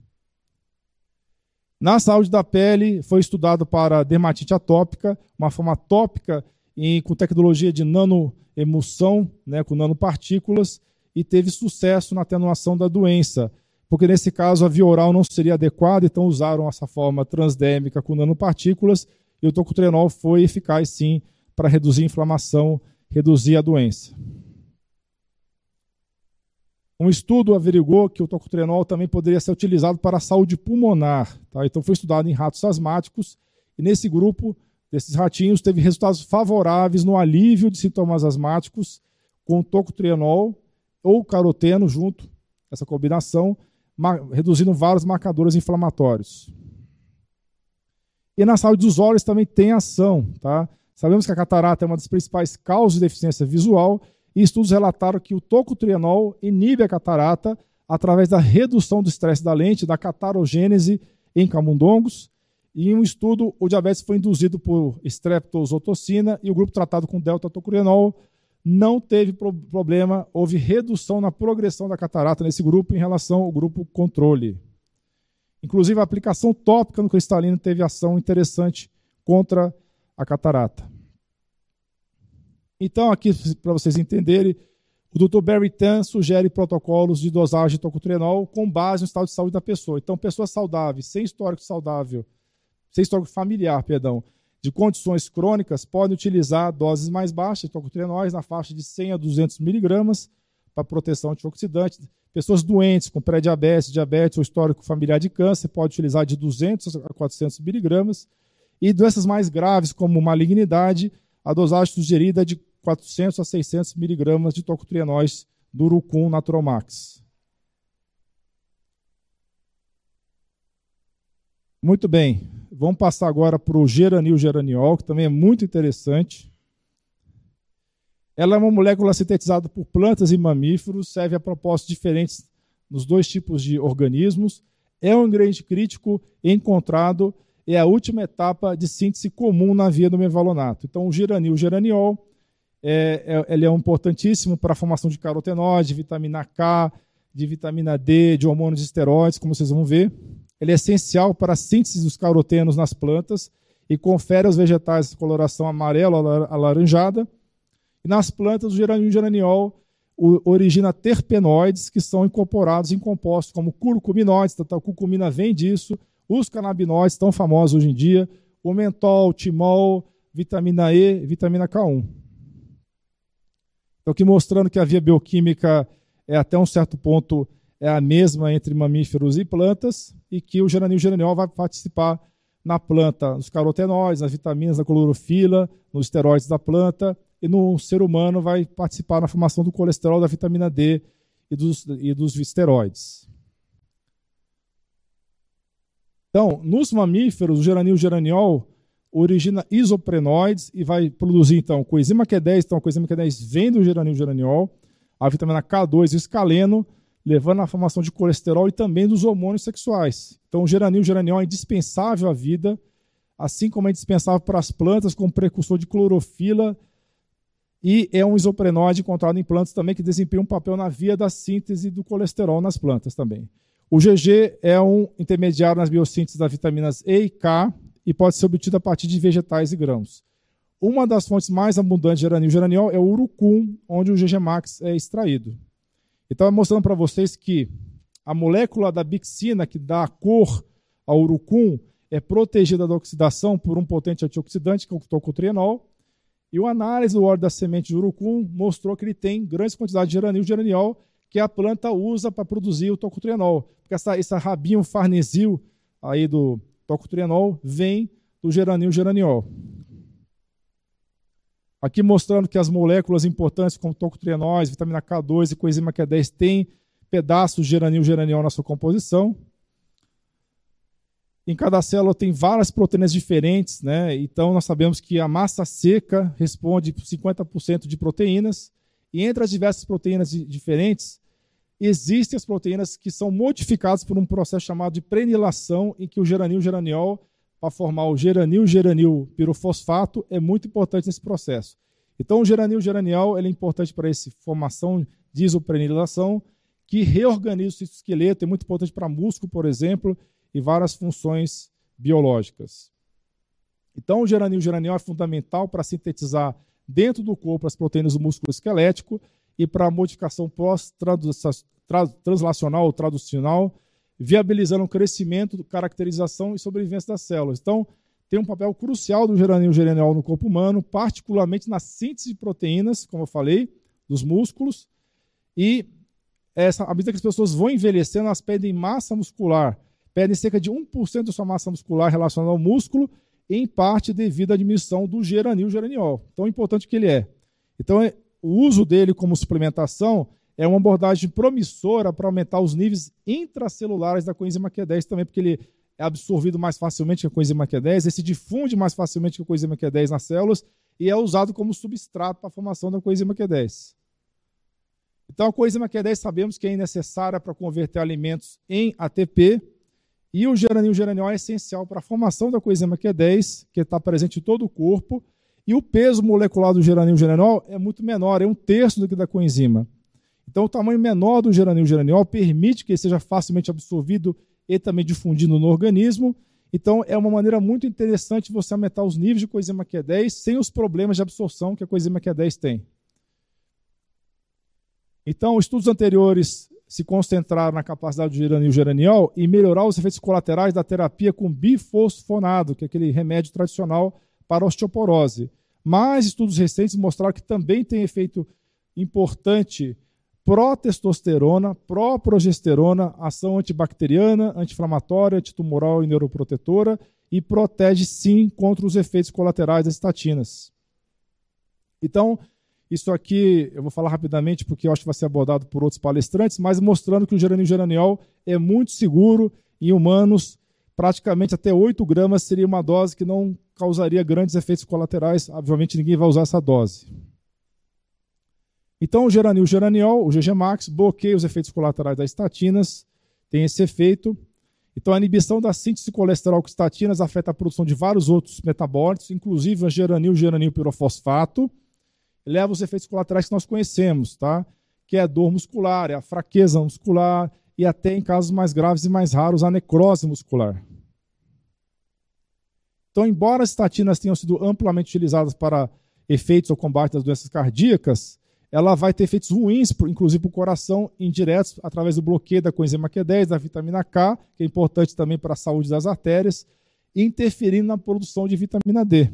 Na saúde da pele, foi estudado para dermatite atópica, uma forma tópica em, com tecnologia de nanoemulsão, né, com nanopartículas, e teve sucesso na atenuação da doença, porque nesse caso a via oral não seria adequada, então usaram essa forma transdérmica com nanopartículas, e o tocotrenol foi eficaz sim para reduzir a inflamação, reduzir a doença. Um estudo averigou que o tocotrenol também poderia ser utilizado para a saúde pulmonar. Tá? Então foi estudado em ratos asmáticos e nesse grupo desses ratinhos teve resultados favoráveis no alívio de sintomas asmáticos com tocotrienol ou caroteno junto, essa combinação, reduzindo vários marcadores inflamatórios. E na saúde dos olhos também tem ação. Tá? Sabemos que a catarata é uma das principais causas de deficiência visual e estudos relataram que o tocotrienol inibe a catarata através da redução do estresse da lente, da catarogênese em camundongos. E em um estudo, o diabetes foi induzido por streptozotocina e o grupo tratado com delta-tocotrienol não teve pro problema, houve redução na progressão da catarata nesse grupo em relação ao grupo controle. Inclusive, a aplicação tópica no cristalino teve ação interessante contra a catarata. Então, aqui, para vocês entenderem, o Dr. Barry Tan sugere protocolos de dosagem de tocotrienol com base no estado de saúde da pessoa. Então, pessoas saudáveis, sem histórico saudável, sem histórico familiar, perdão, de condições crônicas, podem utilizar doses mais baixas de tocotrienóis na faixa de 100 a 200 miligramas para proteção antioxidante. Pessoas doentes com pré-diabetes, diabetes ou histórico familiar de câncer podem utilizar de 200 a 400 miligramas. E doenças mais graves, como malignidade, a dosagem sugerida é de 400 a 600 miligramas de tocotrienóis do Urucum Naturalmax. Muito bem, vamos passar agora para o geranil geraniol, que também é muito interessante. Ela é uma molécula sintetizada por plantas e mamíferos, serve a propósitos diferentes nos dois tipos de organismos. É um ingrediente crítico encontrado, é a última etapa de síntese comum na via do mevalonato. Então, o geranil geraniol é, é, ele é importantíssimo para a formação de carotenóide, de vitamina K, de vitamina D, de hormônios de esteroides, como vocês vão ver. Ele é essencial para a síntese dos carotenos nas plantas e confere aos vegetais coloração amarela alaranjada. E nas plantas, o geraniol, origina terpenoides que são incorporados em compostos como curcuminoides, então a curcumina vem disso, os canabinoides tão famosos hoje em dia, o mentol, o timol, vitamina E, vitamina K1. Então, aqui mostrando que a via bioquímica é até um certo ponto é a mesma entre mamíferos e plantas e que o geranil geraniol vai participar na planta, nos carotenoides, nas vitaminas, na clorofila, nos esteroides da planta e no ser humano vai participar na formação do colesterol, da vitamina D e dos, e dos esteroides. Então, nos mamíferos, o geranil geraniol origina isoprenoides e vai produzir então coenzima Q10, então a coenzima Q10 vem do geranil geraniol. a vitamina K2 e o escaleno, levando à formação de colesterol e também dos hormônios sexuais. Então, o geranil, o geraniol é indispensável à vida, assim como é indispensável para as plantas como precursor de clorofila e é um isoprenóide encontrado em plantas também que desempenha um papel na via da síntese do colesterol nas plantas também. O GG é um intermediário nas biossíntese das vitaminas E e K e pode ser obtido a partir de vegetais e grãos. Uma das fontes mais abundantes de geranil geraniol é o urucum, onde o GG Max é extraído. Então, mostrando para vocês que a molécula da bixina, que dá cor ao urucum, é protegida da oxidação por um potente antioxidante, que é o tocotrienol, e uma análise do óleo da semente de urucum mostrou que ele tem grandes quantidades de geranil geraniol que a planta usa para produzir o tocotrienol. Porque essa, esse rabinho farnesil aí do tocotrienol vem do geranil geraniol. Aqui mostrando que as moléculas importantes como tocotrienóis, vitamina K2 e coenzima Q10 têm pedaços de geranil geraniol na sua composição. Em cada célula tem várias proteínas diferentes, né? Então nós sabemos que a massa seca responde por 50% de proteínas, e entre as diversas proteínas diferentes, existem as proteínas que são modificadas por um processo chamado de prenilação, em que o geranil geraniol, para formar o geranil geranil pirofosfato, é muito importante nesse processo. Então o geranil geraniol é importante para essa formação de isoprenilação, que reorganiza o citoesqueleto, é muito importante para músculo, por exemplo, e várias funções biológicas. Então, o geranil geranil é fundamental para sintetizar dentro do corpo as proteínas do músculo esquelético e para a modificação pós-translacional ou traducional, viabilizando o crescimento, caracterização e sobrevivência das células. Então, tem um papel crucial do geranil geraniol no corpo humano, particularmente na síntese de proteínas, como eu falei, dos músculos. E essa, à medida que as pessoas vão envelhecendo, elas perdem massa muscular perdem cerca de 1% da sua massa muscular relacionada ao músculo, em parte devido à diminuição do geranil geraniol. Tão importante que ele é. Então, é, o uso dele como suplementação é uma abordagem promissora para aumentar os níveis intracelulares da coenzima Q10 também, porque ele é absorvido mais facilmente que a coenzima Q10, ele se difunde mais facilmente que a coenzima Q10 nas células e é usado como substrato para a formação da coenzima Q10. Então, a coenzima Q10 sabemos que é necessária para converter alimentos em ATP, e o geranil geraniol é essencial para a formação da coenzima Q10, que está presente em todo o corpo. E o peso molecular do geranil geraniol é muito menor, é um terço do que da coenzima. Então, o tamanho menor do geranil geraniol permite que ele seja facilmente absorvido e também difundido no organismo. Então, é uma maneira muito interessante você aumentar os níveis de coenzima Q10 sem os problemas de absorção que a coenzima Q10 tem. Então, estudos anteriores se concentrar na capacidade do geranil geraniol e melhorar os efeitos colaterais da terapia com bifosfonado, que é aquele remédio tradicional para osteoporose. Mas estudos recentes mostraram que também tem efeito importante pró-testosterona, pró-progesterona, ação antibacteriana, anti-inflamatória, antitumoral e neuroprotetora e protege sim contra os efeitos colaterais das estatinas. Então, isso aqui eu vou falar rapidamente porque eu acho que vai ser abordado por outros palestrantes, mas mostrando que o geranil geraniol é muito seguro em humanos, praticamente até 8 gramas seria uma dose que não causaria grandes efeitos colaterais. Obviamente ninguém vai usar essa dose. Então o geranil geraniol, o GG Max, bloqueia os efeitos colaterais das estatinas, tem esse efeito. Então a inibição da síntese de colesterol com estatinas afeta a produção de vários outros metabólitos, inclusive o geranil geranil pirofosfato leva os efeitos colaterais que nós conhecemos, tá? que é a dor muscular, é a fraqueza muscular e até em casos mais graves e mais raros a necrose muscular. Então, embora as estatinas tenham sido amplamente utilizadas para efeitos ou combate das doenças cardíacas, ela vai ter efeitos ruins, inclusive para o coração, indiretos através do bloqueio da coenzima Q10, da vitamina K, que é importante também para a saúde das artérias, interferindo na produção de vitamina D.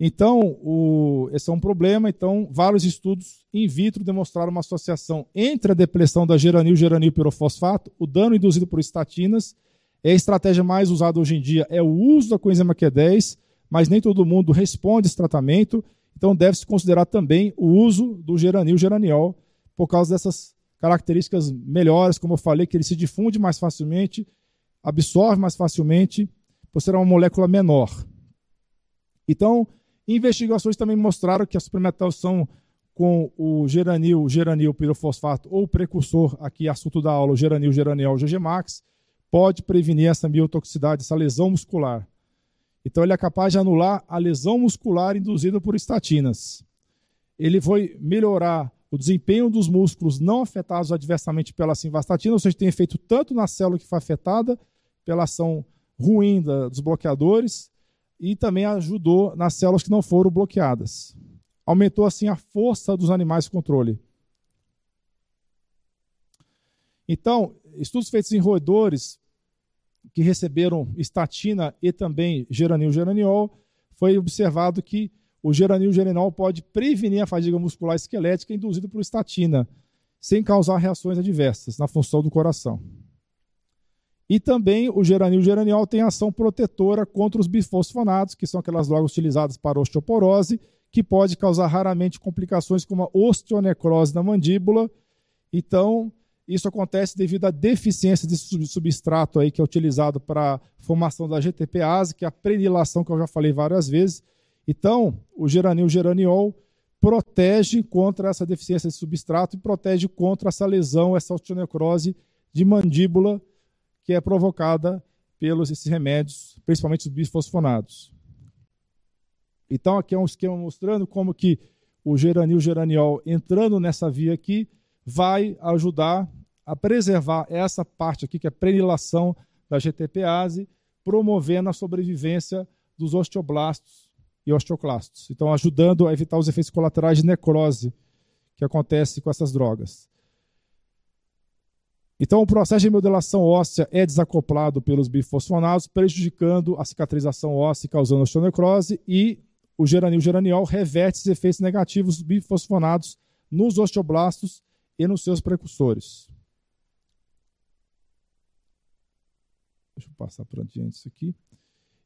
Então, o, esse é um problema. Então, vários estudos in vitro demonstraram uma associação entre a depressão da geranil geranil pirofosfato, o dano induzido por estatinas. É a estratégia mais usada hoje em dia é o uso da coenzima Q10, mas nem todo mundo responde esse tratamento. Então, deve-se considerar também o uso do geranil geraniol, por causa dessas características melhores, como eu falei, que ele se difunde mais facilmente, absorve mais facilmente, por ser uma molécula menor. Então, Investigações também mostraram que a suplementação com o geranil, geranil pirofosfato ou precursor, aqui assunto da aula, o geranil, geraniol, GGMAX, pode prevenir essa miotoxicidade, essa lesão muscular. Então ele é capaz de anular a lesão muscular induzida por estatinas. Ele vai melhorar o desempenho dos músculos não afetados adversamente pela simvastatina, ou seja, tem efeito tanto na célula que foi afetada pela ação ruim da, dos bloqueadores e também ajudou nas células que não foram bloqueadas. Aumentou assim a força dos animais de controle. Então, estudos feitos em roedores que receberam estatina e também geranil geraniol, foi observado que o geranil geranol pode prevenir a fadiga muscular esquelética induzida por estatina, sem causar reações adversas na função do coração. E também o geranil geraniol tem ação protetora contra os bifosfonados, que são aquelas drogas utilizadas para osteoporose, que pode causar raramente complicações como a osteonecrose da mandíbula. Então, isso acontece devido à deficiência desse substrato aí que é utilizado para a formação da GTPase, que é a prenilação que eu já falei várias vezes. Então, o geranil geraniol protege contra essa deficiência de substrato e protege contra essa lesão, essa osteonecrose de mandíbula que é provocada pelos esses remédios, principalmente os bisfosfonados. Então, aqui é um esquema mostrando como que o geranil geraniol entrando nessa via aqui vai ajudar a preservar essa parte aqui, que é a prenilação da GTPase, promovendo a sobrevivência dos osteoblastos e osteoclastos. Então, ajudando a evitar os efeitos colaterais de necrose que acontece com essas drogas. Então, o processo de modelação óssea é desacoplado pelos bifosfonados, prejudicando a cicatrização óssea causando osteonecrose, e o geranil geraniol reverte esses efeitos negativos bifosfonados nos osteoblastos e nos seus precursores. Deixa eu passar para adiante isso aqui.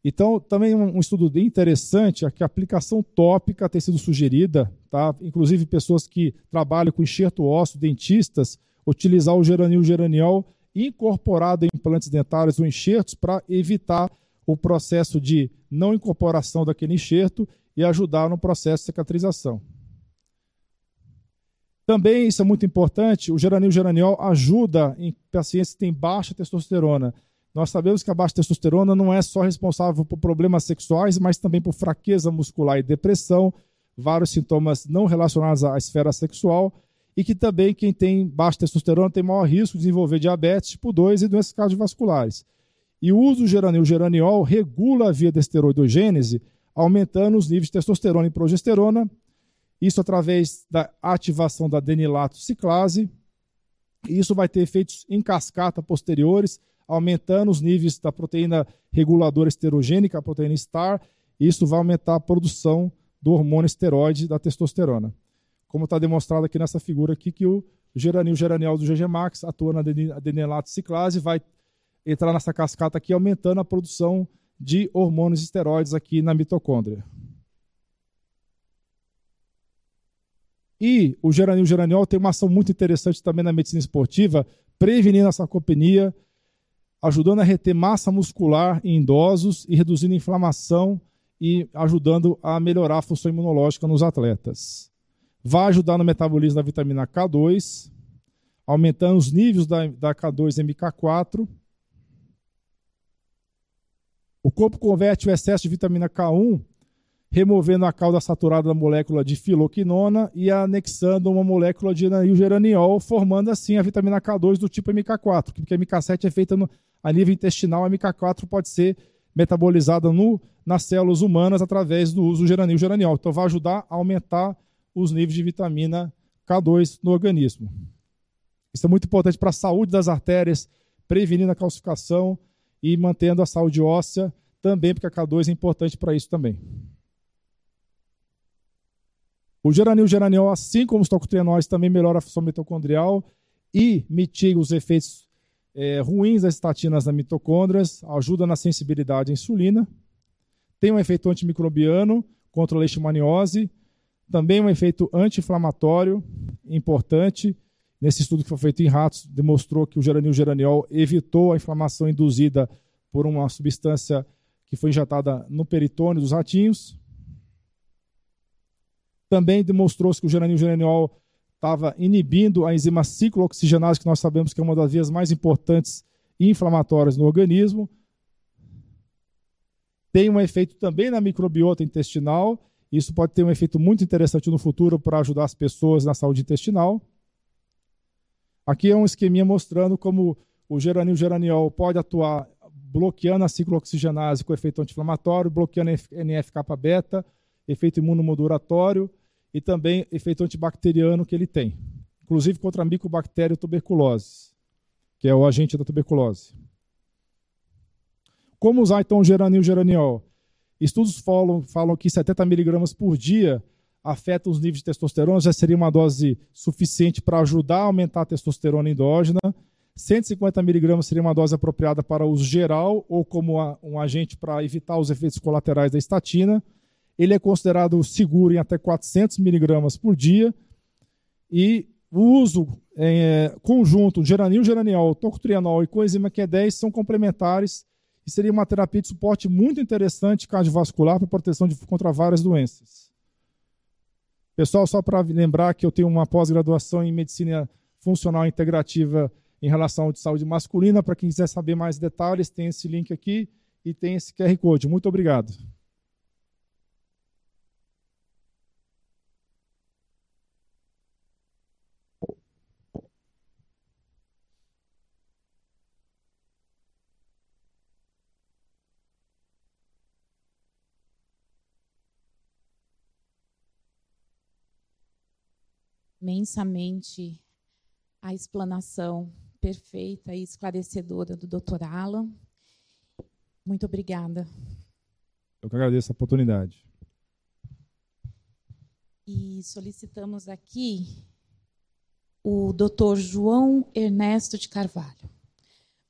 Então, também um estudo bem interessante é que a aplicação tópica tem sido sugerida, tá? inclusive pessoas que trabalham com enxerto ósseo, dentistas, utilizar o geranil geraniol incorporado em implantes dentários ou enxertos para evitar o processo de não incorporação daquele enxerto e ajudar no processo de cicatrização. Também, isso é muito importante, o geranil geraniol ajuda em pacientes que têm baixa testosterona. Nós sabemos que a baixa testosterona não é só responsável por problemas sexuais, mas também por fraqueza muscular e depressão, vários sintomas não relacionados à esfera sexual, e que também quem tem baixa testosterona tem maior risco de desenvolver diabetes tipo 2 e doenças cardiovasculares. E o uso do geraniol regula a via da esteroidogênese, aumentando os níveis de testosterona e progesterona, isso através da ativação da adenilato ciclase. Isso vai ter efeitos em cascata posteriores, aumentando os níveis da proteína reguladora esterogênica, a proteína STAR, e isso vai aumentar a produção do hormônio esteroide da testosterona. Como está demonstrado aqui nessa figura aqui, que o geranil geranial do GG Max atua na adenelato ciclase, vai entrar nessa cascata aqui, aumentando a produção de hormônios esteroides aqui na mitocôndria. E o geranil geraniol tem uma ação muito interessante também na medicina esportiva, prevenindo a sarcopenia, ajudando a reter massa muscular em idosos e reduzindo inflamação e ajudando a melhorar a função imunológica nos atletas. Vai ajudar no metabolismo da vitamina K2, aumentando os níveis da, da K2 MK4. O corpo converte o excesso de vitamina K1, removendo a cauda saturada da molécula de filoquinona e anexando uma molécula de geraniol, formando assim a vitamina K2 do tipo MK4, porque a MK7 é feita no, a nível intestinal, a MK4 pode ser metabolizada no, nas células humanas através do uso do geranil geraniol. Então vai ajudar a aumentar os níveis de vitamina K2 no organismo. Isso é muito importante para a saúde das artérias, prevenindo a calcificação e mantendo a saúde óssea também, porque a K2 é importante para isso também. O geranil geraniol, assim como os tocotrienóis, também melhora a função mitocondrial e mitiga os efeitos é, ruins das estatinas nas mitocôndrias, ajuda na sensibilidade à insulina, tem um efeito antimicrobiano contra a leishmaniose, também um efeito anti-inflamatório importante. Nesse estudo que foi feito em ratos, demonstrou que o geranil geraniol evitou a inflamação induzida por uma substância que foi injetada no peritônio dos ratinhos. Também demonstrou-se que o geranil geraniol estava inibindo a enzima ciclooxigenase, que nós sabemos que é uma das vias mais importantes inflamatórias no organismo. Tem um efeito também na microbiota intestinal. Isso pode ter um efeito muito interessante no futuro para ajudar as pessoas na saúde intestinal. Aqui é um esqueminha mostrando como o geranil geraniol pode atuar bloqueando a ciclooxigenase com efeito anti-inflamatório, bloqueando NF-kappa beta, efeito imunomodulatório e também efeito antibacteriano que ele tem, inclusive contra a micobactéria tuberculose, que é o agente da tuberculose. Como usar então o geranil geraniol? Estudos falam, falam que 70 miligramas por dia afeta os níveis de testosterona, já seria uma dose suficiente para ajudar a aumentar a testosterona endógena. 150 miligramas seria uma dose apropriada para uso geral ou como um agente para evitar os efeitos colaterais da estatina. Ele é considerado seguro em até 400 miligramas por dia. E o uso é, conjunto de geranil, geraniol, tocotrienol e coenzima Q10 são complementares e seria uma terapia de suporte muito interessante cardiovascular para proteção de, contra várias doenças. Pessoal, só para lembrar que eu tenho uma pós-graduação em medicina funcional integrativa em relação à saúde masculina. Para quem quiser saber mais detalhes, tem esse link aqui e tem esse QR Code. Muito obrigado.
Imensamente a explanação perfeita e esclarecedora do Dr. Alan. Muito obrigada.
Eu que agradeço a oportunidade.
E solicitamos aqui o Dr. João Ernesto de Carvalho,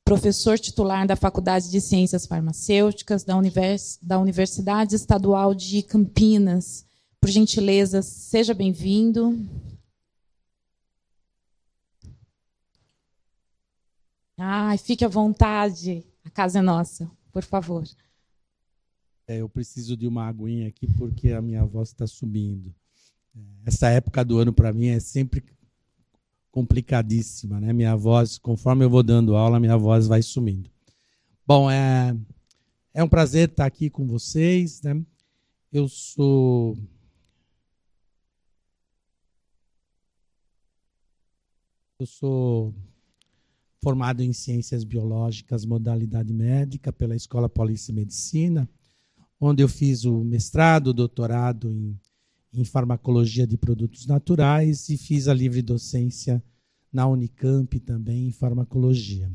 professor titular da Faculdade de Ciências Farmacêuticas da, Univers da Universidade Estadual de Campinas. Por gentileza, seja bem-vindo. Ai, fique à vontade. A casa é nossa, por favor.
É, eu preciso de uma aguinha aqui porque a minha voz está subindo. É, essa época do ano para mim é sempre complicadíssima, né? Minha voz, conforme eu vou dando aula, minha voz vai sumindo. Bom, é, é um prazer estar aqui com vocês, né? Eu sou eu sou formado em Ciências Biológicas, modalidade médica, pela Escola Paulista de Medicina, onde eu fiz o mestrado, doutorado em, em Farmacologia de Produtos Naturais e fiz a livre docência na Unicamp também em Farmacologia.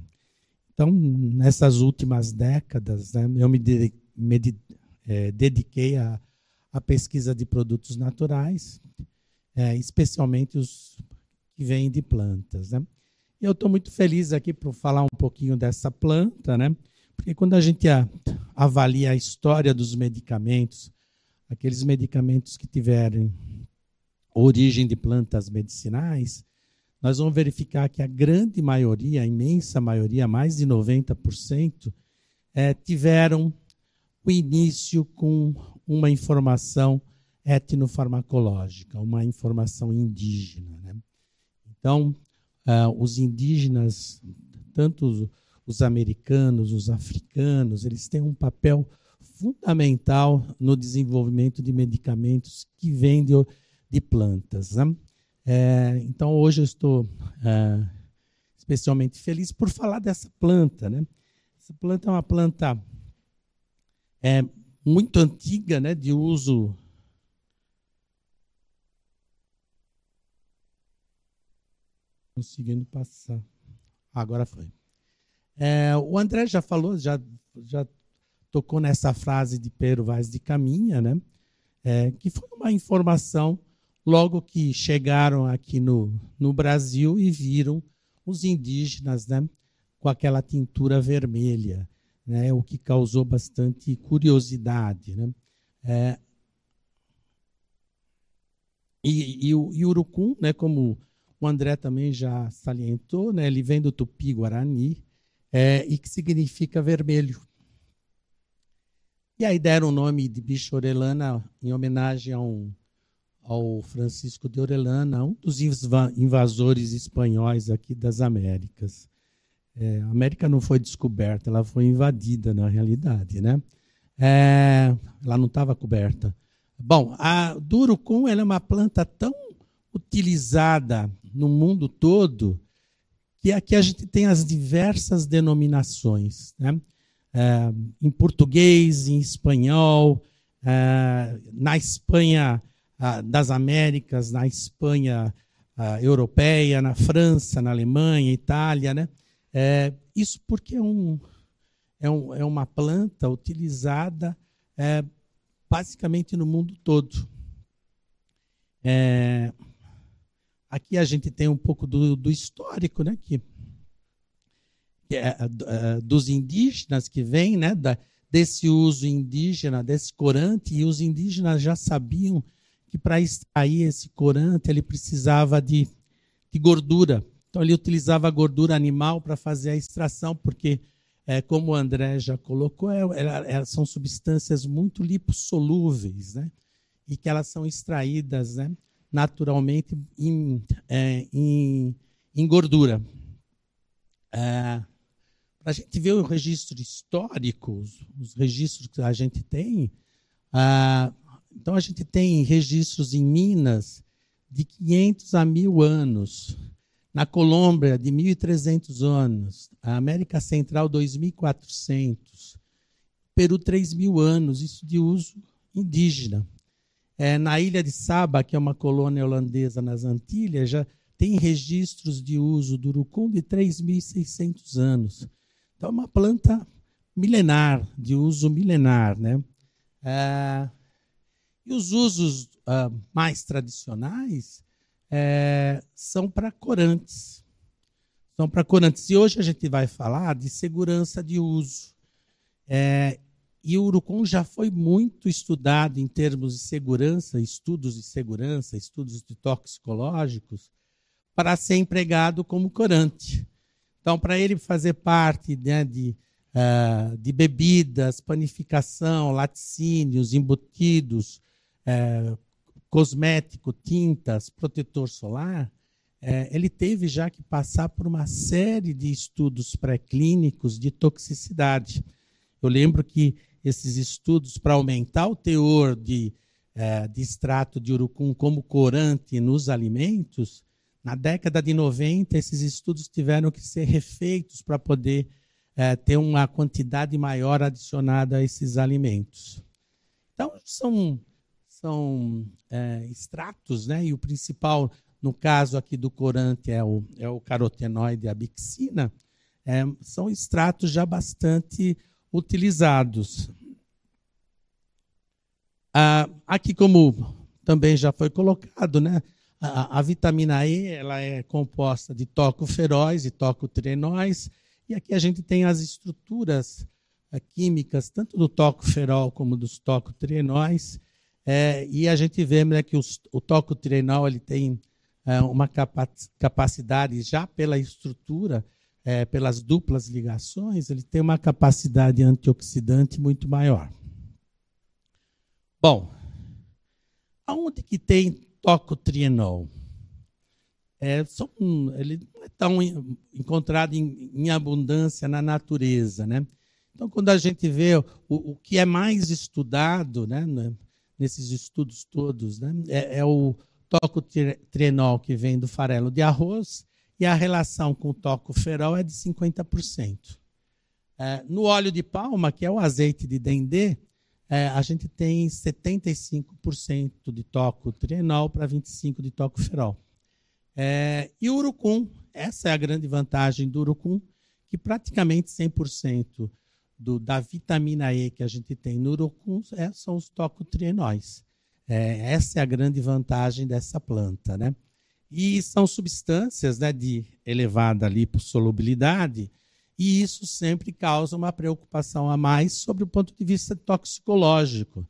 Então, nessas últimas décadas, né, eu me, de, me de, é, dediquei à, pesquisa de produtos naturais, é, especialmente os que vêm de plantas. Né? Eu estou muito feliz aqui para falar um pouquinho dessa planta, né? Porque quando a gente avalia a história dos medicamentos, aqueles medicamentos que tiverem origem de plantas medicinais, nós vamos verificar que a grande maioria, a imensa maioria, mais de 90%, é, tiveram o início com uma informação etnofarmacológica, uma informação indígena. Né? Então, uh, os indígenas, tanto os, os americanos, os africanos, eles têm um papel fundamental no desenvolvimento de medicamentos que vêm de, de plantas. Né? É, então, hoje eu estou é, especialmente feliz por falar dessa planta. Né? Essa planta é uma planta é, muito antiga, né, de uso conseguindo passar. Agora foi. É, o André já falou, já, já tocou nessa frase de Pedro Vaz de Caminha, né? É, que foi uma informação logo que chegaram aqui no, no Brasil e viram os indígenas né, com aquela tintura vermelha, né, o que causou bastante curiosidade. Né? É, e, e, e o urucum, né, como o André também já salientou, né? ele vem do tupi-guarani, é, e que significa vermelho. E aí deram o nome de bicho orelana em homenagem a um, ao Francisco de Orellana, um dos inva- invasores espanhóis aqui das Américas. É, a América não foi descoberta, ela foi invadida na realidade, né? É, ela não estava coberta. Bom, a do urucum ela é uma planta tão utilizada no mundo todo que aqui a gente tem as diversas denominações, né? É, em português, em espanhol, é, na Espanha das Américas, na Espanha europeia, na França, na Alemanha, Itália, né? É, isso porque é, um, é, um, é uma planta utilizada é, basicamente no mundo todo. É, aqui a gente tem um pouco do, do histórico, né? Que, é, é, dos indígenas que vem, né? Da, desse uso indígena, desse corante, e os indígenas já sabiam que para extrair esse corante ele precisava de, de gordura. Então ele utilizava gordura animal para fazer a extração, porque, é, como o André já colocou, é, é, é, são substâncias muito lipossolúveis, né? e que elas são extraídas né? Naturalmente em, é, em, em gordura. É, para a gente ver o registro histórico, os, os registros que a gente tem, ah, então a gente tem registros em Minas de 500 a 1000 anos, na Colômbia de 1300 anos, a América Central 2400, Peru 3000 anos, isso de uso indígena. É, na ilha de Saba, que é uma colônia holandesa nas Antilhas, já tem registros de uso do urucum de 3.600 anos. Então, é uma planta milenar, de uso milenar. Né? É, e os usos ah, mais tradicionais é, são para corantes. São para corantes. E hoje a gente vai falar de segurança de uso. É, e o urucum já foi muito estudado em termos de segurança, estudos de segurança, estudos de toxicológicos, para ser empregado como corante. Então, para ele fazer parte né, de, uh, de bebidas, panificação, laticínios, embutidos, uh, cosmético, tintas, protetor solar, uh, ele teve já que passar por uma série de estudos pré-clínicos de toxicidade. Eu lembro que esses estudos para aumentar o teor de, de extrato de urucum como corante nos alimentos, na década de 90, esses estudos tiveram que ser refeitos para poder é, ter uma quantidade maior adicionada a esses alimentos. Então, são, são é, extratos, né? e o principal, no caso aqui do corante, é o, é o carotenoide, a bixina, é, são extratos já bastante utilizados. Ah, aqui, como também já foi colocado, né? A, a, vitamina E ela é composta de tocoferóis e tocotrienóis, e aqui a gente tem as estruturas é, químicas, tanto do tocoferol como dos tocotrienóis, é, e a gente vê né, que os, o tocotrienol ele tem é, uma capa capacidade, já pela estrutura, é, pelas duplas ligações, ele tem uma capacidade antioxidante muito maior. Bom, aonde que tem tocotrienol. É, são, ele não é tão encontrado em, em, abundância na natureza. Né? Então, quando a gente vê o, o que é mais estudado né, nesses estudos todos, né, é, é o tocotrienol que vem do farelo de arroz e a relação com o tocoferol é de 50%. É, no óleo de palma, que é o azeite de dendê, é, a gente tem 75% de tocotrienol para 25% de tocoferol. É, e o urucum, essa é a grande vantagem do urucum, que praticamente 100% do, da vitamina E que a gente tem no urucum é, são os tocotrienóis. É, essa é a grande vantagem dessa planta. Né? E são substâncias né, de elevada lipossolubilidade, e isso sempre causa uma preocupação a mais sobre o ponto de vista toxicológico.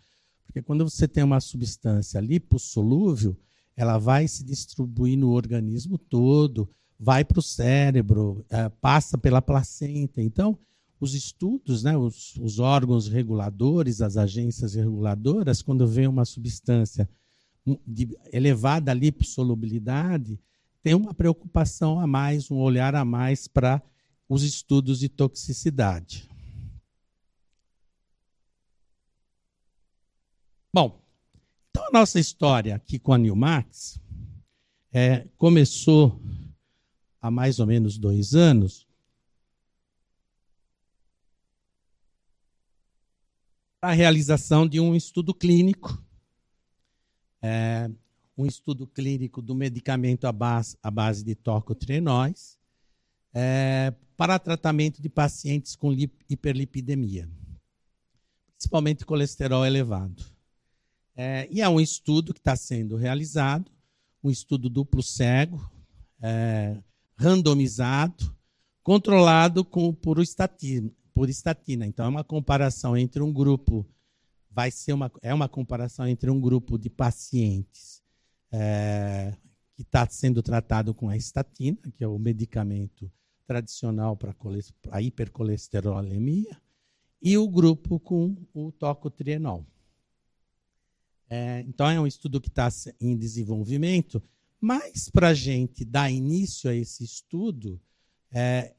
Porque quando você tem uma substância lipossolúvel, ela vai se distribuir no organismo todo, vai para o cérebro, é, passa pela placenta. Então, os estudos, né, os, os, órgãos reguladores, as agências reguladoras, quando vê uma substância de elevada lipossolubilidade, tem uma preocupação a mais, um olhar a mais para os estudos de toxicidade. Bom, então a nossa história aqui com a Nilmax é, começou há mais ou menos dois anos. A realização de um estudo clínico, é, um estudo clínico do medicamento à base, à base de tocotrienóis, é, para tratamento de pacientes com hiperlipidemia, principalmente colesterol elevado. É, e é um estudo que está sendo realizado, um estudo duplo cego, é, randomizado, controlado com, por, estatina, por estatina. Então, é uma comparação entre um grupo, vai ser uma, é uma comparação entre um grupo de pacientes é, que está sendo tratado com a estatina, que é o medicamento tradicional para a hipercolesterolemia, e o grupo com o tocotrienol. É, então, é um estudo que está em desenvolvimento, mas para a gente dar início a esse estudo, é,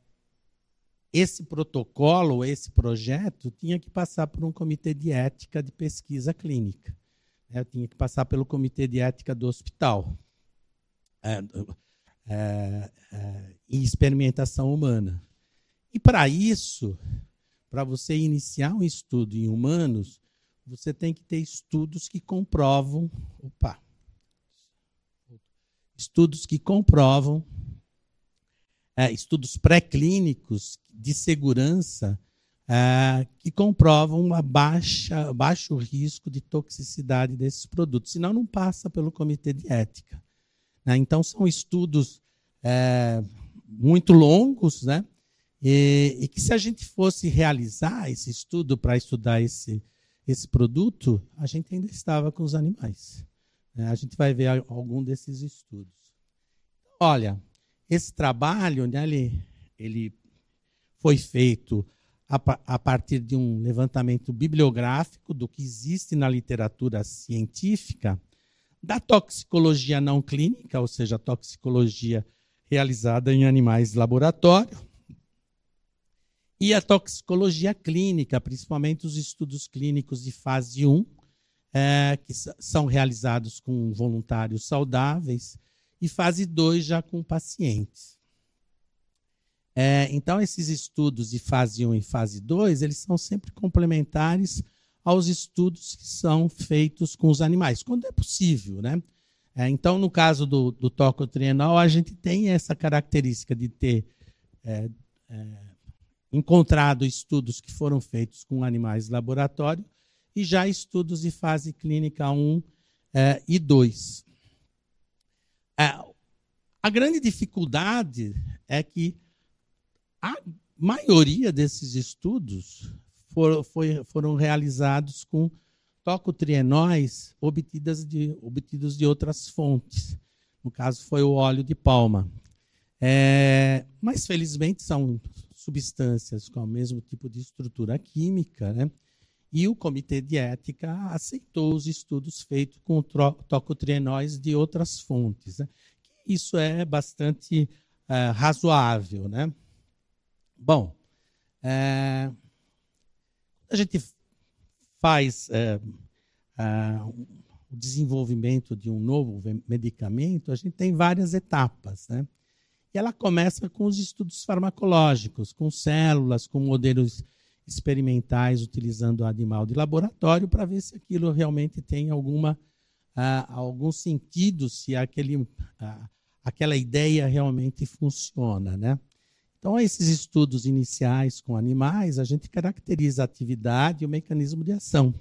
esse protocolo, esse projeto, tinha que passar por um comitê de ética de pesquisa clínica. É, tinha que passar pelo comitê de ética do hospital. É, é, é, em experimentação humana. E para isso, para você iniciar um estudo em humanos, você tem que ter estudos que comprovam. Opa! Estudos que comprovam, é, estudos pré-clínicos de segurança é, que comprovam baixa, baixo risco de toxicidade desses produtos. Senão, não passa pelo comitê de ética. Né? Então, são estudos é, muito longos, né? E, e, que se a gente fosse realizar esse estudo para estudar esse, esse produto, a gente ainda estava com os animais. Né? A gente vai ver algum desses estudos. Olha, esse trabalho, né, ele, ele foi feito a, a partir de um levantamento bibliográfico do que existe na literatura científica da toxicologia não clínica, ou seja, a toxicologia realizada em animais de laboratório, e a toxicologia clínica, principalmente os estudos clínicos de fase 1, é, que são realizados com voluntários saudáveis, e fase 2 já com pacientes. É, então, esses estudos de fase 1 e fase 2, eles são sempre complementares aos estudos que são feitos com os animais, quando é possível. Né? É, então, no caso do, do tocotrienol, a gente tem essa característica de ter é, é, encontrado estudos que foram feitos com animais de laboratório e já estudos de fase clínica 1 é, e 2. É, a grande dificuldade é que a maioria desses estudos foi, foram realizados com tocotrienóis obtidas de, obtidos de outras fontes. No caso, foi o óleo de palma. É, mas, felizmente, são substâncias com o mesmo tipo de estrutura química, né? E o Comitê de Ética aceitou os estudos feitos com tocotrienóis de outras fontes. Né? Isso é bastante é, razoável. Né? Bom, é, a gente faz é, é, o desenvolvimento de um novo medicamento, a gente tem várias etapas. Né? E ela começa com os estudos farmacológicos, com células, com modelos experimentais utilizando animal de laboratório para ver se aquilo realmente tem alguma uh, algum sentido, se aquele, uh, aquela ideia realmente funciona, né? Então, esses estudos iniciais com animais, a gente caracteriza a atividade e o mecanismo de ação.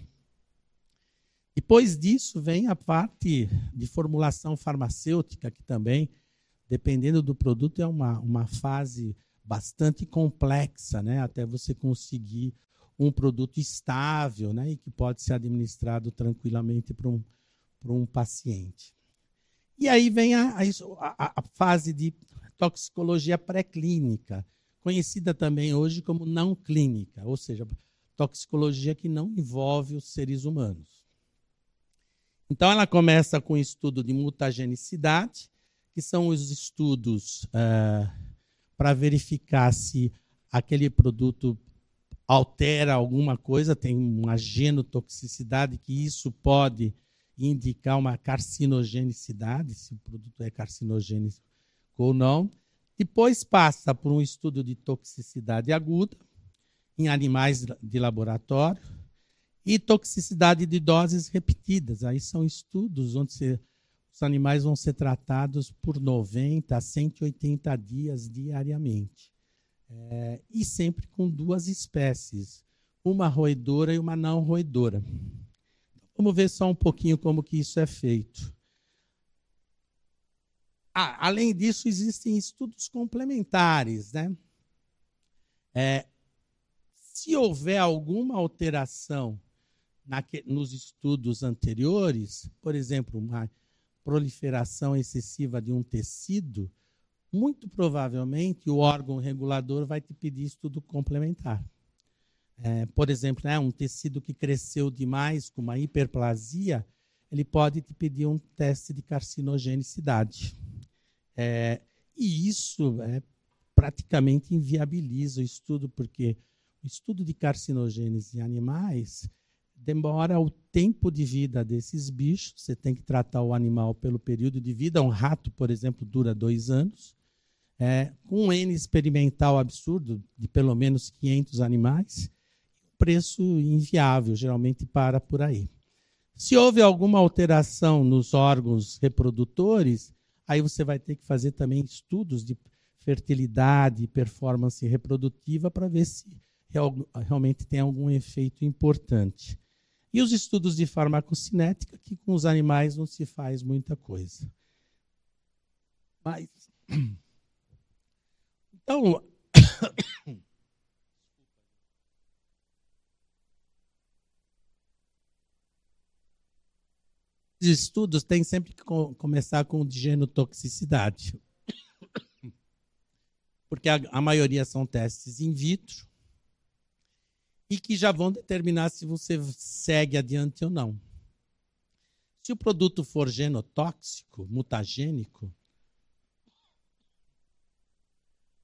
Depois disso, vem a parte de formulação farmacêutica, que também, dependendo do produto, é uma, uma fase bastante complexa, né? até você conseguir um produto estável né? e que pode ser administrado tranquilamente para um, um paciente. E aí vem a, a, a fase de toxicologia pré-clínica, conhecida também hoje como não clínica, ou seja, toxicologia que não envolve os seres humanos. Então, ela começa com o estudo de mutagenicidade, que são os estudos uh, para verificar se aquele produto altera alguma coisa, tem uma genotoxicidade, que isso pode indicar uma carcinogenicidade, se o produto é carcinogênico ou não. Depois passa por um estudo de toxicidade aguda em animais de laboratório e toxicidade de doses repetidas. Aí são estudos onde se, os animais vão ser tratados por 90 a 180 dias diariamente. É, e sempre com duas espécies, uma roedora e uma não roedora. Vamos ver só um pouquinho como que isso é feito. Ah, além disso, existem estudos complementares. Né? É, se houver alguma alteração naque, nos estudos anteriores, por exemplo, uma proliferação excessiva de um tecido, muito provavelmente o órgão regulador vai te pedir estudo complementar. É, por exemplo, né, um tecido que cresceu demais com uma hiperplasia, ele pode te pedir um teste de carcinogenicidade. É, e isso é, praticamente inviabiliza o estudo, porque o estudo de carcinogênese em animais demora o tempo de vida desses bichos. Você tem que tratar o animal pelo período de vida. Um rato, por exemplo, dura dois anos. É, com um N experimental absurdo, de pelo menos 500 animais, preço inviável, geralmente para por aí. Se houve alguma alteração nos órgãos reprodutores, aí você vai ter que fazer também estudos de fertilidade e performance reprodutiva para ver se realmente tem algum efeito importante. E os estudos de farmacocinética, que com os animais não se faz muita coisa. Mas. Então. Os estudos têm sempre que começar com de genotoxicidade. Porque a, a maioria são testes in vitro e que já vão determinar se você segue adiante ou não. Se o produto for genotóxico, mutagênico,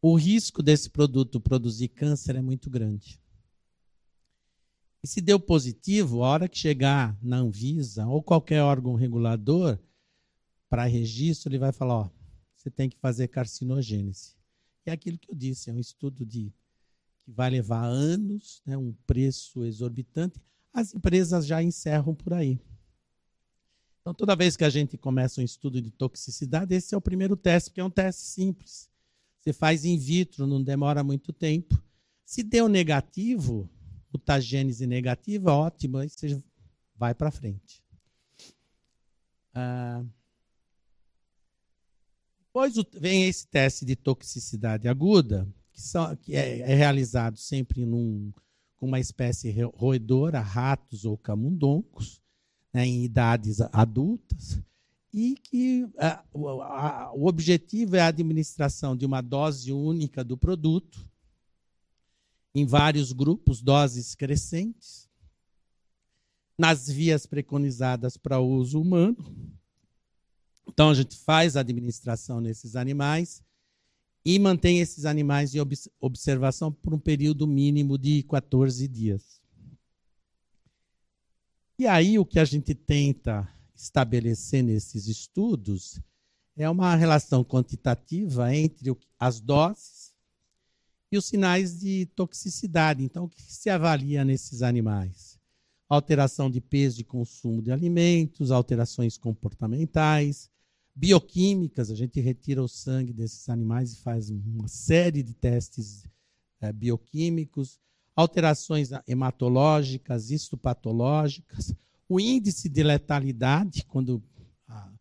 o risco desse produto produzir câncer é muito grande. E se deu positivo, a hora que chegar na Anvisa ou qualquer órgão regulador para registro, ele vai falar: ó, você tem que fazer carcinogênese. E é aquilo que eu disse, é um estudo de que vai levar anos, né, um preço exorbitante, as empresas já encerram por aí. Então, toda vez que a gente começa um estudo de toxicidade, esse é o primeiro teste, porque é um teste simples. Você faz in vitro, não demora muito tempo. Se deu negativo, mutagênese negativa, ótimo, aí você vai para frente. Ah, depois vem esse teste de toxicidade aguda, que, são, que é, é, realizado sempre num, com uma espécie roedora, ratos ou camundongos, né, em idades adultas, e que a, a, o objetivo é a administração de uma dose única do produto, em vários grupos, doses crescentes, nas vias preconizadas para uso humano. Então, a gente faz a administração nesses animais e mantém esses animais em observação por um período mínimo de 14 dias. E aí o que a gente tenta estabelecer nesses estudos é uma relação quantitativa entre as doses e os sinais de toxicidade. Então, o que se avalia nesses animais? Alteração de peso e consumo de alimentos, alterações comportamentais, bioquímicas, a gente retira o sangue desses animais e faz uma série de testes é, bioquímicos, alterações hematológicas, histopatológicas, o índice de letalidade, quando ah,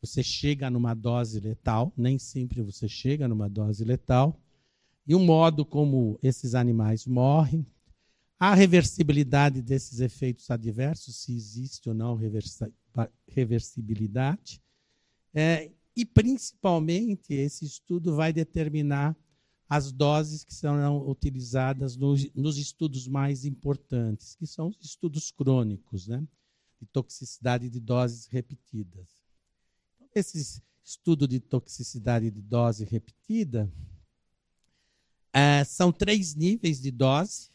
você chega numa dose letal, nem sempre você chega numa dose letal, e o modo como esses animais morrem, a reversibilidade desses efeitos adversos, se existe ou não reversibilidade, é, e, principalmente, esse estudo vai determinar as doses que serão utilizadas nos, nos estudos mais importantes, que são os estudos crônicos. Né? de toxicidade de doses repetidas. Então, esse estudo de toxicidade de dose repetida é, são três níveis de dose,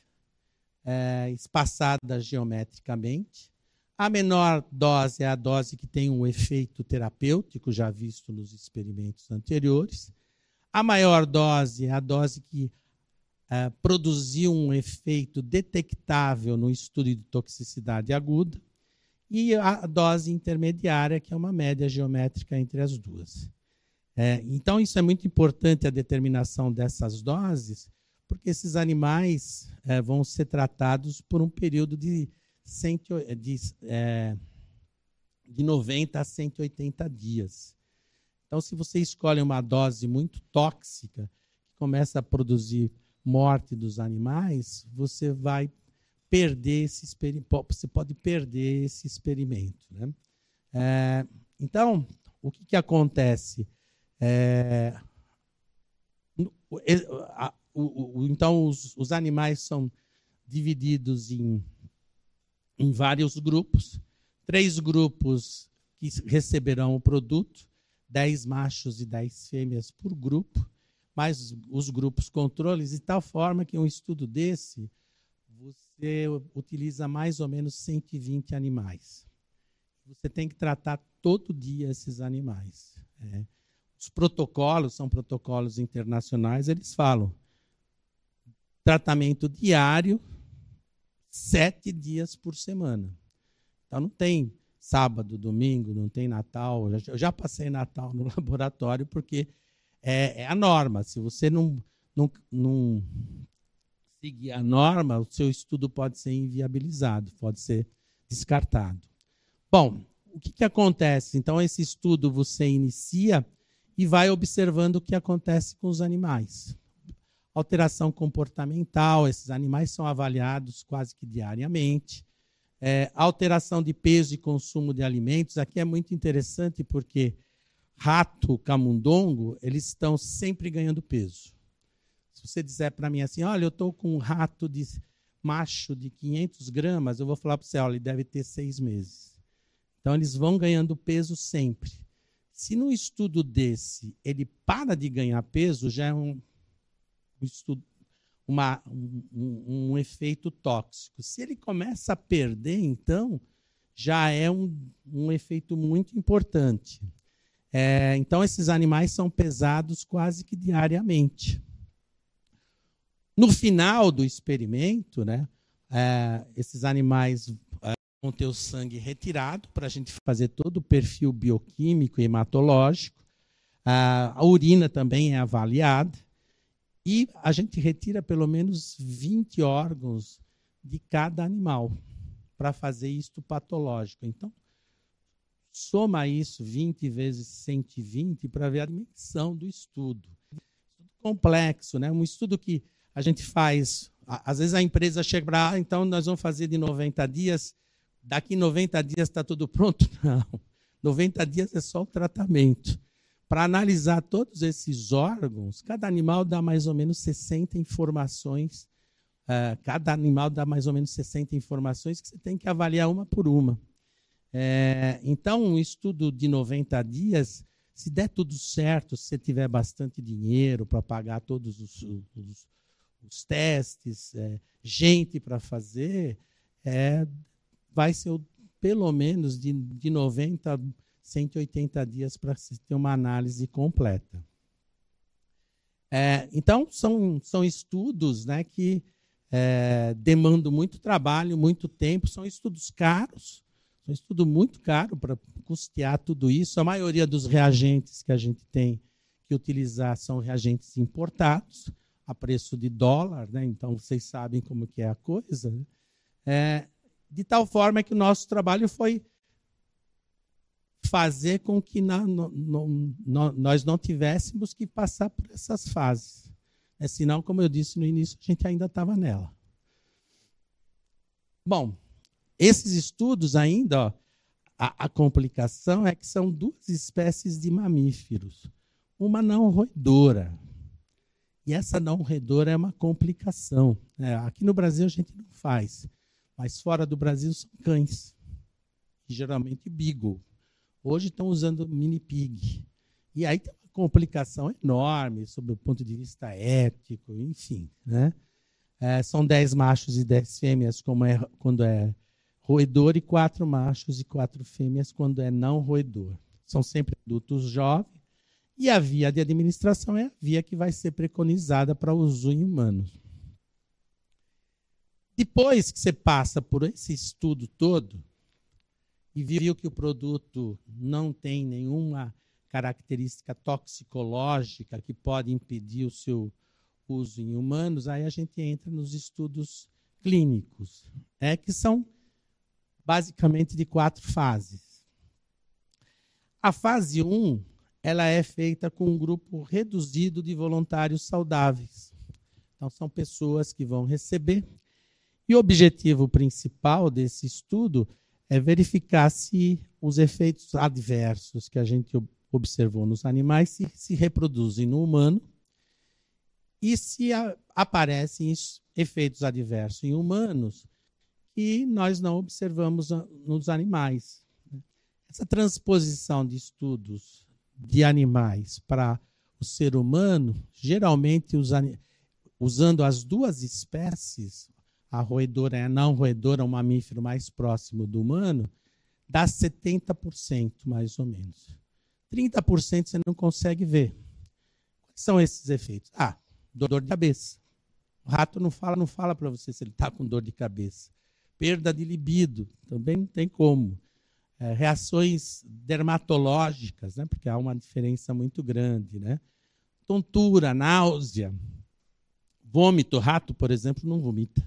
é, espaçadas geometricamente. A menor dose é a dose que tem um efeito terapêutico, já visto nos experimentos anteriores. A maior dose é a dose que é, produziu um efeito detectável no estudo de toxicidade aguda. E a dose intermediária, que é uma média geométrica entre as duas. É, então, isso é muito importante a determinação dessas doses, porque esses animais é, vão ser tratados por um período de, de, é, de 90 a 180 dias. Então, se você escolhe uma dose muito tóxica, que começa a produzir morte dos animais, você vai perder esse experimento, você pode perder esse experimento. Né? É, então, o que, que acontece? É, então, os, os, animais são divididos em, em vários grupos. Três grupos que receberão o produto, dez machos e dez fêmeas por grupo, mais os grupos controles, de tal forma que um estudo desse você utiliza mais ou menos 120 animais. Você tem que tratar todo dia esses animais. É. Os protocolos são protocolos internacionais, eles falam tratamento diário, sete dias por semana. Então não tem sábado, domingo, não tem Natal. Eu já passei Natal no laboratório porque é, é a norma. Se você não, não, não seguir a norma, o seu estudo pode ser inviabilizado, pode ser descartado. Bom, o que, que acontece? Então, esse estudo você inicia e vai observando o que acontece com os animais. Alteração comportamental, esses animais são avaliados quase que diariamente. É, alteração de peso e consumo de alimentos. Aqui é muito interessante porque rato, camundongo, eles estão sempre ganhando peso. Se você disser para mim assim, olha, eu estou com um rato de macho de 500 gramas, eu vou falar para você, olha, ele deve ter seis meses. Então, eles vão ganhando peso sempre. Se no estudo desse ele para de ganhar peso, já é um, uma, um, um, efeito tóxico. Se ele começa a perder, então, já é um, um efeito muito importante. É, então, esses animais são pesados quase que diariamente. No final do experimento, né, é, esses animais vão ter o sangue retirado para a gente fazer todo o perfil bioquímico e hematológico. A urina também é avaliada. E a gente retira pelo menos 20 órgãos de cada animal para fazer isto patológico. Então, soma isso 20 vezes 120 para ver a dimensão do estudo. Complexo, né? um estudo que a gente faz. Às vezes a empresa chega para, ah, então nós vamos fazer de 90 dias daqui 90 dias está tudo pronto? Não. 90 dias é só o tratamento. Para analisar todos esses órgãos, cada animal dá mais ou menos 60 informações. Uh, cada animal dá mais ou menos 60 informações que você tem que avaliar uma por uma. É, então, um estudo de 90 dias, se der tudo certo, se você tiver bastante dinheiro para pagar todos os, os, os testes, é, gente para fazer, é, vai ser pelo menos de, de 90 a 180 dias para se ter uma análise completa. É, então, são, são estudos né, que é, demandam muito trabalho, muito tempo, são estudos caros, são estudo muito caro para custear tudo isso. A maioria dos reagentes que a gente tem que utilizar são reagentes importados, a preço de dólar, né? então vocês sabem como que é a coisa. Né? É, de tal forma que o nosso trabalho foi fazer com que na, no, no, nós não tivéssemos que passar por essas fases. É, senão, como eu disse no início, a gente ainda estava nela. Bom, esses estudos ainda, ó, a, a, complicação é que são duas espécies de mamíferos. Uma não roedora. E essa não roedora é uma complicação. É, aqui no Brasil a gente não faz. Mas fora do Brasil são cães. geralmente Beagle. Hoje estão usando Mini Pig. E aí tem uma complicação enorme sob o ponto de vista ético, enfim. Né? É, são 10 machos e 10 fêmeas é, quando é roedor e quatro machos e quatro fêmeas quando é não roedor. São sempre adultos jovens e a via de administração é a via que vai ser preconizada para uso em humanos. Depois que você passa por esse estudo todo e viu que o produto não tem nenhuma característica toxicológica que pode impedir o seu uso em humanos, aí a gente entra nos estudos clínicos, é que são basicamente de quatro fases. A fase 1, um, ela é feita com um grupo reduzido de voluntários saudáveis. Então são pessoas que vão receber e o objetivo principal desse estudo é verificar se os efeitos adversos que a gente observou nos animais se, se reproduzem no humano e se a, aparecem efeitos adversos em humanos que nós não observamos nos animais. Essa transposição de estudos de animais para o ser humano, geralmente usando as duas espécies, a roedora e a não roedora, um mamífero mais próximo do humano, dá 70% mais ou menos. 30% você não consegue ver. Quais são esses efeitos? Ah, dor de cabeça. O rato não fala, não fala para você se ele está com dor de cabeça. Perda de libido, também não tem como. É, reações dermatológicas, né? porque há uma diferença muito grande. Né? Tontura, náusea, vômito. Rato, por exemplo, não vomita.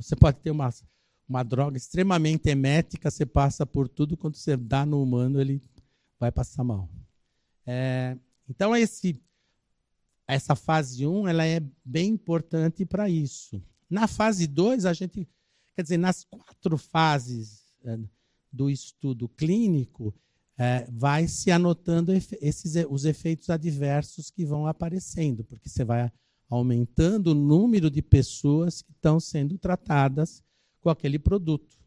Você pode ter uma, uma droga extremamente emética, você passa por tudo, quando você dá no humano, ele vai passar mal. É, então, esse, essa fase 1 ela é bem importante para isso. Na fase 2, a gente, quer dizer, nas quatro fases é, do estudo clínico, é, vai se anotando esses, os efeitos adversos que vão aparecendo, porque você vai aumentando o número de pessoas que estão sendo tratadas com aquele produto.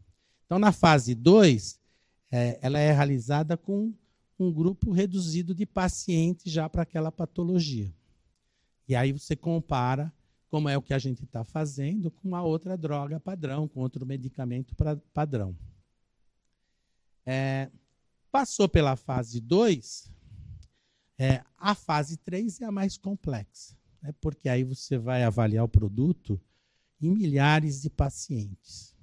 Então, na fase 2, é, ela é realizada com um grupo reduzido de pacientes já para aquela patologia. E aí você compara como é o que a gente está fazendo com uma outra droga padrão, com outro medicamento pra, padrão. É, passou pela fase 2, é, a fase 3 é a mais complexa né? porque aí você vai avaliar o produto em milhares de pacientes.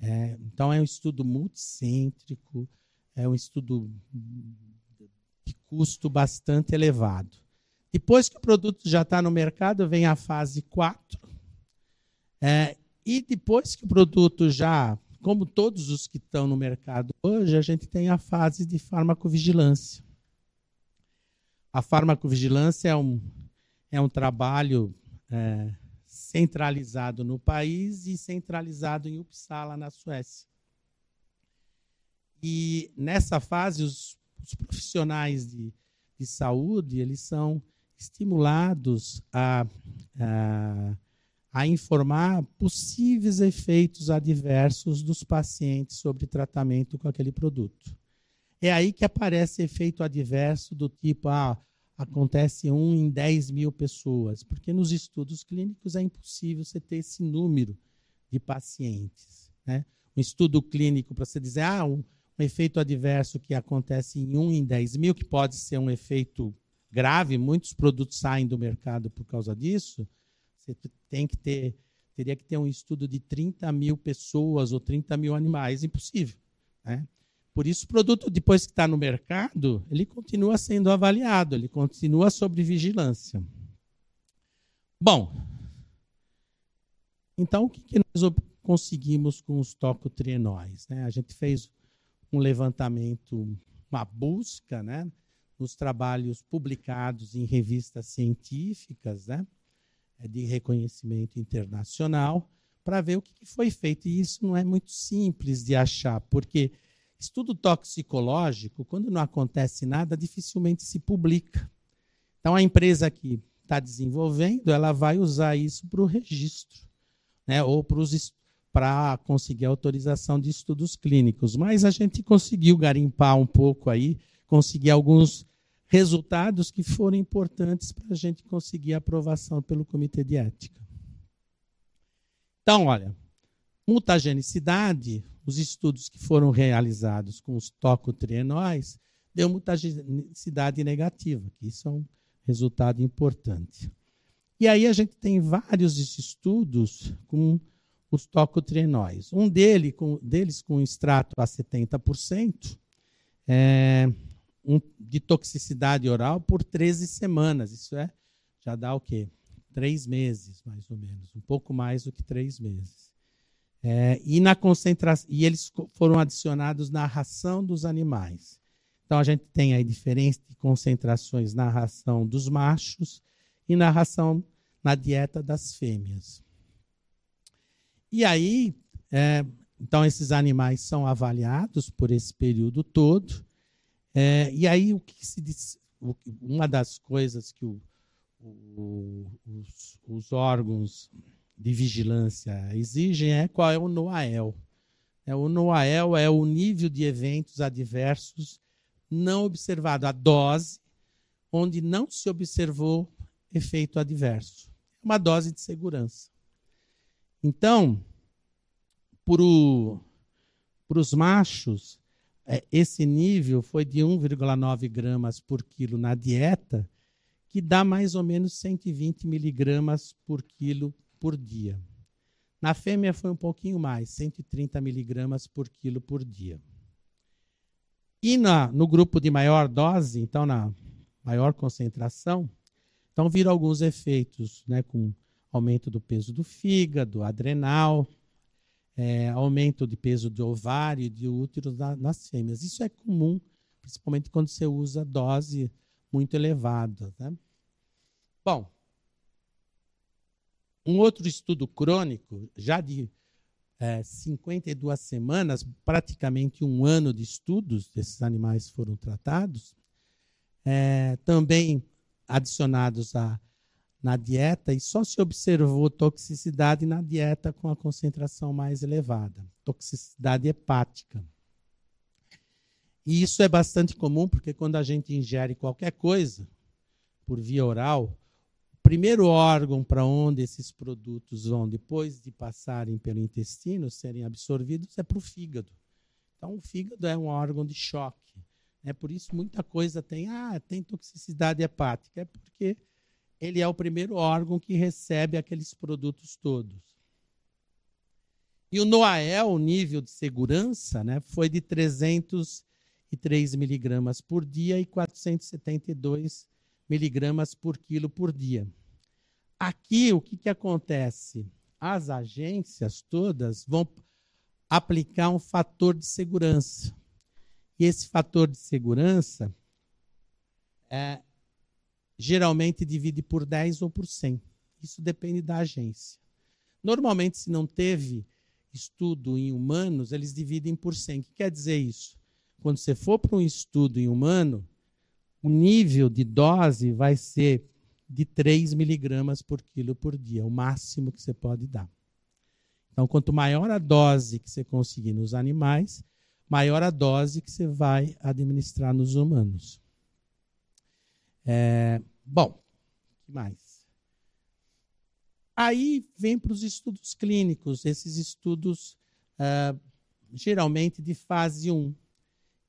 É, então, é um estudo multicêntrico, é um estudo de custo bastante elevado. Depois que o produto já está no mercado, vem a fase 4. É, e depois que o produto já, como todos os que estão no mercado hoje, a gente tem a fase de farmacovigilância. A farmacovigilância é um, é um trabalho é, centralizado no país e centralizado em Uppsala, na Suécia. E nessa fase, os, os profissionais de, de, saúde eles são estimulados a, a, a informar possíveis efeitos adversos dos pacientes sobre tratamento com aquele produto. É aí que aparece efeito adverso do tipo, ah, acontece um em 10 mil pessoas, porque nos estudos clínicos é impossível você ter esse número de pacientes. Né? Um estudo clínico para você dizer, ah, um, um, efeito adverso que acontece em um em 10 mil, que pode ser um efeito grave, muitos produtos saem do mercado por causa disso, você tem que ter, teria que ter um estudo de 30 mil pessoas ou 30 mil animais, impossível. Né? Por isso, o produto, depois que está no mercado, ele continua sendo avaliado, ele continua sob vigilância. Bom, então o que, que nós conseguimos com os tocotrienóis? Né? A gente fez um levantamento, uma busca, né? nos trabalhos publicados em revistas científicas, né? de reconhecimento internacional, para ver o que foi feito. E isso não é muito simples de achar, porque Estudo toxicológico, quando não acontece nada, dificilmente se publica. Então, a empresa que está desenvolvendo, ela vai usar isso para o registro, né? ou para conseguir autorização de estudos clínicos. Mas a gente conseguiu garimpar um pouco aí, conseguir alguns resultados que foram importantes para a gente conseguir aprovação pelo Comitê de Ética. Então, olha, mutagenicidade, os estudos que foram realizados com os tocotrienóis, deu mutagenicidade negativa, que isso é um resultado importante. E aí a gente tem vários estudos com os tocotrienóis. Um dele, com, deles com extrato a 70%, é, um, de toxicidade oral por 13 semanas. Isso é, já dá o quê? Três meses, mais ou menos. Um pouco mais do que três meses. É, e, na concentração, e eles foram adicionados na ração dos animais. Então, a gente tem aí diferentes concentrações na ração dos machos e na ração na dieta das fêmeas. E aí, é, então, esses animais são avaliados por esse período todo. É, e aí, o que se diz, uma das coisas que o, o, os, os, órgãos de vigilância exigem é qual é o NOAEL. É, o NOAEL é o nível de eventos adversos não observado, a dose onde não se observou efeito adverso. É uma dose de segurança. Então, para os machos, é, esse nível foi de 1,9 gramas por quilo na dieta, que dá mais ou menos 120 miligramas por quilo por dia. Na fêmea foi um pouquinho mais, 130 miligramas por quilo por dia. E na, no grupo de maior dose, então na maior concentração, então viram alguns efeitos, né, com aumento do peso do fígado, adrenal, é, aumento de peso do ovário e de útero na, nas fêmeas. Isso é comum, principalmente quando você usa dose muito elevada. Né? Bom, um outro estudo crônico, já de é, 52 semanas, praticamente um ano de estudos desses animais foram tratados, é, também adicionados a, na dieta, e só se observou toxicidade na dieta com a concentração mais elevada, toxicidade hepática. E isso é bastante comum, porque quando a gente ingere qualquer coisa por via oral, primeiro órgão para onde esses produtos vão, depois de passarem pelo intestino, serem absorvidos, é para o fígado. Então, o fígado é um órgão de choque. É por isso muita coisa tem, ah, tem toxicidade hepática. É porque ele é o primeiro órgão que recebe aqueles produtos todos. E o NOAEL, o nível de segurança, né, foi de 303 miligramas por dia e 472 miligramas por quilo por dia. Aqui, o que, que acontece? As agências todas vão aplicar um fator de segurança. E esse fator de segurança é, geralmente divide por 10 ou por 100. Isso depende da agência. Normalmente, se não teve estudo em humanos, eles dividem por 100. O que quer dizer isso? Quando você for para um estudo em humano, o nível de dose vai ser de 3 miligramas por quilo por dia, o máximo que você pode dar. Então, quanto maior a dose que você conseguir nos animais, maior a dose que você vai administrar nos humanos. É, bom, que mais? Aí vem para os estudos clínicos, esses estudos uh, geralmente de fase 1.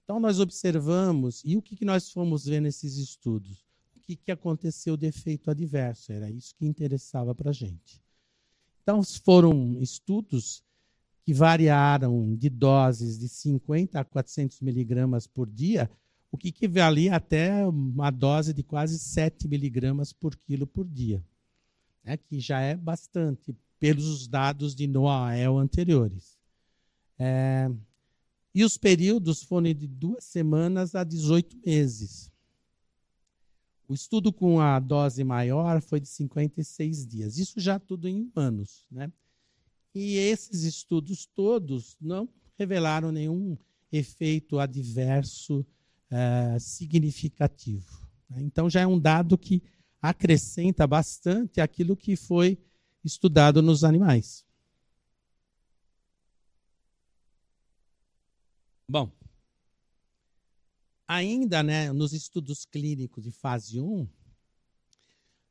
Então, nós observamos, e o que, que nós fomos ver nesses estudos? O que, que aconteceu de efeito adverso? Era isso que interessava para a gente. Então, foram estudos que variaram de doses de 50 a 400 miligramas por dia, o que equivalia até uma dose de quase 7 miligramas por quilo por dia, né, que já é bastante pelos dados de Noael anteriores. É, e os períodos foram de duas semanas a 18 meses. O estudo com a dose maior foi de 56 dias. Isso já tudo em humanos. Né? E esses estudos todos não revelaram nenhum efeito adverso é, significativo. Né? Então já é um dado que acrescenta bastante aquilo que foi estudado nos animais. Bom, ainda né, nos estudos clínicos de fase 1,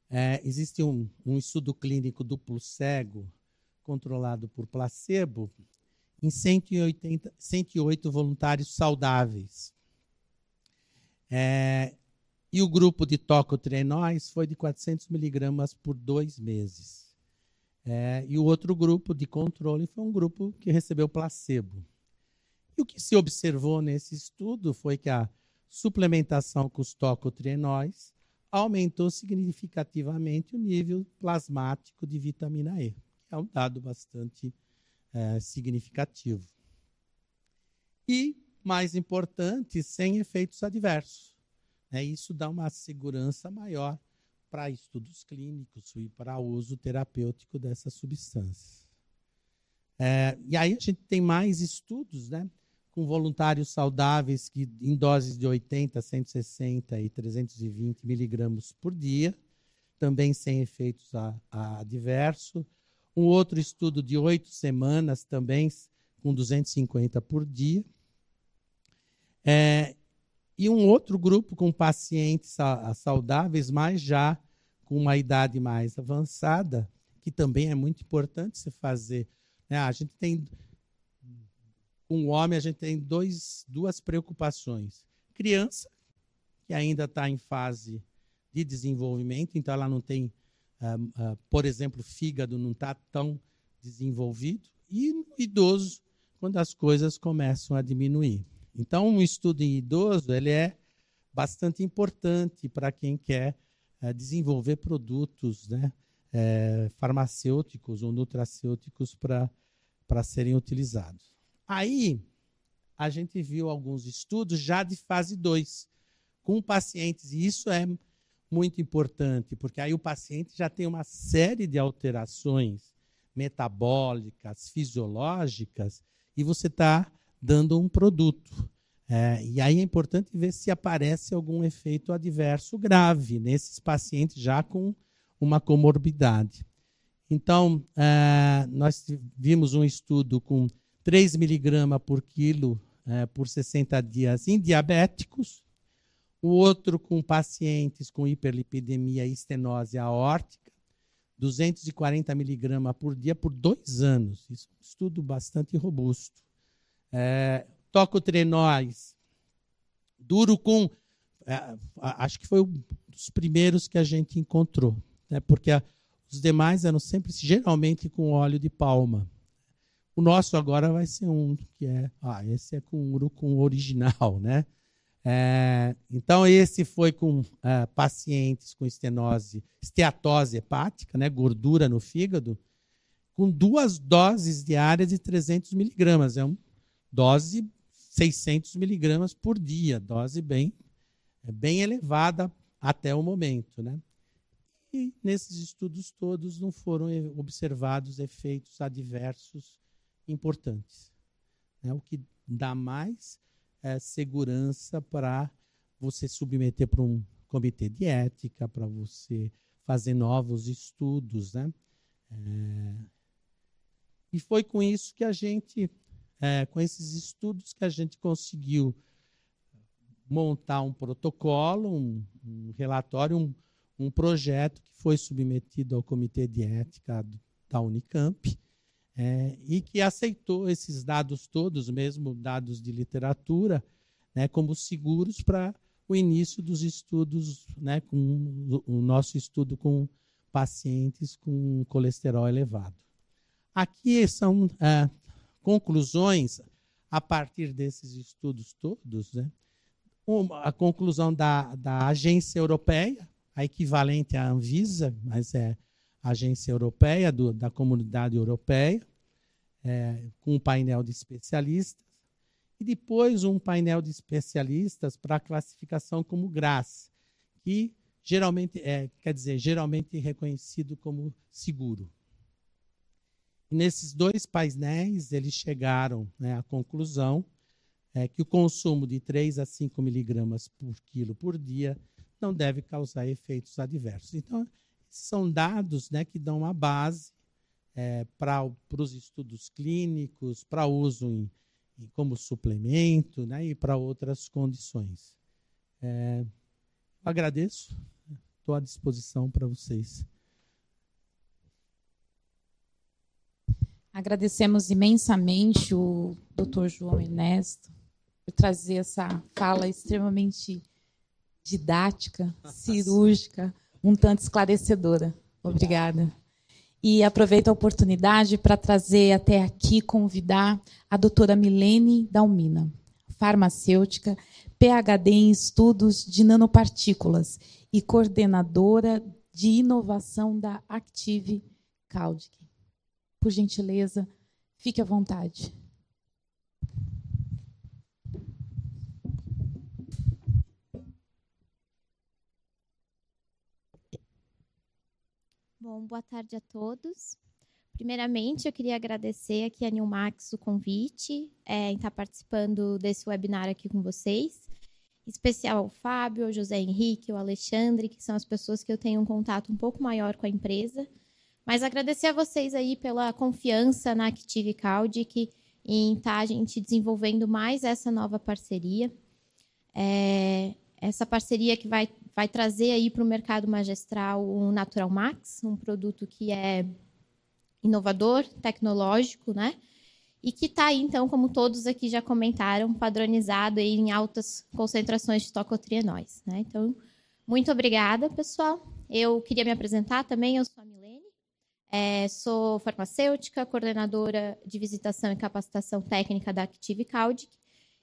é, existe um, um estudo clínico duplo cego, controlado por placebo, em 180, 108 voluntários saudáveis. É, e o grupo de tocotrienóis foi de 400 miligramas por dois meses. É, e o outro grupo de controle foi um grupo que recebeu placebo. E o que se observou nesse estudo foi que a suplementação com os tocotrienóis aumentou significativamente o nível plasmático de vitamina E, que é um dado bastante é, significativo. E, mais importante, sem efeitos adversos. É, isso dá uma segurança maior para estudos clínicos e para uso terapêutico dessas substâncias. É, e aí a gente tem mais estudos, né? Com voluntários saudáveis que em doses de 80, 160 e 320 miligramas por dia, também sem efeitos adversos. Um outro estudo de oito semanas, também com 250 por dia. É, e um outro grupo com pacientes saudáveis, mas já com uma idade mais avançada, que também é muito importante se fazer. Né? A gente tem, com o homem, a gente tem dois, duas preocupações. Criança, que ainda está em fase de desenvolvimento, então ela não tem, uh, uh, por exemplo, fígado não está tão desenvolvido, e idoso, quando as coisas começam a diminuir. Então, um estudo em idoso ele é bastante importante para quem quer é, desenvolver produtos né, é, farmacêuticos ou nutracêuticos para serem utilizados. Aí, a gente viu alguns estudos já de fase 2, com pacientes, e isso é muito importante, porque aí o paciente já tem uma série de alterações metabólicas, fisiológicas, e você está dando um produto. É, e aí é importante ver se aparece algum efeito adverso grave nesses pacientes já com uma comorbidade. Então, é, nós vimos um estudo com 3 miligramas por quilo é, por 60 dias em diabéticos, o outro com pacientes com hiperlipidemia e estenose aórtica, 240 miligramas por dia por dois anos. Isso é um estudo bastante robusto. É, tocotrienóis, duro com. É, acho que foi um dos primeiros que a gente encontrou, né? porque a, os demais eram sempre, geralmente, com óleo de palma. O nosso agora vai ser um que é. Ah, esse é com urucum original, né? É, então, esse foi com é, pacientes com estenose, esteatose hepática, né, gordura no fígado, com duas doses diárias de 300 miligramas. É uma dose 600 miligramas por dia, dose bem, é bem elevada até o momento. Né? E nesses estudos todos não foram observados efeitos adversos importantes. Né? O que dá mais é, segurança para você submeter para um comitê de ética, para você fazer novos estudos. Né? É... E foi com isso que a gente é, com esses estudos que a gente conseguiu montar um protocolo, um, um relatório, um, um, projeto que foi submetido ao Comitê de Ética da Unicamp é, e que aceitou esses dados todos, mesmo dados de literatura, né, como seguros para o início dos estudos, né, com o nosso estudo com pacientes com colesterol elevado. Aqui são é, conclusões a partir desses estudos todos. Né? Uma, a conclusão da, da agência europeia, a equivalente à Anvisa, mas é agência europeia, do, da comunidade europeia, é, com um painel de especialistas, e depois um painel de especialistas para a classificação como GRAS, que geralmente é, quer dizer, geralmente reconhecido como seguro. E nesses dois painéis, eles chegaram né, à conclusão é, que o consumo de 3 a 5 miligramas por quilo por dia não deve causar efeitos adversos. Então, são dados né, que dão uma base é, para os estudos clínicos, para uso em, e como suplemento né, e para outras condições. É, agradeço, estou à disposição para vocês.
Agradecemos imensamente o Dr. João Ernesto por trazer essa fala extremamente didática, cirúrgica, um tanto esclarecedora. Obrigada. E aproveito a oportunidade para trazer até aqui, convidar a doutora Milene Dalmina, farmacêutica, PhD em estudos de nanopartículas e coordenadora de inovação da Active Caudic. Por gentileza, fique à vontade.
Bom, boa tarde a todos. Primeiramente, eu queria agradecer aqui a Nilmax o convite é, em estar participando desse webinar aqui com vocês. Em especial ao Fábio, ao José Henrique, ao Alexandre, que são as pessoas que eu tenho um contato um pouco maior com a empresa. Mas agradecer a vocês aí pela confiança na Active Caudic em estar a gente desenvolvendo mais essa nova parceria. É, essa parceria que vai vai trazer aí para o mercado magistral o Natural Max, um produto que é inovador, tecnológico, né? E que está aí, então, como todos aqui já comentaram, padronizado aí em altas concentrações de tocotrienóis. Né? Então, muito obrigada, pessoal. Eu queria me apresentar também, eu sou a Milene, é, sou farmacêutica, coordenadora de visitação e capacitação técnica da Active Caudic,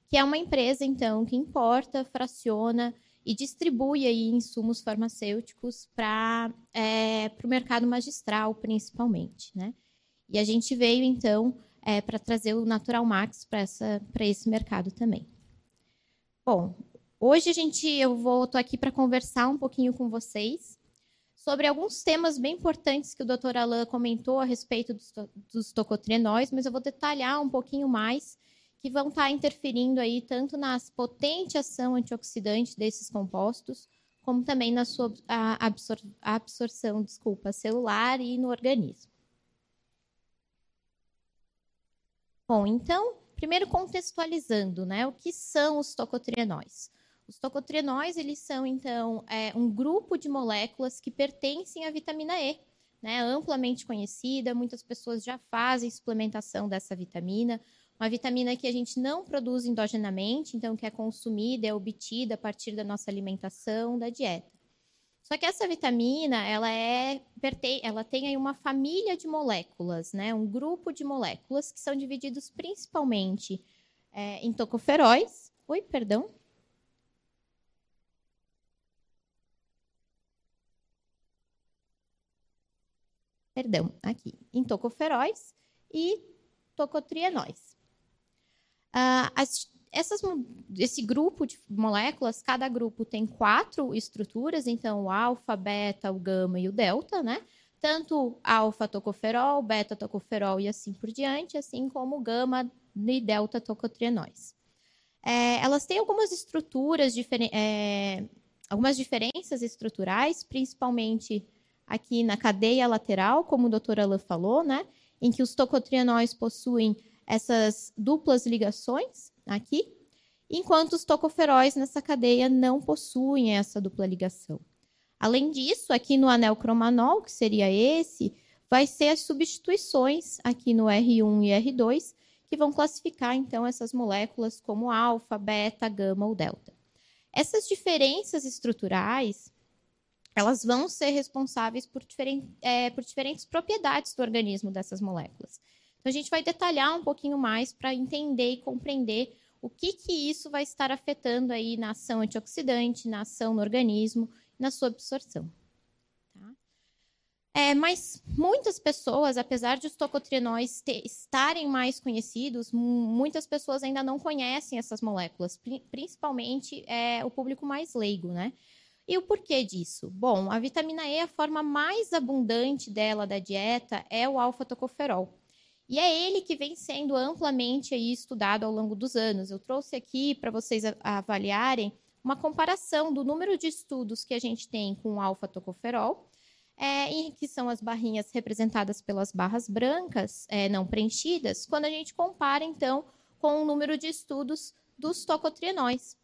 que é uma empresa, então, que importa, fraciona e distribui aí insumos farmacêuticos para é, o mercado magistral, principalmente. Né? E a gente veio, então, é, para trazer o Natural Max para esse mercado também. Bom, hoje a gente, eu vou estou aqui para conversar um pouquinho com vocês sobre alguns temas bem importantes que o Dr. Alain comentou a respeito dos, dos tocotrienóis, mas eu vou detalhar um pouquinho mais que vão estar tá interferindo aí tanto na potente ação antioxidante desses compostos, como também na sua absor absorção, desculpa, celular e no organismo. Bom, então, primeiro contextualizando, né, o que são os tocotrienóis? Os tocotrienóis, eles são, então, é, um grupo de moléculas que pertencem à vitamina E, né, amplamente conhecida, muitas pessoas já fazem suplementação dessa vitamina, uma vitamina que a gente não produz endogenamente, então que é consumida, é obtida a partir da nossa alimentação, da dieta. Só que essa vitamina, ela é ela tem aí uma família de moléculas, né? Um grupo de moléculas que são divididos principalmente é, em tocoferóis. Oi, perdão. Perdão, aqui. Em tocoferóis e tocotrienóis. Uh, as, essas, esse grupo de moléculas, cada grupo tem quatro estruturas, então o alfa, beta, o gama e o delta, né? Tanto alfa-tocoferol, beta-tocoferol e assim por diante, assim como gama e delta-tocotrienóis. É, elas têm algumas estruturas, é, algumas diferenças estruturais, principalmente aqui na cadeia lateral, como o doutor Alain falou, né? Em que os tocotrienóis possuem essas duplas ligações aqui, enquanto os tocoferóis nessa cadeia não possuem essa dupla ligação. Além disso, aqui no anel cromanol, que seria esse, vai ser as substituições aqui no R1 e R2, que vão classificar então essas moléculas como alfa, beta, gama ou delta. Essas diferenças estruturais, elas vão ser responsáveis por, é, por diferentes propriedades do organismo dessas moléculas. Então, a gente vai detalhar um pouquinho mais para entender e compreender o que, que isso vai estar afetando aí na ação antioxidante, na ação no organismo, na sua absorção. Tá? É, mas muitas pessoas, apesar de os tocotrienóis estarem mais conhecidos, muitas pessoas ainda não conhecem essas moléculas, principalmente é, o público mais leigo, né? E o porquê disso? Bom, a vitamina E, a forma mais abundante dela da dieta é o alfa-tocoferol. E é ele que vem sendo amplamente aí estudado ao longo dos anos. Eu trouxe aqui para vocês avaliarem uma comparação do número de estudos que a gente tem com o alfa-tocoferol, é, que são as barrinhas representadas pelas barras brancas é, não preenchidas, quando a gente compara, então, com o número de estudos dos tocotrienóis.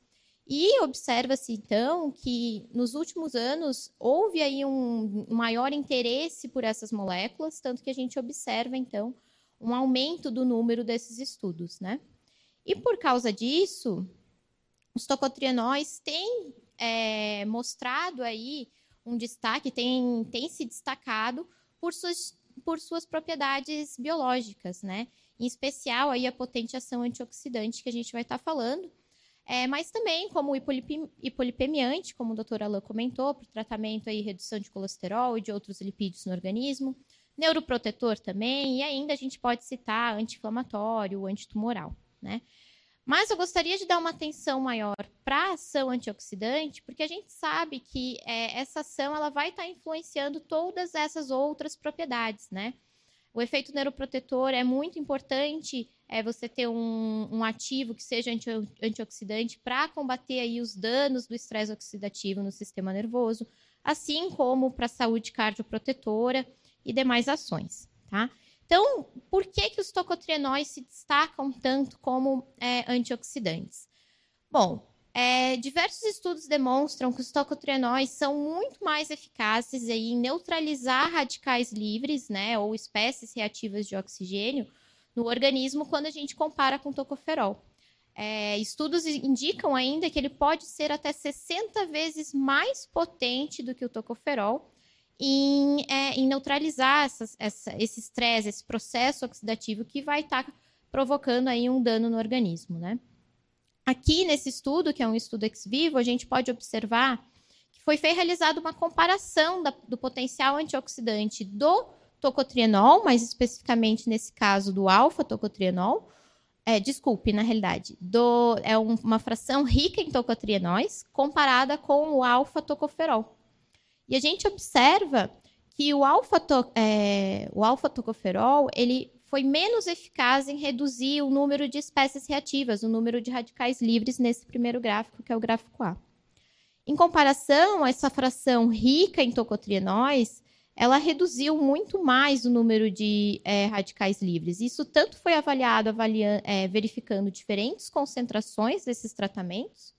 E observa-se, então, que nos últimos anos houve aí um maior interesse por essas moléculas, tanto que a gente observa, então, um aumento do número desses estudos, né? E por causa disso, os tocotrienóis têm é, mostrado aí um destaque, têm, se destacado por suas, por suas propriedades biológicas, né? Em especial aí a potente ação antioxidante que a gente vai estar falando, é, mas também como hipolipemiante, como o doutor Alain comentou, para o tratamento e redução de colesterol e de outros lipídios no organismo, neuroprotetor também, e ainda a gente pode citar anti-inflamatório, antitumoral, né? Mas eu gostaria de dar uma atenção maior para a ação antioxidante, porque a gente sabe que é, essa ação ela vai estar tá influenciando todas essas outras propriedades, né? O efeito neuroprotetor é muito importante é você ter um, um ativo que seja anti, antioxidante para combater aí os danos do estresse oxidativo no sistema nervoso, assim como para a saúde cardioprotetora e demais ações, tá? Então, por que, que os tocotrienóis se destacam tanto como é, antioxidantes? Bom, é, diversos estudos demonstram que os tocotrienóis são muito mais eficazes aí em neutralizar radicais livres, né, ou espécies reativas de oxigênio no organismo quando a gente compara com tocoferol. É, estudos indicam ainda que ele pode ser até 60 vezes mais potente do que o tocoferol em, é, em neutralizar essas, essa, esse estresse, esse processo oxidativo que vai estar tá provocando aí um dano no organismo, né? Aqui nesse estudo, que é um estudo ex vivo, a gente pode observar que foi realizada uma comparação da, do potencial antioxidante do tocotrienol, mais especificamente nesse caso do alfa-tocotrienol, é, desculpe, na realidade, do, é um, uma fração rica em tocotrienóis comparada com o alfa-tocoferol. E a gente observa que o alfa-tocoferol é, ele foi menos eficaz em reduzir o número de espécies reativas, o número de radicais livres nesse primeiro gráfico, que é o gráfico A. Em comparação, essa fração rica em tocotrienóis, ela reduziu muito mais o número de é, radicais livres. Isso tanto foi avaliado é, verificando diferentes concentrações desses tratamentos,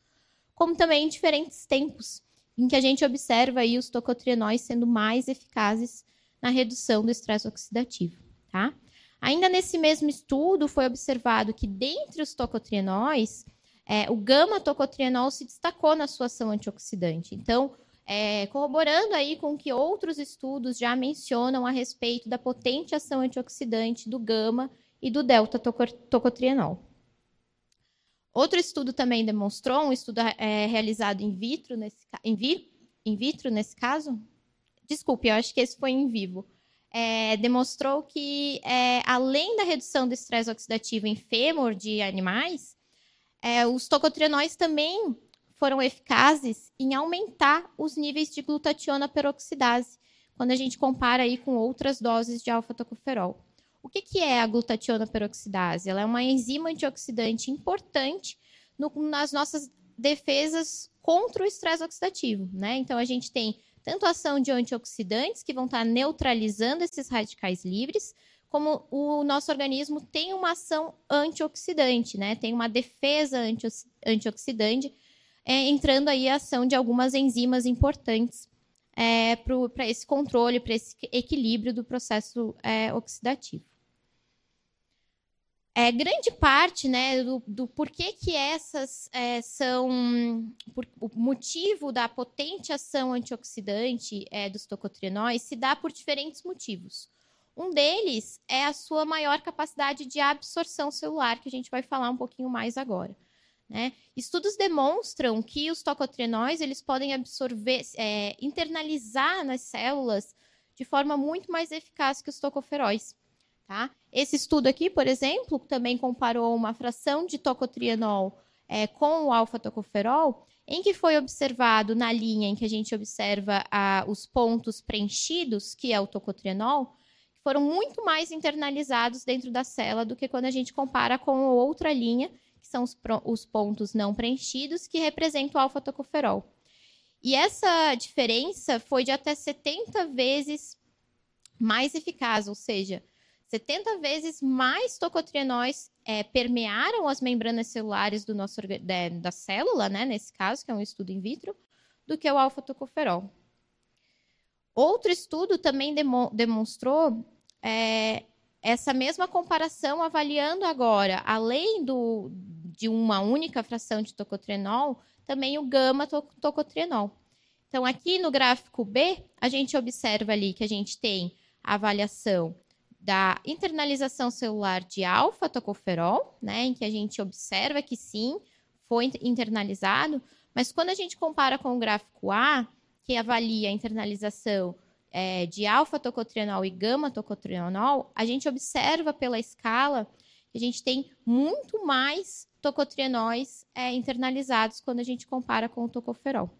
como também diferentes tempos em que a gente observa aí os tocotrienóis sendo mais eficazes na redução do estresse oxidativo, tá? Ainda nesse mesmo estudo foi observado que dentre os tocotrienóis, é, o gama-tocotrienol se destacou na sua ação antioxidante. Então, é, corroborando aí com que outros estudos já mencionam a respeito da potente ação antioxidante do gama e do delta-tocotrienol. Outro estudo também demonstrou, um estudo é, realizado in vitro, nesse, in, vi, in vitro nesse caso, desculpe, eu acho que esse foi em vivo, é, demonstrou que, é, além da redução do estresse oxidativo em fêmur de animais, é, os tocotrienóis também foram eficazes em aumentar os níveis de glutationa peroxidase, quando a gente compara aí com outras doses de alfa-tocoferol. O que, que é a glutationa peroxidase? Ela é uma enzima antioxidante importante no, nas nossas defesas contra o estresse oxidativo, né? Então a gente tem tanto a ação de antioxidantes que vão estar neutralizando esses radicais livres, como o nosso organismo tem uma ação antioxidante, né? Tem uma defesa antioxidante, é, entrando aí a ação de algumas enzimas importantes é, para esse controle, para esse equilíbrio do processo é, oxidativo. É, grande parte né, do, do porquê que essas é, são. Por, o motivo da potente ação antioxidante é, dos tocotrienóis se dá por diferentes motivos. Um deles é a sua maior capacidade de absorção celular, que a gente vai falar um pouquinho mais agora. Né? Estudos demonstram que os tocotrienóis eles podem absorver, é, internalizar nas células de forma muito mais eficaz que os tocoferóis. Tá? Esse estudo aqui, por exemplo, também comparou uma fração de tocotrienol é, com o alfa-tocoferol, em que foi observado na linha em que a gente observa a, os pontos preenchidos, que é o tocotrienol, foram muito mais internalizados dentro da célula do que quando a gente compara com outra linha, que são os, os pontos não preenchidos, que representam o alfa-tocoferol. E essa diferença foi de até 70 vezes mais eficaz, ou seja, 70 vezes mais tocotrienóis é, permearam as membranas celulares do nosso, da, da célula, né, nesse caso, que é um estudo in vitro, do que o alfa-tocoferol. Outro estudo também demo- demonstrou é, essa mesma comparação, avaliando agora, além do, de uma única fração de tocotrienol, também o gama-tocotrienol. Então, aqui no gráfico B, a gente observa ali que a gente tem a avaliação da internalização celular de alfa-tocoferol, né, em que a gente observa que sim, foi in- internalizado, mas quando a gente compara com o gráfico A, que avalia a internalização eh, de alfa-tocotrienol e gama-tocotrienol, a gente observa pela escala que a gente tem muito mais tocotrienóis eh, internalizados quando a gente compara com o tocoferol.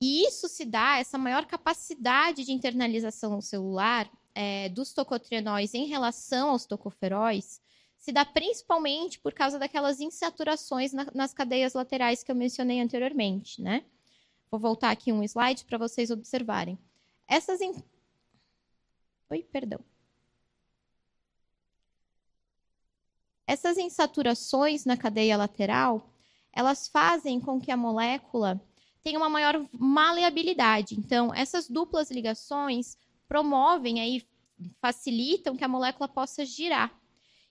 E isso se dá, essa maior capacidade de internalização celular eh, dos tocotrienóis em relação aos tocoferóis, se dá principalmente por causa daquelas insaturações na- nas cadeias laterais que eu mencionei anteriormente, né? Vou voltar aqui um slide para vocês observarem. Essas in... Oi, perdão. Essas insaturações na cadeia lateral, elas fazem com que a molécula tenha uma maior maleabilidade. Então, essas duplas ligações promovem aí, facilitam que a molécula possa girar.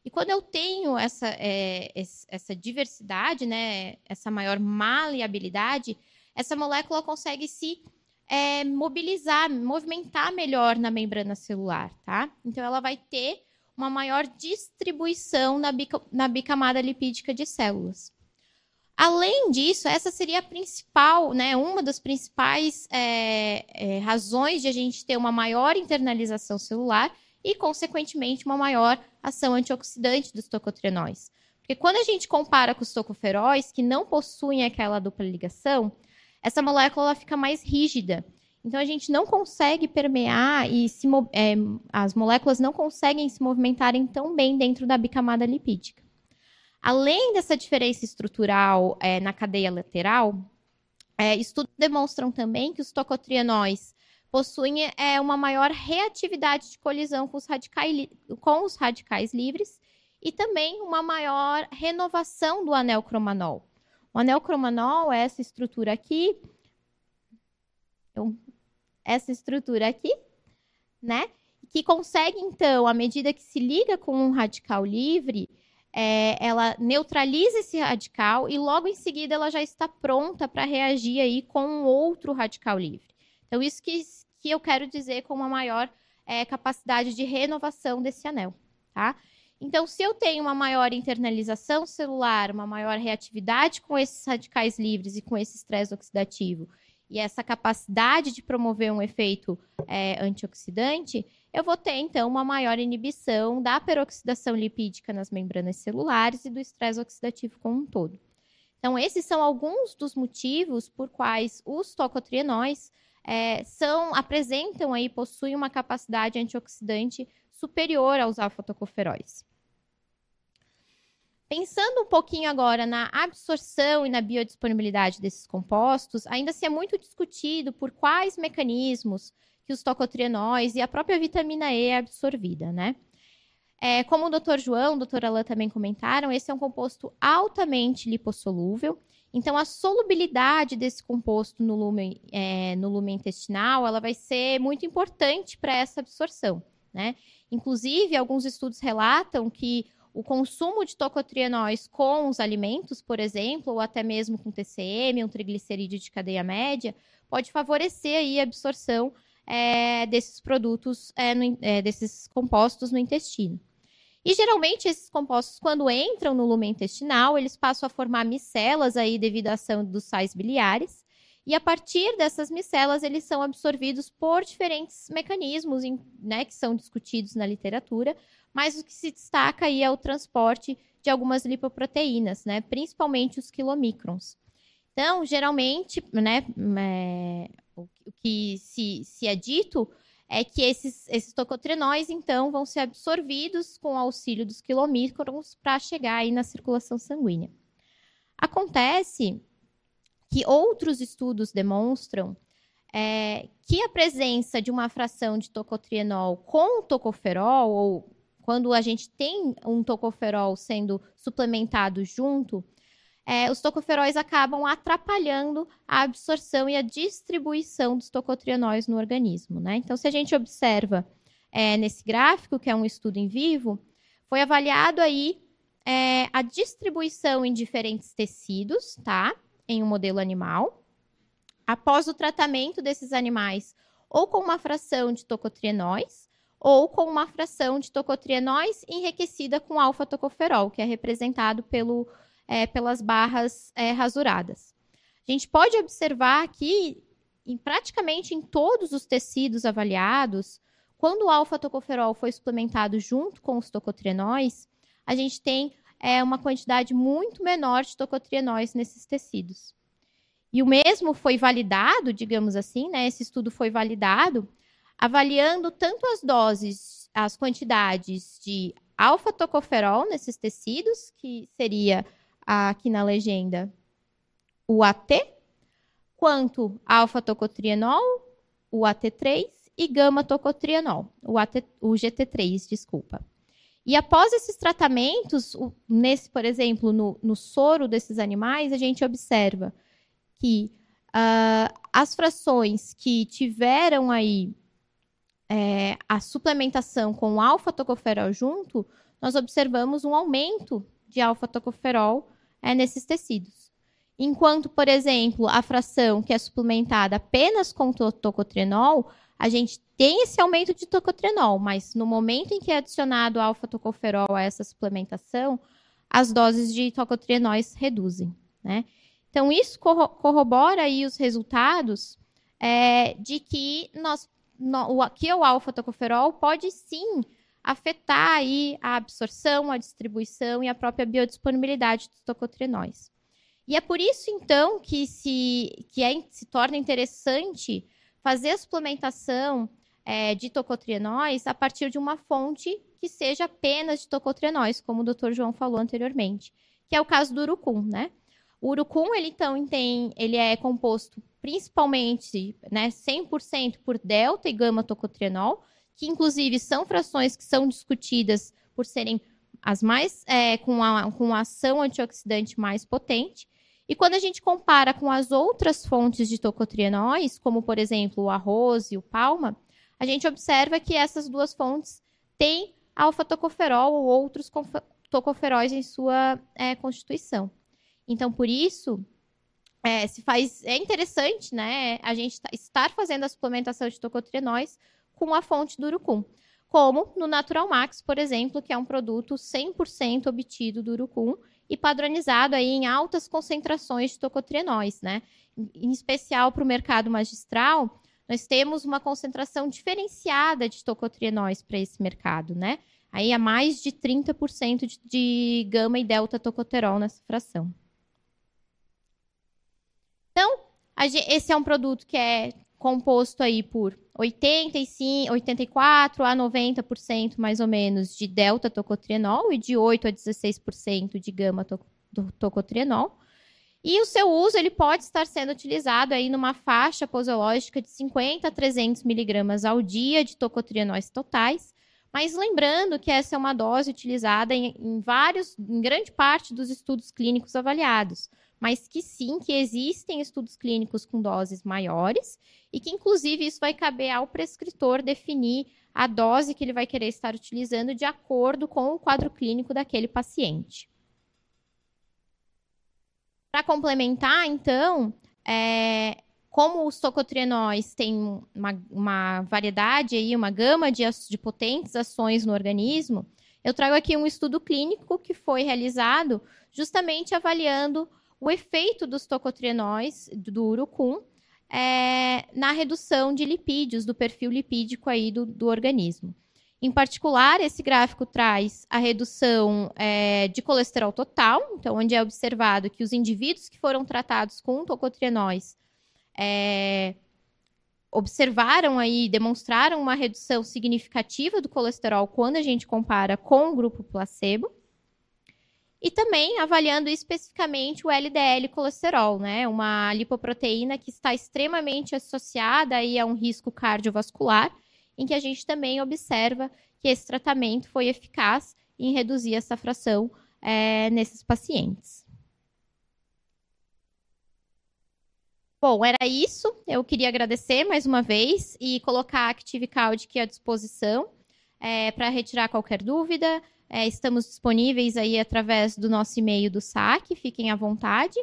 E quando eu tenho essa, é, es- essa diversidade, né, essa maior maleabilidade, essa molécula consegue se é, mobilizar, movimentar melhor na membrana celular, tá? Então, ela vai ter uma maior distribuição na, na bicamada lipídica de células. Além disso, essa seria a principal, né, uma das principais é, é, razões de a gente ter uma maior internalização celular e, consequentemente, uma maior ação antioxidante dos tocotrienóis. Porque quando a gente compara com os tocoferóis, que não possuem aquela dupla ligação, essa molécula fica mais rígida. Então, a gente não consegue permear e se é, as moléculas não conseguem se movimentarem tão bem dentro da bicamada lipídica. Além dessa diferença estrutural é, na cadeia lateral, é, estudos demonstram também que os tocotrienóis possuem é, uma maior reatividade de colisão com os, radicais, com os radicais livres e também uma maior renovação do anel cromanol. O anel cromanol é essa estrutura aqui, então, essa estrutura aqui, né? Que consegue, então, à medida que se liga com um radical livre, é, ela neutraliza esse radical e logo em seguida ela já está pronta para reagir aí com outro radical livre. Então, isso que, que eu quero dizer com uma maior é, capacidade de renovação desse anel, tá? Então, se eu tenho uma maior internalização celular, uma maior reatividade com esses radicais livres e com esse estresse oxidativo, e essa capacidade de promover um efeito é, antioxidante, eu vou ter, então, uma maior inibição da peroxidação lipídica nas membranas celulares e do estresse oxidativo como um todo. Então, esses são alguns dos motivos por quais os tocotrienóis é, são, apresentam aí, possuem uma capacidade antioxidante superior aos alfa-tocoferóis. Pensando um pouquinho agora na absorção e na biodisponibilidade desses compostos, ainda se é muito discutido por quais mecanismos que os tocotrienóis e a própria vitamina E é absorvida, né? É, como o Dr. João, o Dr. Alain também comentaram, esse é um composto altamente lipossolúvel. Então, a solubilidade desse composto no lume, é, no lume intestinal, ela vai ser muito importante para essa absorção, né? Inclusive, alguns estudos relatam que o consumo de tocotrienóis com os alimentos, por exemplo, ou até mesmo com TCM, um triglicerídeo de cadeia média, pode favorecer aí a absorção é, desses produtos, é, no, é, desses compostos no intestino. E geralmente esses compostos, quando entram no lume intestinal, eles passam a formar micelas aí devido à ação dos sais biliares. E a partir dessas micelas, eles são absorvidos por diferentes mecanismos, né, que são discutidos na literatura, mas o que se destaca aí é o transporte de algumas lipoproteínas, né, principalmente os quilomicrons. Então, geralmente, né, é, o, que se, se é dito é que esses, esses tocotrienóis, então, vão ser absorvidos com auxílio dos quilomicrons para chegar aí na circulação sanguínea. Acontece que outros estudos demonstram é, que a presença de uma fração de tocotrienol com tocoferol, ou quando a gente tem um tocoferol sendo suplementado junto, é, os tocoferóis acabam atrapalhando a absorção e a distribuição dos tocotrienóis no organismo. Né? Então, se a gente observa é, nesse gráfico, que é um estudo em vivo, foi avaliado aí é, a distribuição em diferentes tecidos, tá? Em um modelo animal. Após o tratamento desses animais, ou com uma fração de tocotrienóis, ou com uma fração de tocotrienóis enriquecida com alfa-tocoferol, que é representado pelo é, pelas barras é, rasuradas. A gente pode observar aqui, em praticamente em todos os tecidos avaliados, quando o alfa-tocoferol foi suplementado junto com os tocotrienóis, a gente tem é, uma quantidade muito menor de tocotrienóis nesses tecidos. E o mesmo foi validado, digamos assim, né? Esse estudo foi validado avaliando tanto as doses, as quantidades de alfa-tocoferol nesses tecidos, que seria aqui na legenda o AT, quanto alfa-tocotrienol, o AT3 e gama-tocotrienol, o, o GT3, desculpa. E após esses tratamentos, nesse, por exemplo, no, no soro desses animais, a gente observa que uh, as frações que tiveram aí é, a suplementação com alfa-tocoferol junto, nós observamos um aumento de alfa-tocoferol é, nesses tecidos. Enquanto, por exemplo, a fração que é suplementada apenas com tocotrienol, a gente tem esse aumento de tocotrienol, mas no momento em que é adicionado alfa-tocoferol a essa suplementação, as doses de tocotrienóis reduzem. Né? Então, isso corrobora aí os resultados é, de que, nós, no, o, o alfa-tocoferol pode sim afetar aí a absorção, a distribuição e a própria biodisponibilidade dos tocotrienóis. E é por isso, então, que se, que é, se torna interessante fazer a suplementação é, de tocotrienóis a partir de uma fonte que seja apenas de tocotrienóis, como o Dr. João falou anteriormente, que é o caso do urucum, né? O urucum, ele então tem, ele é composto principalmente, né, 100% por delta e gama tocotrienol, que inclusive são frações que são discutidas por serem as mais é, com, a, com a ação antioxidante mais potente. E quando a gente compara com as outras fontes de tocotrienóis, como por exemplo o arroz e o palma, a gente observa que essas duas fontes têm alfa-tocoferol ou outros tocoferóis em sua é, constituição. Então, por isso, é, se faz, é interessante né, a gente estar fazendo a suplementação de tocotrienóis com a fonte do urucum. Como no Natural Max, por exemplo, que é um produto 100% obtido do urucum e padronizado aí em altas concentrações de tocotrienóis, né? Em especial para o mercado magistral, nós temos uma concentração diferenciada de tocotrienóis para esse mercado, né? Aí há mais de 30% de, de gama e delta tocoterol nessa fração. Então, esse é um produto que é composto aí por 85, 84 a 90% mais ou menos de delta tocotrienol e de 8 a 16% de gama to tocotrienol. E o seu uso ele pode estar sendo utilizado aí numa faixa posológica de 50 a 300 miligramas ao dia de tocotrienóis totais, mas lembrando que essa é uma dose utilizada em, em vários, em grande parte dos estudos clínicos avaliados mas que sim, que existem estudos clínicos com doses maiores e que, inclusive, isso vai caber ao prescritor definir a dose que ele vai querer estar utilizando de acordo com o quadro clínico daquele paciente. Para complementar, então, é, como os tocotrienóis têm uma, uma, variedade aí, uma gama de, de potentes ações no organismo, eu trago aqui um estudo clínico que foi realizado justamente avaliando o efeito dos tocotrienóis do urucum é, na redução de lipídios, do perfil lipídico aí do, do organismo. Em particular, esse gráfico traz a redução é, de colesterol total, então, onde é observado que os indivíduos que foram tratados com tocotrienóis é, observaram aí, demonstraram uma redução significativa do colesterol quando a gente compara com o grupo placebo. E também avaliando especificamente o LDL colesterol, né? Uma lipoproteína que está extremamente associada aí a um risco cardiovascular em que a gente também observa que esse tratamento foi eficaz em reduzir essa fração é, nesses pacientes. Bom, era isso. Eu queria agradecer mais uma vez e colocar a Active aqui à disposição é, para retirar qualquer dúvida. É, estamos disponíveis aí através do nosso e-mail do SAC, fiquem à vontade.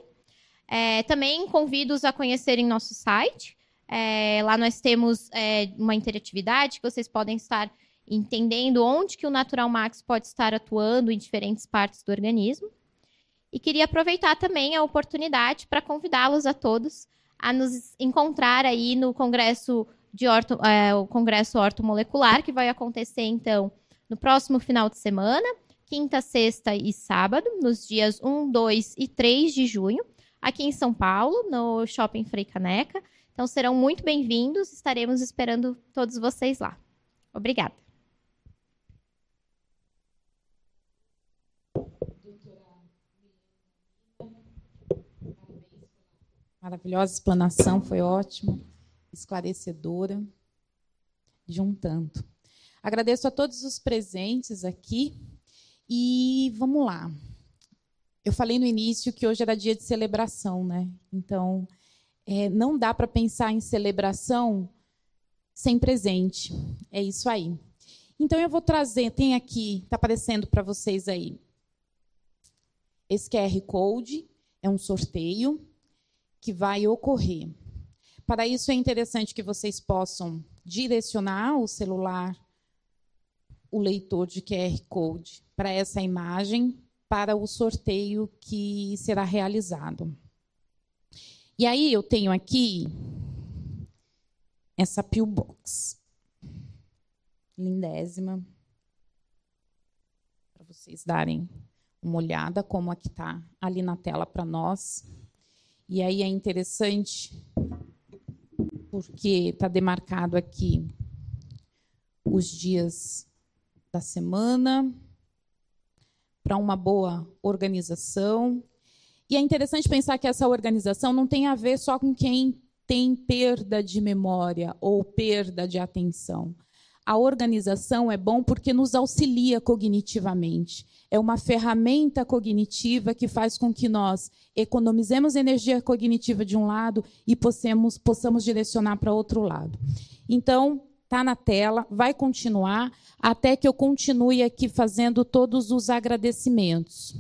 É, também convido-os a conhecerem nosso site. É, lá nós temos é, uma interatividade que vocês podem estar entendendo onde que o Natural Max pode estar atuando em diferentes partes do organismo. E queria aproveitar também a oportunidade para convidá-los a todos a nos encontrar aí no Congresso de orto, é, o Congresso Ortomolecular, que vai acontecer, então, no próximo final de semana, quinta, sexta e sábado, nos dias 1, 2 e 3 de junho, aqui em São Paulo, no Shopping Frei Caneca. Então, serão muito bem-vindos, estaremos esperando todos vocês lá. Obrigada.
Maravilhosa explanação, foi ótimo, esclarecedora, de um tanto. Agradeço a todos os presentes aqui e vamos lá. Eu falei no início que hoje era dia de celebração, né? Então, é, não dá para pensar em celebração sem presente. É isso aí. Então, eu vou trazer, tem aqui, está aparecendo para vocês aí, esse QR Code, é um sorteio que vai ocorrer. Para isso é interessante que vocês possam direcionar o celular, o leitor de QR Code, para essa imagem, para o sorteio que será realizado. E aí eu tenho aqui essa pillbox. Lindésima. Para vocês darem uma olhada como aqui está ali na tela para nós. E aí é interessante porque está demarcado aqui os dias da semana para uma boa organização. E é interessante pensar que essa organização não tem a ver só com quem tem perda de memória ou perda de atenção. A organização é bom porque nos auxilia cognitivamente é uma ferramenta cognitiva que faz com que nós economizemos energia cognitiva de um lado e possamos, possamos direcionar para outro lado. Então, está na tela, vai continuar até que eu continue aqui fazendo todos os agradecimentos.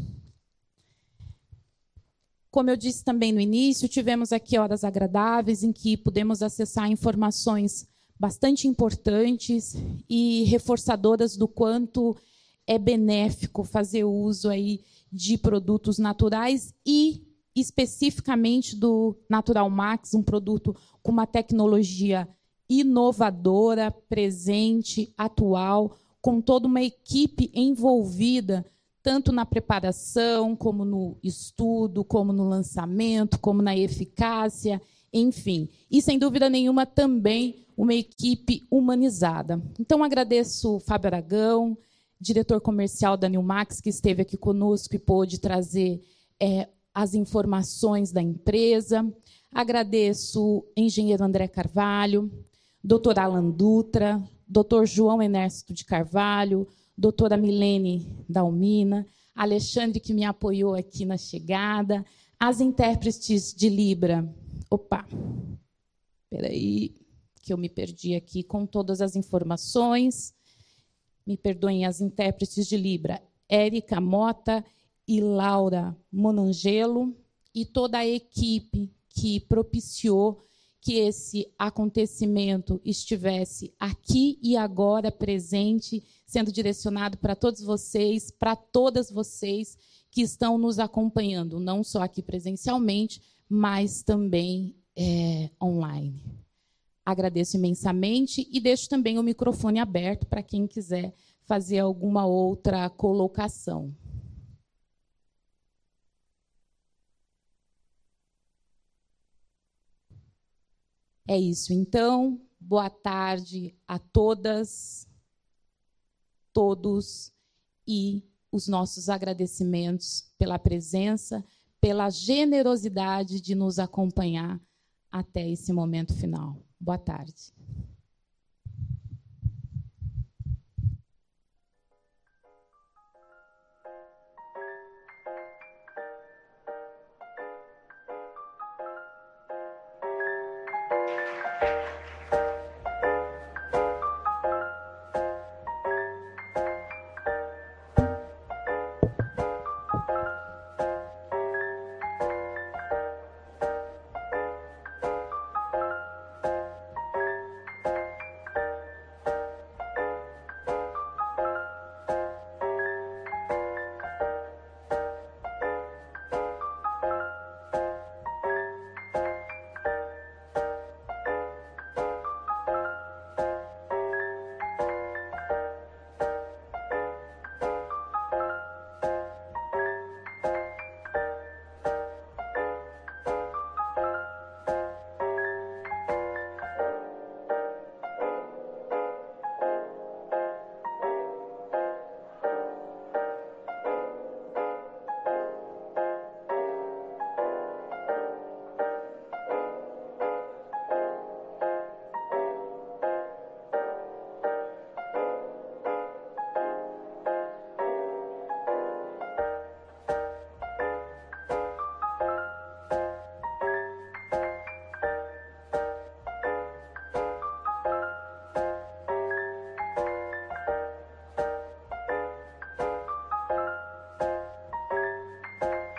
Como eu disse também no início, tivemos aqui horas agradáveis em que pudemos acessar informações bastante importantes e reforçadoras do quanto é benéfico fazer uso aí de produtos naturais e especificamente do Natural Max, um produto com uma tecnologia inovadora, presente, atual, com toda uma equipe envolvida tanto na preparação, como no estudo, como no lançamento, como na eficácia, enfim. E sem dúvida nenhuma também uma equipe humanizada. Então agradeço Fábio Aragão, diretor comercial da Newmax, que esteve aqui conosco e pôde trazer é, as informações da empresa. Agradeço o engenheiro André Carvalho, doutor Alan Dutra, doutor João Ernesto de Carvalho, doutora Milene Dalmina, Alexandre, que me apoiou aqui na chegada, as intérpretes de Libra. Opa, espera aí, que eu me perdi aqui com todas as informações me perdoem as intérpretes de Libra, Érica Mota e Laura Monangelo, e toda a equipe que propiciou que esse acontecimento estivesse aqui e agora presente, sendo direcionado para todos vocês, para todas vocês que estão nos acompanhando, não só aqui presencialmente, mas também é, online. Agradeço imensamente e deixo também o microfone aberto para quem quiser fazer alguma outra colocação. É isso, então. Boa tarde a todas, todos e os nossos agradecimentos pela presença, pela generosidade de nos acompanhar até esse momento final. Boa tarde.